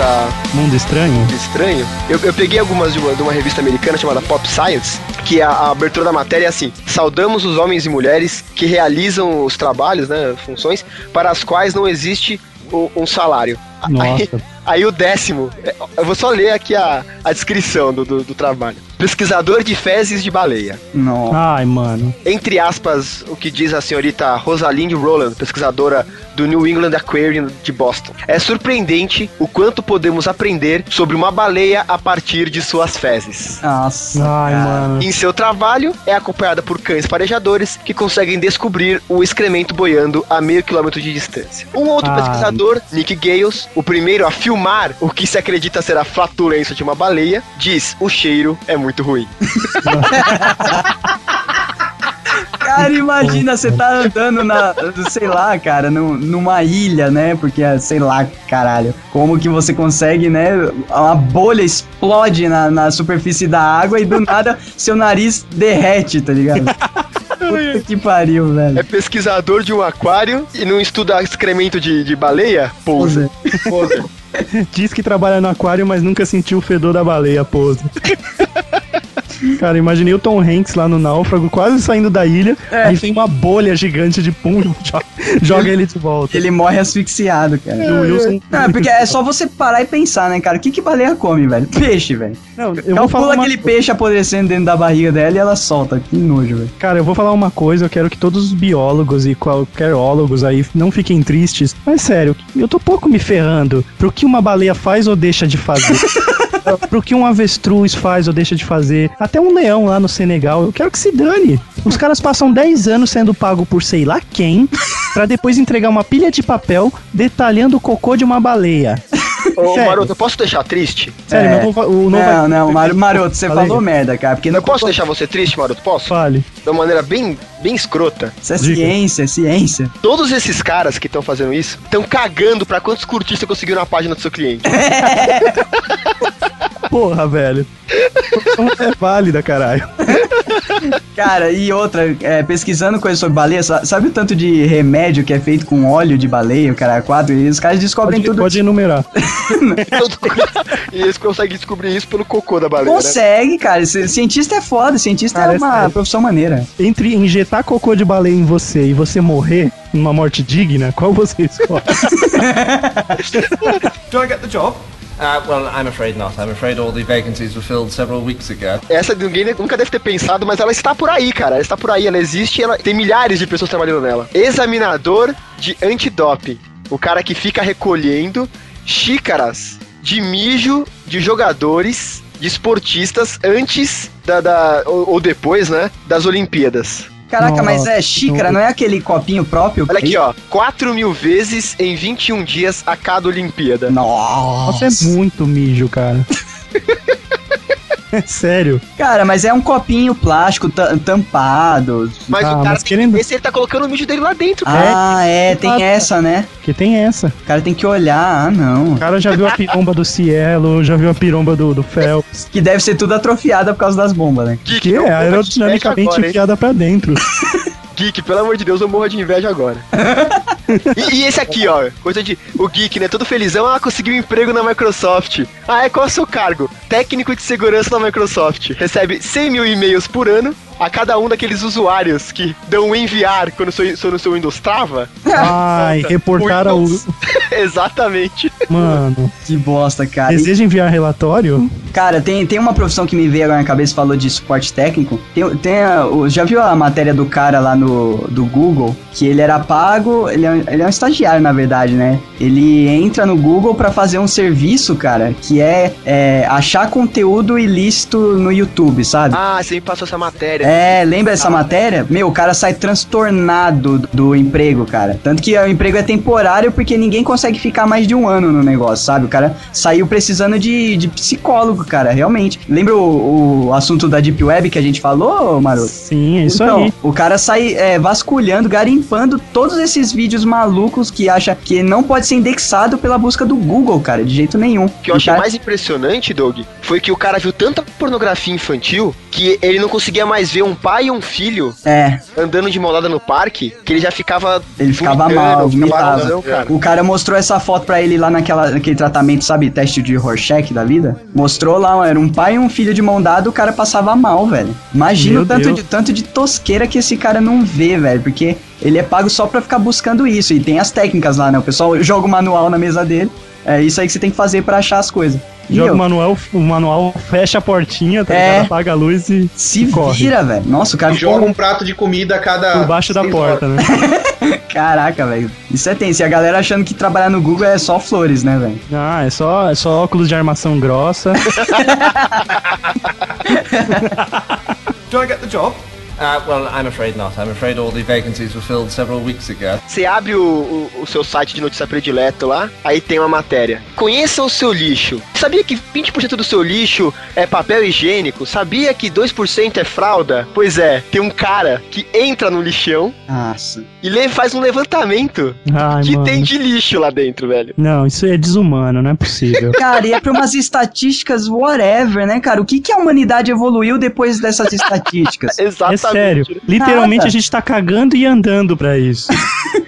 Revista Mundo estranho? Estranho. Eu, eu peguei algumas de uma, de uma revista americana chamada Pop Science, que a, a abertura da matéria é assim: saudamos os homens e mulheres que realizam os trabalhos, né, funções, para as quais não existe o- um salário. Aí, Nossa. aí o décimo, é, eu vou só ler aqui a, a descrição do, do, do trabalho. Pesquisador de fezes de baleia. Não. Ai, mano. Entre aspas, o que diz a senhorita Rosalind Rowland, pesquisadora do New England Aquarium de Boston. É surpreendente o quanto podemos aprender sobre uma baleia a partir de suas fezes. Nossa. Ai, cara. mano. Em seu trabalho, é acompanhada por cães farejadores que conseguem descobrir o excremento boiando a meio quilômetro de distância. Um outro Ah. pesquisador, Nick Gales, o primeiro a filmar o que se acredita ser a flatulência de uma baleia, diz: o cheiro é muito ruim. Cara, imagina, você tá andando na, sei lá, cara, num- numa ilha, né? Porque, sei lá, caralho, como que você consegue, né? Uma bolha explode na, na superfície da água e do nada seu nariz derrete, tá ligado? Puta que pariu, É velho. pesquisador de um aquário e não estuda excremento de, de baleia? Pousa. Diz que trabalha no aquário, mas nunca sentiu o fedor da baleia, pose. Cara, imaginei o Tom Hanks lá no náufrago, quase saindo da ilha, É. aí vem uma bolha gigante de pum, joga, joga ele de volta. Ele morre asfixiado, cara. O Wilson. Não, é porque é só você parar e pensar, né, cara? O que que baleia come, velho? Peixe, velho. Não, eu vou Calcula falar uma... aquele peixe apodrecendo dentro da barriga dela e ela solta. Que nojo, velho. Cara, eu vou falar uma coisa, eu quero que todos os biólogos e qualquer ólogos aí não fiquem tristes. Mas sério, eu tô pouco me ferrando pro que uma baleia faz ou deixa de fazer. pro que um avestruz faz ou deixa de fazer. Até um leão lá no Senegal, eu quero que se dane. Os caras passam 10 anos sendo pago por sei lá quem, pra depois entregar uma pilha de papel detalhando o cocô de uma baleia. Ô, Sério. Maroto, eu posso deixar triste? Sério, É. não vou, o não, Não, vai- não, Mar Maroto, você Falei. falou merda, cara. Porque Eu não posso deixar você triste, Maroto? Posso? Fale. De uma maneira bem, bem escrota. Isso é ciência, é ciência. Todos esses caras que estão fazendo isso estão cagando pra quantos curtir você conseguiu na página do seu cliente. Porra, velho. É válida, caralho. Cara, e outra, é, pesquisando coisas sobre baleia, sa- sabe o tanto de remédio que é feito com óleo de baleia, o cara quatro, e os caras descobrem Pode, tudo. pode enumerar. e eles conseguem descobrir isso pelo cocô da baleia, né? Consegue, cara. Ci- Cientista é foda, cientista Cara, é é uma sério. profissão maneira. Entre injetar cocô de baleia em você e você morrer numa morte digna, qual você escolhe? Do I get the job? Uh, well, I'm afraid not. I'm afraid all the vacancies were filled several weeks ago. Essa ninguém nunca deve ter pensado, mas ela está por aí, cara. Ela está por aí, ela existe, ela tem milhares de pessoas trabalhando nela. Examinador de antidoping. O cara que fica recolhendo xícaras de mijo de jogadores, de esportistas antes da, da- ou, ou depois, né, das Olimpíadas. Caraca, mas é Nossa, xícara, não é aquele copinho próprio? Olha aqui, ó, 4 mil vezes em 21 dias a cada Olimpíada. Nossa. Nossa, é muito mijo, cara. Sério. Cara, mas é um copinho plástico ta- tampado. Mas Ah, o cara mas tem querendo- que ver se ele tá colocando o mijo dele lá dentro, cara. Ah, é, tem exato. essa, né? Que tem essa. O cara tem que olhar, ah, não. O cara já viu a piromba do Cielo, já viu a piromba do, do Phelps. Que deve ser tudo atrofiada por causa das bombas, né? Geek, Que eu é aerodinamicamente agora, enfiada pra dentro. Geek, pelo amor de Deus, eu morro de inveja agora. e, e esse aqui, ó, coisa de. O Geek, né? Todo felizão, ah, conseguiu um emprego na Microsoft. Ah, é qual é o seu cargo? Técnico de segurança na Microsoft. Recebe 100 mil e-mails por ano a cada um daqueles usuários que dão enviar quando sou, sou no seu Windows trava. Ai, reportaram o. Exatamente. Mano, Que bosta, cara. Deseja enviar relatório? cara, tem, tem uma profissão que me veio agora na cabeça, falou de suporte técnico. Tem, tem a- já viu a matéria do cara lá no do Google? Que ele era pago, ele é, um- ele é um estagiário, na verdade, né? Ele entra no Google pra fazer um serviço, cara, que é, é achar conteúdo ilícito no YouTube, sabe? Ah, você me passou essa matéria. É, lembra essa matéria? Meu, o cara sai transtornado do, do emprego, cara. Tanto que o emprego é temporário porque ninguém consegue ficar mais de um ano no negócio, sabe? O cara saiu precisando de, de psicólogo, cara, realmente. Lembra o, o assunto da Deep Web que a gente falou, Maroto? Sim, é isso então, aí. o cara sai é, vasculhando, garimpando todos esses vídeos malucos que acha que não pode ser indexado pela busca do Google, cara, de jeito nenhum. O que eu achei cara- mais impressionante, Doug, foi que o cara viu tanta pornografia infantil que ele não conseguia mais ver um pai e um filho É, andando de mão dada no parque, que ele já ficava. Ele ficava mal, vomitava. malzão, cara. O cara mostrou essa foto pra ele lá naquela, naquele tratamento, sabe, teste de Rorschach da vida. Mostrou lá, era um pai e um filho de mão dada, o cara passava mal, velho. Imagina o tanto Deus. de, tanto de tosqueira que esse cara não vê, velho, porque ele é pago só pra ficar buscando isso. E tem as técnicas lá, né? O pessoal joga o manual na mesa dele. É isso aí que você tem que fazer pra achar as coisas. Joga o manual, o manual fecha a portinha, tá É. ligado? Apaga a luz e se corre. vira, velho. Nossa, o cara joga um prato de comida a cada. por baixo da porta, horas. né? Caraca, velho. Isso é tenso. E a galera achando que trabalhar no Google é só flores, né, velho? Ah, é só, é só óculos de armação grossa. Do I get the job? Uh, well, I'm afraid not. I'm afraid all the vacancies were filled several weeks ago. Você abre o, o, o seu site de notícia predileto lá, aí tem uma matéria. Conheça o seu lixo. Sabia que 20% do seu lixo é papel higiênico? Sabia que 2% é fralda? Pois é, tem um cara que entra no lixão Nossa. e faz um levantamento Ai, que mano. tem de lixo lá dentro, velho. Não, isso é desumano, não é possível. Cara, e é pra umas estatísticas whatever, né, cara? O que, que a humanidade evoluiu depois dessas estatísticas? É Exatamente. sério. Literalmente Nada. a gente tá cagando e andando pra isso.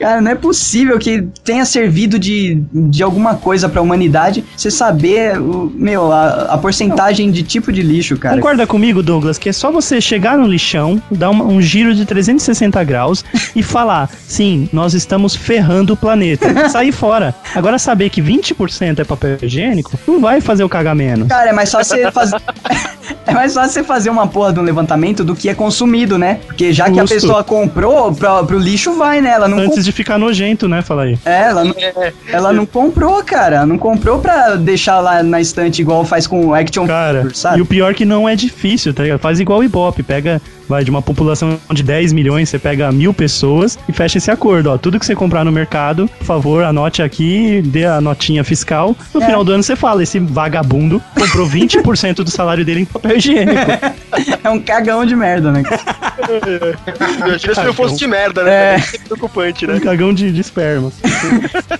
Cara, não é possível que tenha servido de, de alguma coisa pra humanidade você saber, o, meu, a, a porcentagem de tipo de lixo, cara. Concorda comigo, Douglas, que é só você chegar no lixão, dar uma- um giro de 360 graus e falar, sim, nós estamos ferrando o planeta. Sair fora. Agora saber que 20% é papel higiênico, não vai fazer o cagar menos. Cara, é mais fácil você fazer. É mais fácil você fazer uma porra de um levantamento do que é consumido, né? Porque já que a Justo. pessoa comprou, pra, pro lixo vai, né? Ela não Antes de ficar nojento, né? Fala aí. É, ela não, ela não comprou, cara. Não comprou pra deixar lá na estante igual faz com o Action Cara, Figure, sabe? e o pior que não é difícil, tá ligado? Faz igual o Ibope, pega, vai, de uma população de 10 milhões, você pega mil pessoas e fecha esse acordo, ó. Tudo que você comprar no mercado, por favor, anote aqui, dê a notinha fiscal. No É. final do ano você fala, esse vagabundo comprou 20% do salário dele em papel higiênico. É um cagão de merda, né? Imagina se não fosse de merda, né? É. É preocupante, um né? cagão de, de esperma.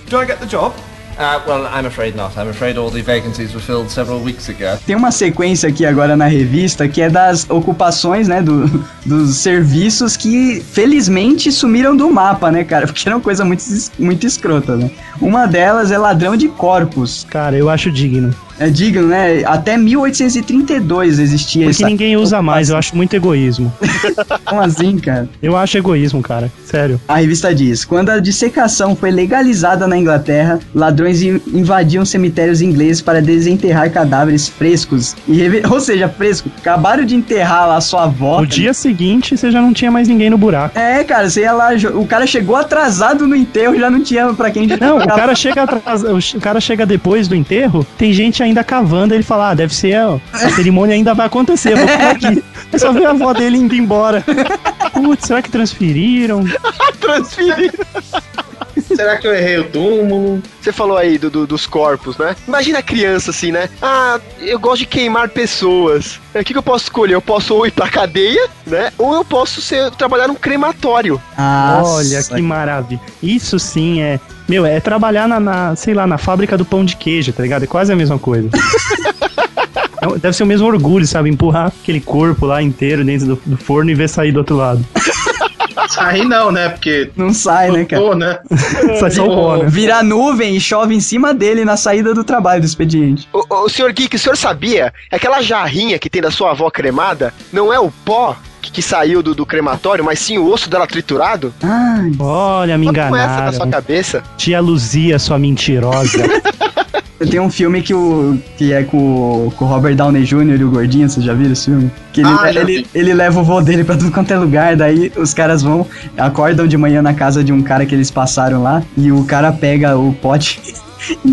Do I get the job? Uh, well, I'm afraid not. I'm afraid all the vacancies were filled several weeks ago. Tem uma sequência aqui agora na revista que é das ocupações, né? Do, dos serviços que felizmente sumiram do mapa, né, cara? Porque era uma coisa muito, muito escrota, né? Uma delas é ladrão de corpos. Cara, eu acho digno. É digno, né? Até 1832 existia Porque essa. ninguém usa mais, eu acho muito egoísmo. Como assim, cara? Eu acho egoísmo, cara. Sério. A revista diz: quando a dissecação foi legalizada na Inglaterra, ladrões in- invadiam cemitérios ingleses para desenterrar cadáveres frescos. E Ou seja, fresco. Acabaram de enterrar lá sua avó. No dia seguinte, você já não tinha mais ninguém no buraco. É, cara, você ia lá, o cara chegou atrasado no enterro, já não tinha pra quem Não, o cara chega atrás, o cara chega depois do enterro, tem gente ainda cavando, ele fala, ah, deve ser, a cerimônia ainda vai acontecer, vou ficar aqui. Aí só vê a avó dele indo embora. Putz, será que transferiram? Transferir. Será que eu errei o túmulo? Você falou aí do, do- dos corpos, né? Imagina a criança assim, né? Ah, eu gosto de queimar pessoas. É, O que, que eu posso escolher? Eu posso ou ir pra cadeia, né? Ou eu posso ser, trabalhar num crematório. Olha que maravilha. Isso sim é. Meu, é trabalhar na, na, sei lá, na fábrica do pão de queijo, tá ligado? É quase a mesma coisa. É, Deve ser o mesmo orgulho, sabe? Empurrar aquele corpo lá inteiro dentro do, do forno e ver sair do outro lado. Sair não, né? Porque. Não sai, né, cara? Tô, né? Sai só o pó, né? Vira nuvem e chove em cima dele na saída do trabalho do expediente. O, o senhor Geek, o senhor sabia? Aquela jarrinha que tem da sua avó cremada não é o pó que, que saiu do, do crematório, mas sim o osso dela triturado? Ai, Olha, me Só com essa na sua enganaram. cabeça. Tia Luzia, sua mentirosa. tem um filme que, o, que é com, o- com o Robert Downey Jr. e o Gordinho, vocês já viram esse filme? Que ele, Ah, ele, ele leva o voo dele pra tudo quanto é lugar, daí os caras vão, acordam de manhã na casa de um cara que eles passaram lá, e o cara pega o pote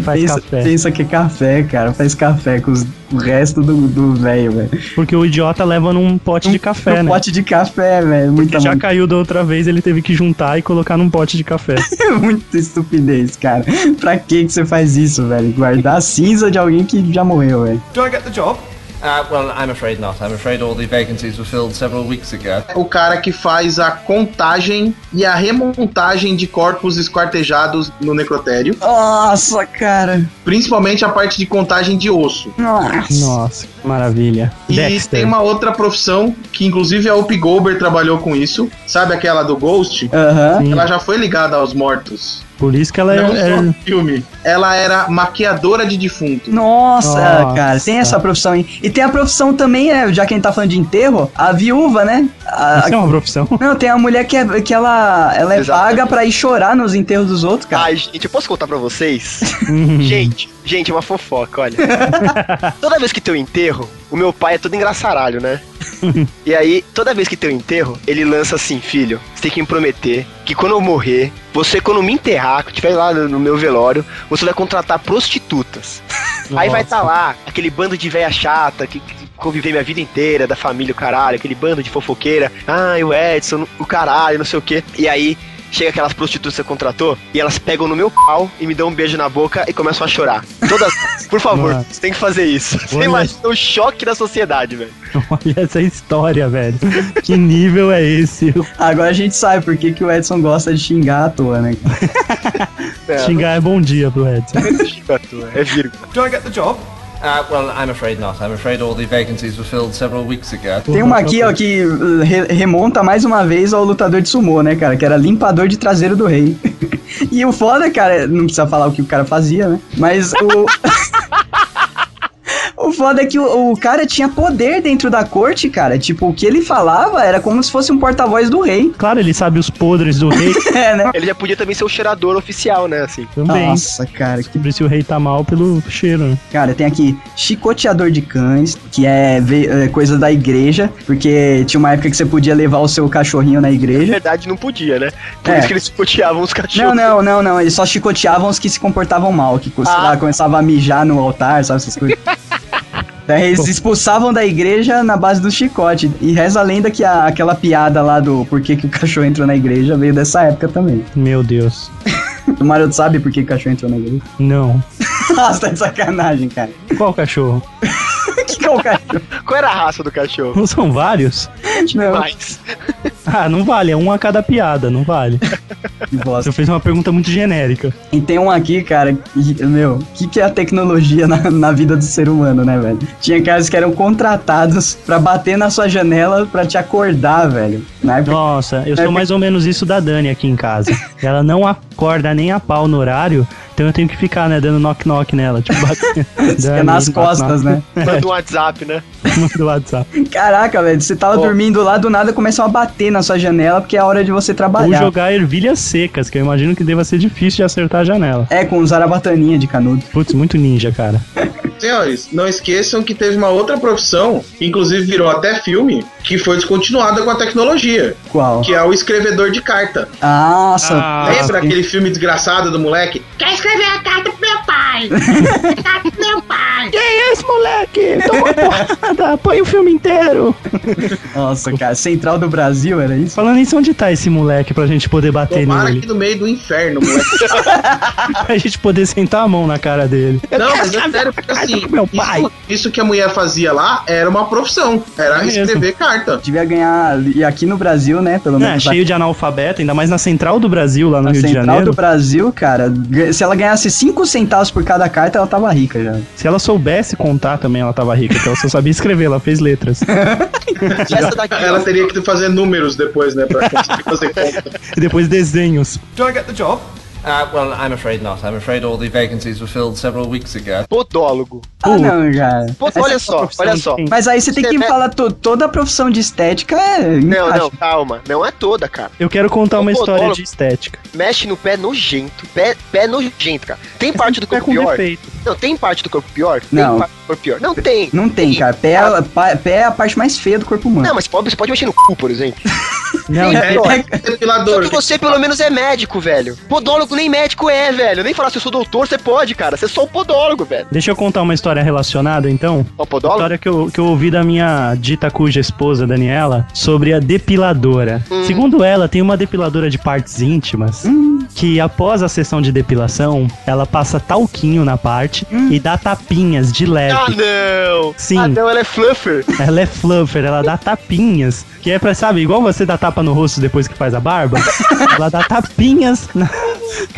Faz pensa, café. pensa que é café, cara. Faz café com os- o resto do velho, velho. Porque o idiota leva num pote de café, um né? pote de café, velho. Muita, Que já caiu da outra vez, ele teve que juntar e colocar num pote de café. muita estupidez, cara. Pra que que você faz isso, velho? Guardar a cinza de alguém que já morreu, velho. Do I get the job? Uh, well, I'm afraid not. I'm afraid all the vacancies were filled several weeks ago. O cara que faz a contagem e a remontagem de corpos esquartejados no necrotério. Nossa, cara. Principalmente a parte de contagem de osso. Nossa. Nossa, que maravilha. E Dexter. tem uma outra profissão que, inclusive, a Up Goldberg trabalhou com isso. Sabe aquela do Ghost? Aham. Sim. Ela já foi ligada aos mortos. Por isso que ela é. Não é- só no filme. Ela era maquiadora de defunto. Nossa, Nossa. cara, tem essa profissão aí. E tem a profissão também, né, já que a gente tá falando de enterro, a viúva, né? A- Isso é uma profissão. Não, tem a mulher que, é, que ela, ela é Exatamente. paga pra ir chorar nos enterros dos outros, cara. Ai, gente, eu posso contar pra vocês? gente, gente, é uma fofoca, olha. toda vez que tem um enterro, o meu pai é todo engraçaralho, né? e aí, toda vez que tem um enterro, ele lança assim, filho, você tem que me prometer que quando eu morrer, você, quando me enterrar, que estiver lá no, meu velório, você vai contratar prostitutas. Aí vai estar lá, aquele bando de véia chata que, que convivei minha vida inteira, da família, o caralho, aquele bando de fofoqueira. Ai, o Edson, o caralho, não sei o quê. E aí, chega aquelas prostitutas que você contratou e elas pegam no meu pau e me dão um beijo na boca e começam a chorar. Todas, por favor, Nossa. você tem que fazer isso. Você Olha. imagina o choque da sociedade, velho. Olha essa história, velho. Que nível é esse? Agora a gente sabe por que, que o Edson gosta de xingar à toa, né? É, Xingar é bom dia pro Edson. é vírgula. Do I get the job? Uh, well, I'm afraid not. I'm afraid all the vacancies were filled several weeks ago. Tem uma aqui, ó, que uh, re- remonta mais uma vez ao lutador de sumô, né, cara? Que era limpador de traseiro do rei. e o foda, cara, não precisa falar o que o cara fazia, né? Mas o. O foda é que o, o cara tinha poder dentro da corte, cara. Tipo, o que ele falava era como se fosse um porta-voz do rei. Claro, ele sabe os podres do rei É, né? Ele já podia também ser o cheirador oficial, né, assim. também. Nossa, cara, que Sobre se o rei tá mal pelo cheiro, né? Cara, tem aqui chicoteador de cães, que é, é coisa da igreja, porque tinha uma época que você podia levar o seu cachorrinho na Na igreja. verdade, não podia, né? Por É. isso que eles puteavam os cachorros. Não, não, não, não. Eles só chicoteavam os que se comportavam mal, que sei Ah. lá, começava a mijar no altar, sabe essas coisas. Daí eles expulsavam da igreja na base do chicote. E reza a lenda que a- aquela piada lá do por que, o cachorro entrou na igreja veio dessa época também. Meu Deus. O Maroto sabe por que, que o cachorro entrou na igreja? Não. Nossa, tá de sacanagem, cara. Qual cachorro? que que é o cachorro? Qual era a raça do cachorro? Não são vários? Não, Mas. Ah, não vale. É um a cada piada, não vale. que bosta. Você fez uma pergunta muito genérica. E tem um aqui, cara, que, meu, o que, que é a tecnologia na, na vida do ser humano, né, velho? Tinha caras que eram contratados pra bater na sua janela pra te acordar, velho. Na época, Nossa, eu sou porque- mais ou menos isso da Dani aqui em casa. Ela não acorda nem a pau no horário, então eu tenho que ficar, né, dando knock-knock nela. Tipo, batendo. nas costas, knock. né? Manda um WhatsApp, né? Do WhatsApp. Caraca, velho, você tava dormindo lá, do nada começam a bater na sua janela porque é a hora de você Ou trabalhar. jogar ervilhas secas, que eu imagino que deva ser difícil de acertar a janela. É, com zarabataninha de canudo. Putz, muito ninja, cara. Senhores, não esqueçam que teve uma outra profissão, que inclusive virou até filme, que foi descontinuada com a tecnologia, Qual? que é o escrevedor de carta. Nossa, Ah, Lembra sim. aquele filme desgraçado do moleque? Quer escrever a carta pro meu pai? carta pro meu pai. Quem é esse moleque? Toma porrada, põe o filme inteiro. Nossa, cara, Central do Brasil, era isso? Falando nisso, onde tá esse moleque pra gente poder bater Tomara nele? aqui no meio do inferno, moleque. Pra gente poder sentar a mão na cara dele. Não, mas é sério, porque assim, meu pai. Isso, isso que a mulher fazia lá era uma profissão. Era É mesmo. escrever carta. Devia ganhar, e aqui no Brasil, né, pelo É, menos... cheio de analfabeto, ainda mais na Central do Brasil, lá no Na Rio de Central Janeiro. do Brasil, cara, se ela ganhasse 5 centavos por cada carta, ela tava rica já. Se ela soubesse contar também, ela tava rica, porque ela só sabia escrever, ela fez letras. Essa daqui, Ela teria que fazer números depois, né? Pra conseguir fazer conta. e depois desenhos. Do I get the job? Uh, well, I'm afraid not. I'm afraid all the vacancies were filled several weeks ago. Podólogo. Ah, não, cara. Pô, Essa olha é só, olha só. Mas aí você tem que me- falar to- toda a profissão de estética é. Não, não, calma. Não é toda, cara. Eu quero contar uma Ô, história podólogo. de estética. Mexe no pé nojento. Pé, pé nojento, cara. Tem parte do corpo pior? defeito. Não, tem parte do corpo pior? Tem Não. parte do corpo pior? Não tem. Não tem, cara. Pé, é- pa- pé é a parte mais feia do corpo humano. Não, mas pode, você pode mexer no cu, por exemplo. Não, Tem é- pior. Só que você pelo menos é médico, velho. Podólogo nem médico é, velho. Nem falar se eu sou doutor, você pode, cara. Você é só um podólogo, velho. Deixa eu contar uma história relacionada, então. Ó, podólogo? História que eu, que eu ouvi da minha dita cuja esposa, Daniela, sobre a depiladora. Hum. Segundo ela, tem uma depiladora de partes íntimas que após a sessão de depilação, ela passa talquinho na parte e dá tapinhas de leve. Ah, não! Sim. Ah, não, ela é fluffer. Ela é fluffer, ela dá tapinhas. Que é pra, sabe, igual você dá tapa no rosto depois que faz a barba. ela dá tapinhas na.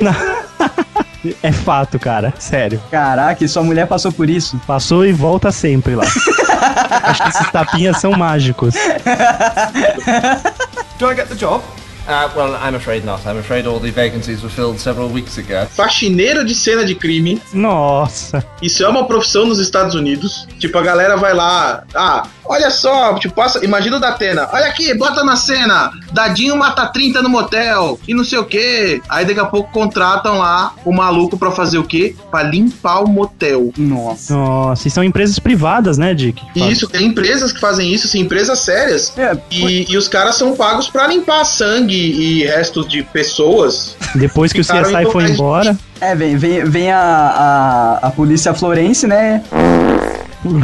na- É fato, cara. Sério. Caraca, e sua mulher passou por isso? Passou e volta sempre lá. Acho que esses tapinhas são mágicos. Do I get the job? Uh, well, I'm afraid not. I'm afraid all the vacancies were filled several weeks ago. Faxineiro de cena de crime. Nossa. Isso é uma profissão nos Estados Unidos. Tipo, a galera vai lá. Ah, olha só, tipo, passa. Imagina o Datena. Olha aqui, bota na cena. Dadinho mata 30 no motel. E não sei o quê. Aí daqui a pouco contratam lá o maluco pra fazer o quê? Pra limpar o motel. Nossa. Nossa, e são empresas privadas, né, Dick? Isso, tem empresas que fazem isso, assim, empresas sérias. É, E, e os caras são pagos pra limpar sangue e restos de pessoas. Depois que o CSI foi em- embora, É, vem, vem, vem a, a, a polícia florense, né?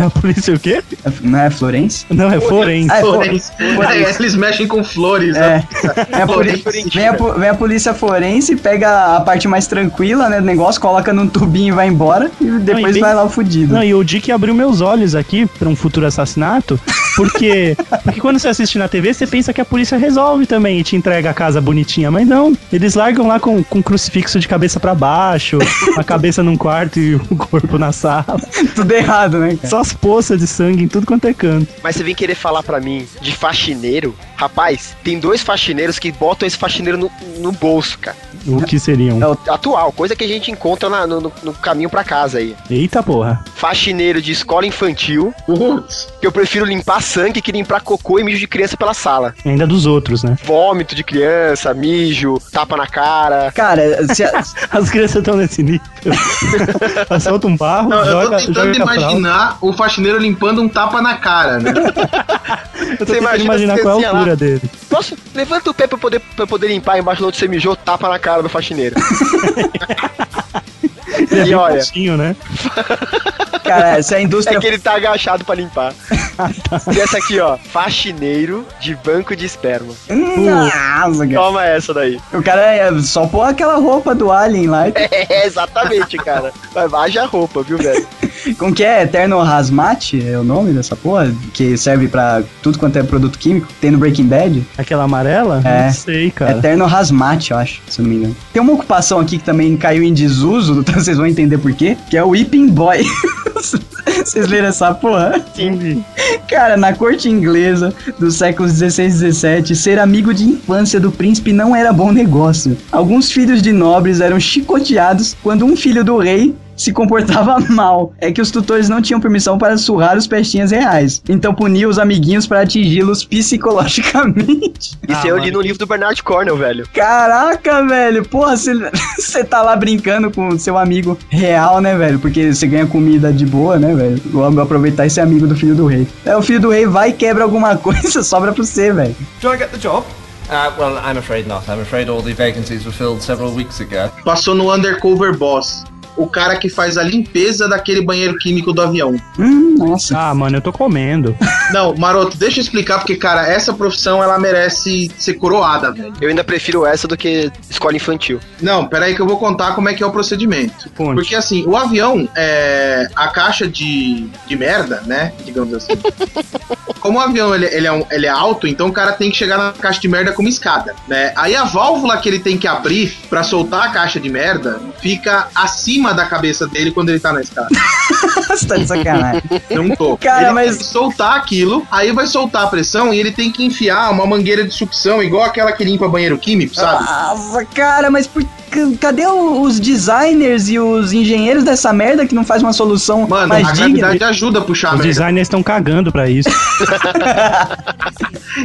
A polícia o quê? Não é Florence? Não, é forense. Ah, é Flores. Flores. É, eles mexem com flores, É. né? Vem a, poli- vem, a, vem a polícia forense, pega a parte mais tranquila, né, do negócio, coloca num tubinho e vai embora, e depois bem- vai lá o fudido. Não, e o Dick abriu meus olhos aqui pra um futuro assassinato, porque, porque quando você assiste na TV, você pensa que a polícia resolve também e te entrega a casa bonitinha, mas não. Eles largam lá com, com crucifixo de cabeça pra baixo, a cabeça num quarto e o corpo na sala. Tudo errado, né? Só as poças de sangue em tudo quanto é canto. Mas você vem querer falar pra mim de faxineiro? Rapaz, tem dois faxineiros que botam esse faxineiro no, no bolso, cara. O que seriam? É o- Atual, coisa que a gente encontra na- no, no- caminho pra casa aí. Eita porra. Faxineiro de escola infantil, Putz. que eu prefiro limpar sangue que limpar cocô e mijo de criança pela sala. Ainda dos outros, né? Vômito de criança, mijo, tapa na cara. Cara, se a- As crianças estão nesse nível. Ela solta um barro, Não, eu tô joga, tentando joga imaginar o faxineiro limpando um tapa na cara, né? Eu tô Você tentando imagina imaginar você qual é assim, a lá. altura dele. Posso? Levanta o pé pra eu poder, pra eu poder limpar embaixo de onde você mijou, tapa na cara do faxineiro. Ele é E olha- baixinho, né? cara, se a indústria É que ele tá agachado pra limpar. E essa aqui, ó, faxineiro de banco de esperma. Nossa, cara. Toma essa daí. O cara é só pôr aquela roupa do Alien lá. É, exatamente, cara. Mas haja roupa, viu, velho? Como que é? Eterno Hazmat é o nome dessa porra? Que serve pra tudo quanto é produto químico. Tem no Breaking Bad. Aquela amarela? É. Não sei, cara. Eterno Hazmat, eu acho, se eu não me engano. Tem uma ocupação aqui que também caiu em desuso, então vocês vão entender por quê, que é o Whipping Boy. Vocês leram essa porra? Sim. Cara, na corte inglesa dos séculos 16 e 17, ser amigo de infância do príncipe não era bom negócio. Alguns filhos de nobres eram chicoteados quando um filho do rei se comportava mal. É que os tutores não tinham permissão para surrar os pestinhas reais. Então punia os amiguinhos para atingi-los psicologicamente. Isso Ah, eu li mano. no livro do Bernard Cornell, velho. Caraca, velho. Porra, você tá lá brincando com seu amigo real, né, velho? Porque você ganha comida de boa, né, velho? Vou aproveitar esse amigo do filho do rei. É, o filho do rei vai e quebra alguma coisa, sobra pra você, velho. Do I get the job? Uh, well, I'm afraid not. I'm afraid all the vacancies were filled several weeks ago. Passou no Undercover Boss. O cara que faz a limpeza daquele banheiro químico do avião. Hum, nossa. Ah, mano, eu tô comendo. Não, Maroto, deixa eu explicar, porque, cara, essa profissão ela merece ser coroada, velho. Eu ainda prefiro essa do que escola infantil. Não, peraí que eu vou contar como é que é o procedimento. Conte. Porque assim, o avião, é, a caixa de, de merda, né? Digamos assim. Como o avião ele, ele é um- ele é alto, então o cara tem que chegar na caixa de merda com uma escada, né? Aí a válvula que ele tem que abrir pra soltar a caixa de merda fica acima da cabeça dele quando ele tá na escada. Você tá de sacanagem. Não tô. Cara, ele mas- tem que soltar aquilo, aí vai soltar a pressão e ele tem que enfiar uma mangueira de sucção, igual aquela que limpa banheiro químico, sabe? Nossa, cara, mas por... cadê os designers e os engenheiros dessa merda que não faz uma solução Mano, mais a digna? gravidade ajuda a puxar a Os merda. designers estão cagando pra isso.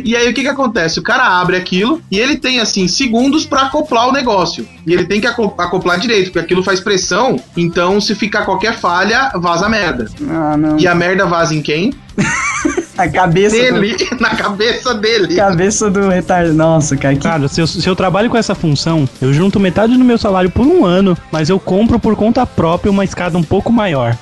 E aí o que que acontece? O cara abre aquilo e ele tem assim segundos pra acoplar o negócio. E ele tem que aco- acoplar direito, porque aquilo faz pressão, então se ficar qualquer falha, vaza merda. Ah, não. E a merda vaza em quem? A cabeça Dele, na cabeça do... dele. Cabeça do retardado. Nossa, cara, que... Cara, se eu, se eu trabalho com essa função, eu junto metade do meu salário por um ano, mas eu compro por conta própria uma escada um pouco maior.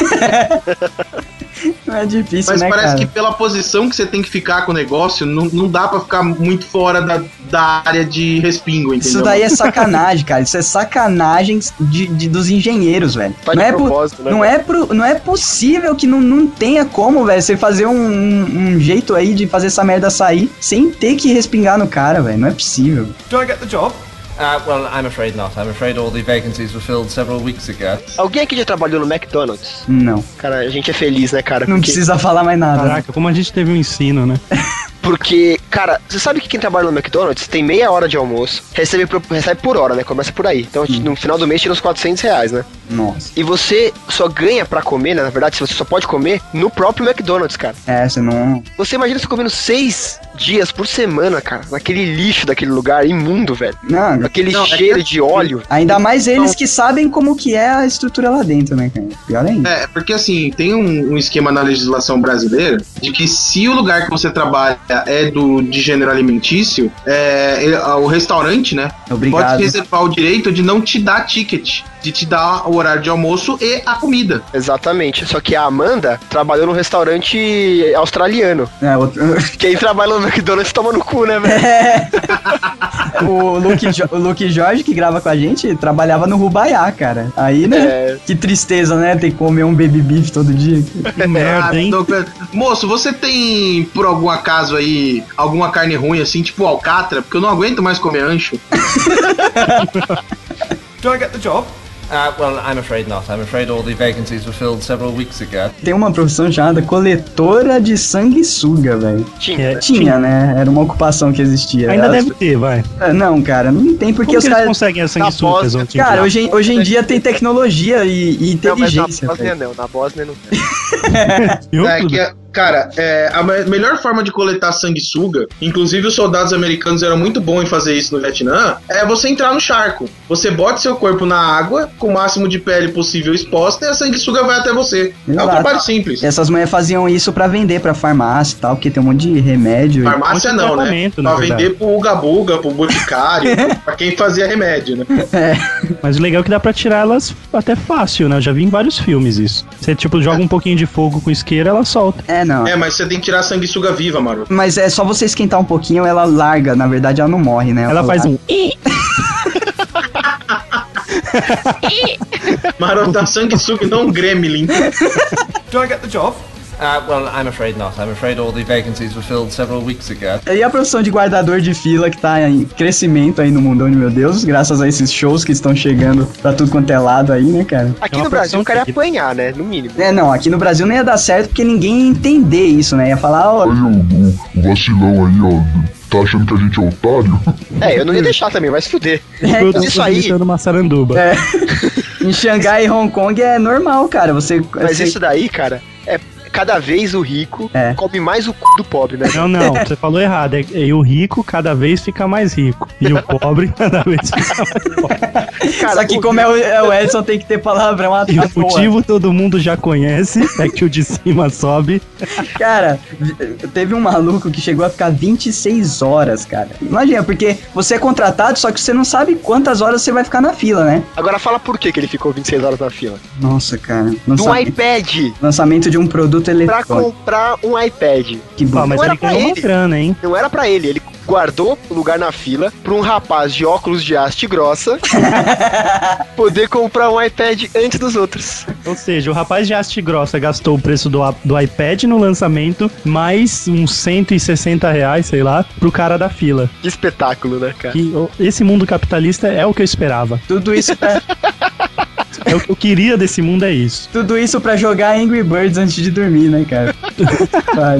Não é difícil, Mas né, parece cara? que pela posição que você tem que ficar com o negócio, não, não dá pra ficar muito fora da, da área de respingo, entendeu? Isso daí é sacanagem, cara. Isso é sacanagem de, de- dos engenheiros, velho. Tá de não, é po- propósito, né, não, é pro- não é possível que não, não tenha como, velho, você fazer um, um- um jeito aí de fazer essa merda sair sem ter que respingar no cara, velho. Não é possível. Do I get the job? Uh, well, I'm afraid not. I'm afraid all the vacancies were filled several weeks ago. Alguém aqui já trabalhou no McDonald's? Não. Cara, a gente é feliz, né, cara? Não Porque- precisa falar mais nada. Caraca, como a gente teve um ensino, né? Porque, cara, você sabe que quem trabalha no McDonald's tem meia hora de almoço, recebe por, recebe por hora, né? Começa por aí. Então, no final do mês tira uns 400 reais, né? Nossa. E você só ganha pra comer, né? Na verdade, você só pode comer no próprio McDonald's, cara. É, você não. Você imagina você comendo seis dias por semana, cara, naquele lixo daquele lugar imundo, velho. Não, Aquele Não, é cheiro que- de óleo. ainda mais eles que sabem como que é a estrutura lá dentro, né, cara? Pior ainda. É, porque assim, tem um, um esquema na legislação brasileira de que se o lugar que você trabalha é do de gênero alimentício, é, o restaurante, né, Obrigado. pode reservar o direito de não te dar ticket, de te dar o horário de almoço e a comida. Exatamente. Só que a Amanda trabalhou num restaurante australiano. É, outro... Quem trabalha no McDonald's toma no cu, né, velho? o, Luke Jo- o Luke Jorge, que grava com a gente, trabalhava no Rubaiá, cara. Aí, né? É. Que tristeza, né? Ter que comer um baby beef todo dia. Que merda, hein? Moço, você tem, por algum acaso aí, alguma carne ruim assim, tipo alcatra? Porque eu não aguento mais comer ancho. Do I get the job? Uh, well, I'm afraid not. I'm afraid all the vacancies were filled several weeks ago. Tem uma profissão chamada coletora de sanguessuga, velho. Tinha. É, Tinha, né? Era uma ocupação que existia. Ainda As- deve ter, vai. Ah, Não, cara, não tem porque Como os caras. conseguem as sanguessugas em Cara, hoje, em- hoje em dia tem tecnologia e, e Não, mas na inteligência. Bósnia não. Na Bósnia não tem. É, que, é- cara, é, a me- melhor forma de coletar sanguessuga, inclusive os soldados americanos eram muito bons em fazer isso no Vietnã, é você entrar no charco. Você bota seu corpo na água, com o máximo de pele possível exposta, e a sanguessuga vai até você. É um Exato. trabalho simples. Essas mulheres faziam isso pra vender pra farmácia e tal, porque tem um monte de remédio. Farmácia não, né? Pra vender pro Uga Buga, pro Boticário, pra quem fazia remédio, né? Mas o legal é que dá pra tirar elas até fácil, né? Eu já vi em vários filmes isso. Você, tipo, joga um pouquinho de fogo com isqueiro, ela solta. É, não. É, mas você tem que tirar a sanguessuga viva, maroto. Mas é só você esquentar um pouquinho, ela larga. Na verdade, ela não morre, né? Ela faz um... Maroto, a sanguessuga e não um gremlin. Do I get the job? Uh, well, I'm afraid not. I'm afraid all the vacancies were filled several weeks ago. E a profissão de guardador de fila que tá em crescimento aí no mundão de meu Deus, graças a esses shows que estão chegando pra tudo quanto é lado aí, né, cara? Aqui É no Brasil o cara ia apanhar, né? No mínimo. É, não, aqui no Brasil não ia dar certo porque ninguém ia entender isso, né? Ia falar, ó, Aí o, o, vacilão aí, ó, tá achando que a gente é otário? É, eu não ia deixar também, vai se fuder. É, Eu tô isso aí- uma saranduba. em Xangai e Hong Kong é normal, cara. Você. Mas você- isso daí, cara, é. Cada vez o rico É. come mais o c do pobre, né? Não, não, você falou errado. É, e o rico cada vez fica mais rico. E o pobre cada vez fica mais pobre. Só que como é o, é o Edson, tem que ter palavrão à E à o motivo todo mundo já conhece, é que o de cima sobe. Cara, teve um maluco que chegou a ficar 26 horas, cara. Imagina, porque você é contratado, só que você não sabe quantas horas você vai ficar na fila, né? Agora fala por que, que ele ficou 26 horas na fila. Nossa, cara. Do Lançamento, iPad lançamento de um produto pra eletrônico. comprar um iPad. Que Ah, bom. mas Não era ele pra ganhou uma ele. grana, hein? Não era pra ele, ele guardou o lugar na fila pra um rapaz de óculos de haste grossa poder comprar um iPad antes dos outros. Ou seja, o rapaz de haste grossa gastou o preço do, do iPad no lançamento, mais uns 160 reais, sei lá, pro cara da fila. Que espetáculo, né, cara? Que, esse mundo capitalista é o que eu esperava. Tudo isso pra, É o que eu queria desse mundo, é isso. tudo isso pra jogar Angry Birds antes de dormir, né, cara?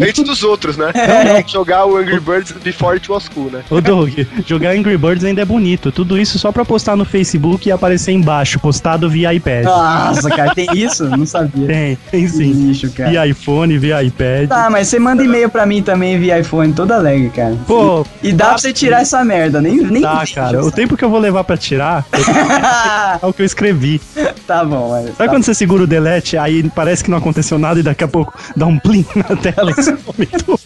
Antes dos outros, né? É. Jogar o Angry Birds before it was cool, né? Ô Doug, jogar Angry Birds ainda é bonito. Tudo isso só pra postar no Facebook e aparecer embaixo, postado via iPad. Nossa, cara, tem isso? Não sabia. Tem, tem sim. lixo, cara. Via iPhone, via iPad. Tá, mas você manda e-mail pra mim também via iPhone, toda alegre, cara. Pô, E dá pra você tirar essa merda, nem, nem tá, cara. O tempo que eu vou levar pra tirar é o que eu escrevi. tá bom, mas. Sabe tá. quando você segura o delete, aí parece que não aconteceu nada e daqui a pouco dá um plim na tela e some tudo?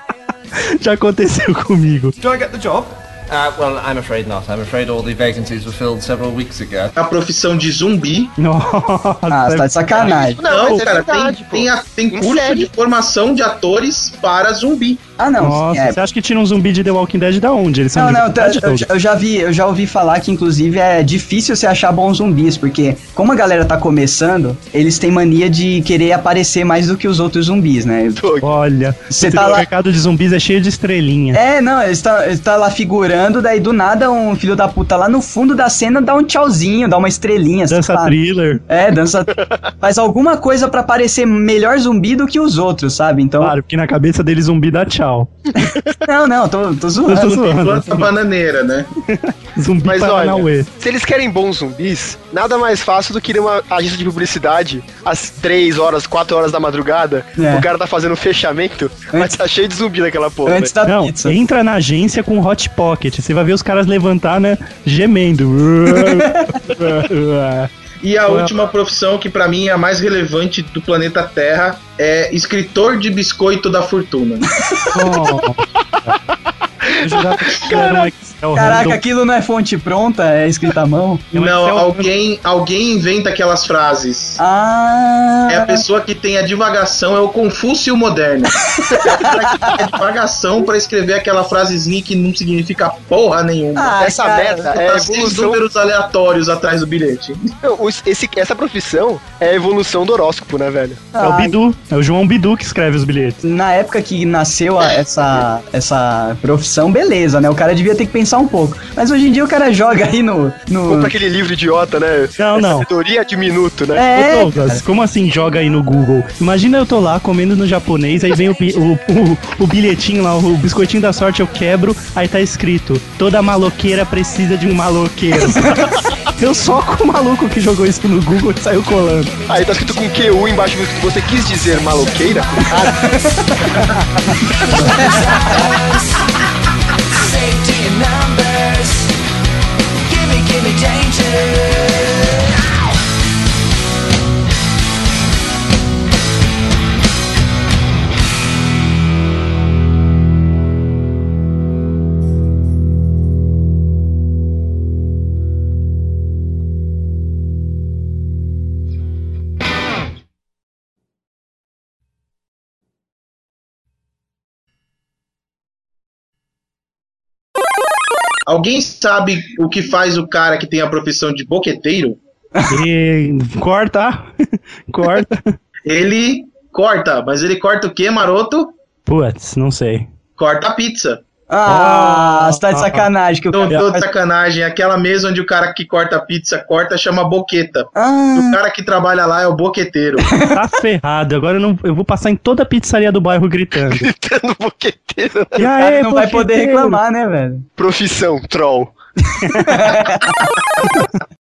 Já aconteceu comigo. Do I get the job? Uh, well, I'm afraid not. I'm afraid all the vacancies were filled several weeks ago. A profissão de zumbi. Nossa, Ah, você tá de sacanagem. Não, é cara, verdade, tem, tem, a- tem Em curso série. de formação de atores para zumbi. Ah, não. Nossa, é, você acha que tira um zumbi de The Walking Dead da onde? Eles são Não, não, verdade, eu, Doug? eu já vi, eu já ouvi falar que inclusive é difícil você achar bons zumbis, porque como a galera tá começando, eles têm mania de querer aparecer mais do que os outros zumbis, né? Olha, Você o tá lá- mercado de zumbis é cheio de estrelinha. É, não, eles tá, eles tá lá figurando, daí do nada um filho da puta lá no fundo da cena dá um tchauzinho, dá uma estrelinha. Dança sabe? thriller. É, dança. faz alguma coisa pra parecer melhor zumbi do que os outros, sabe? Então. Claro, porque na cabeça dele zumbi dá tchau. Não, não, tô, tô Eu tô zoando. zoando. Planta bananeira, né? Zumbi Mas olha, se eles querem bons zumbis, nada mais fácil do que ir numa agência de publicidade às 3 horas, 4 horas da madrugada. É. O cara tá fazendo um fechamento, mas tá cheio de zumbi naquela porra. Antes velho. da Não, pizza. entra na agência com Hot Pocket. Você vai ver os caras levantar, né? Gemendo. E a última profissão, que pra mim é a mais relevante do planeta Terra, é escritor de biscoito da fortuna. Eu era um Excel Caraca, aquilo não é fonte pronta, é escrita à mão. É Não, Excel alguém, alguém inventa aquelas frases. Ah. É a pessoa que tem a divagação, é o Confúcio moderno. É a divagação pra escrever aquela frasezinha que não significa porra nenhuma. Ah, Essa cara, merda é a Tá seis números aleatórios atrás do bilhete. Esse- essa profissão é a evolução do horóscopo, né, velho? É o Ah, Bidu, é o João Bidu que escreve os bilhetes. Na época que nasceu a- essa, essa profissão, beleza, né? O cara devia ter que pensar um pouco. Mas hoje em dia o cara joga aí no. no... Compra aquele livro idiota, né? Não, não. Sabedoria de minuto, né? É, Ô Douglas, como assim joga aí no Google? Imagina eu tô lá comendo no japonês, aí vem o, o, o, o bilhetinho lá, o biscoitinho da sorte, eu quebro, aí tá escrito: toda maloqueira precisa de um maloqueiro. eu só com o maluco que jogou isso no Google e saiu colando. Aí tá escrito com QU embaixo, você quis dizer maloqueira? Cara, numbers. Gimme, gimme danger. Alguém sabe o que faz o cara que tem a profissão de boqueteiro? E corta, corta. Ele corta, mas ele corta o quê, maroto? Putz, não sei. Corta a pizza. Ah, Ah, você tá de ah, sacanagem. Que eu... Não tô de sacanagem. Aquela mesa onde o cara que corta a pizza corta chama boqueta. O Ah, cara que trabalha lá é o boqueteiro. Tá ferrado. Agora eu, não, eu vou passar em toda a pizzaria do bairro gritando. gritando boqueteiro. E o cara aí, não vai poder boqueteiro? reclamar, né, velho? Profissão, troll.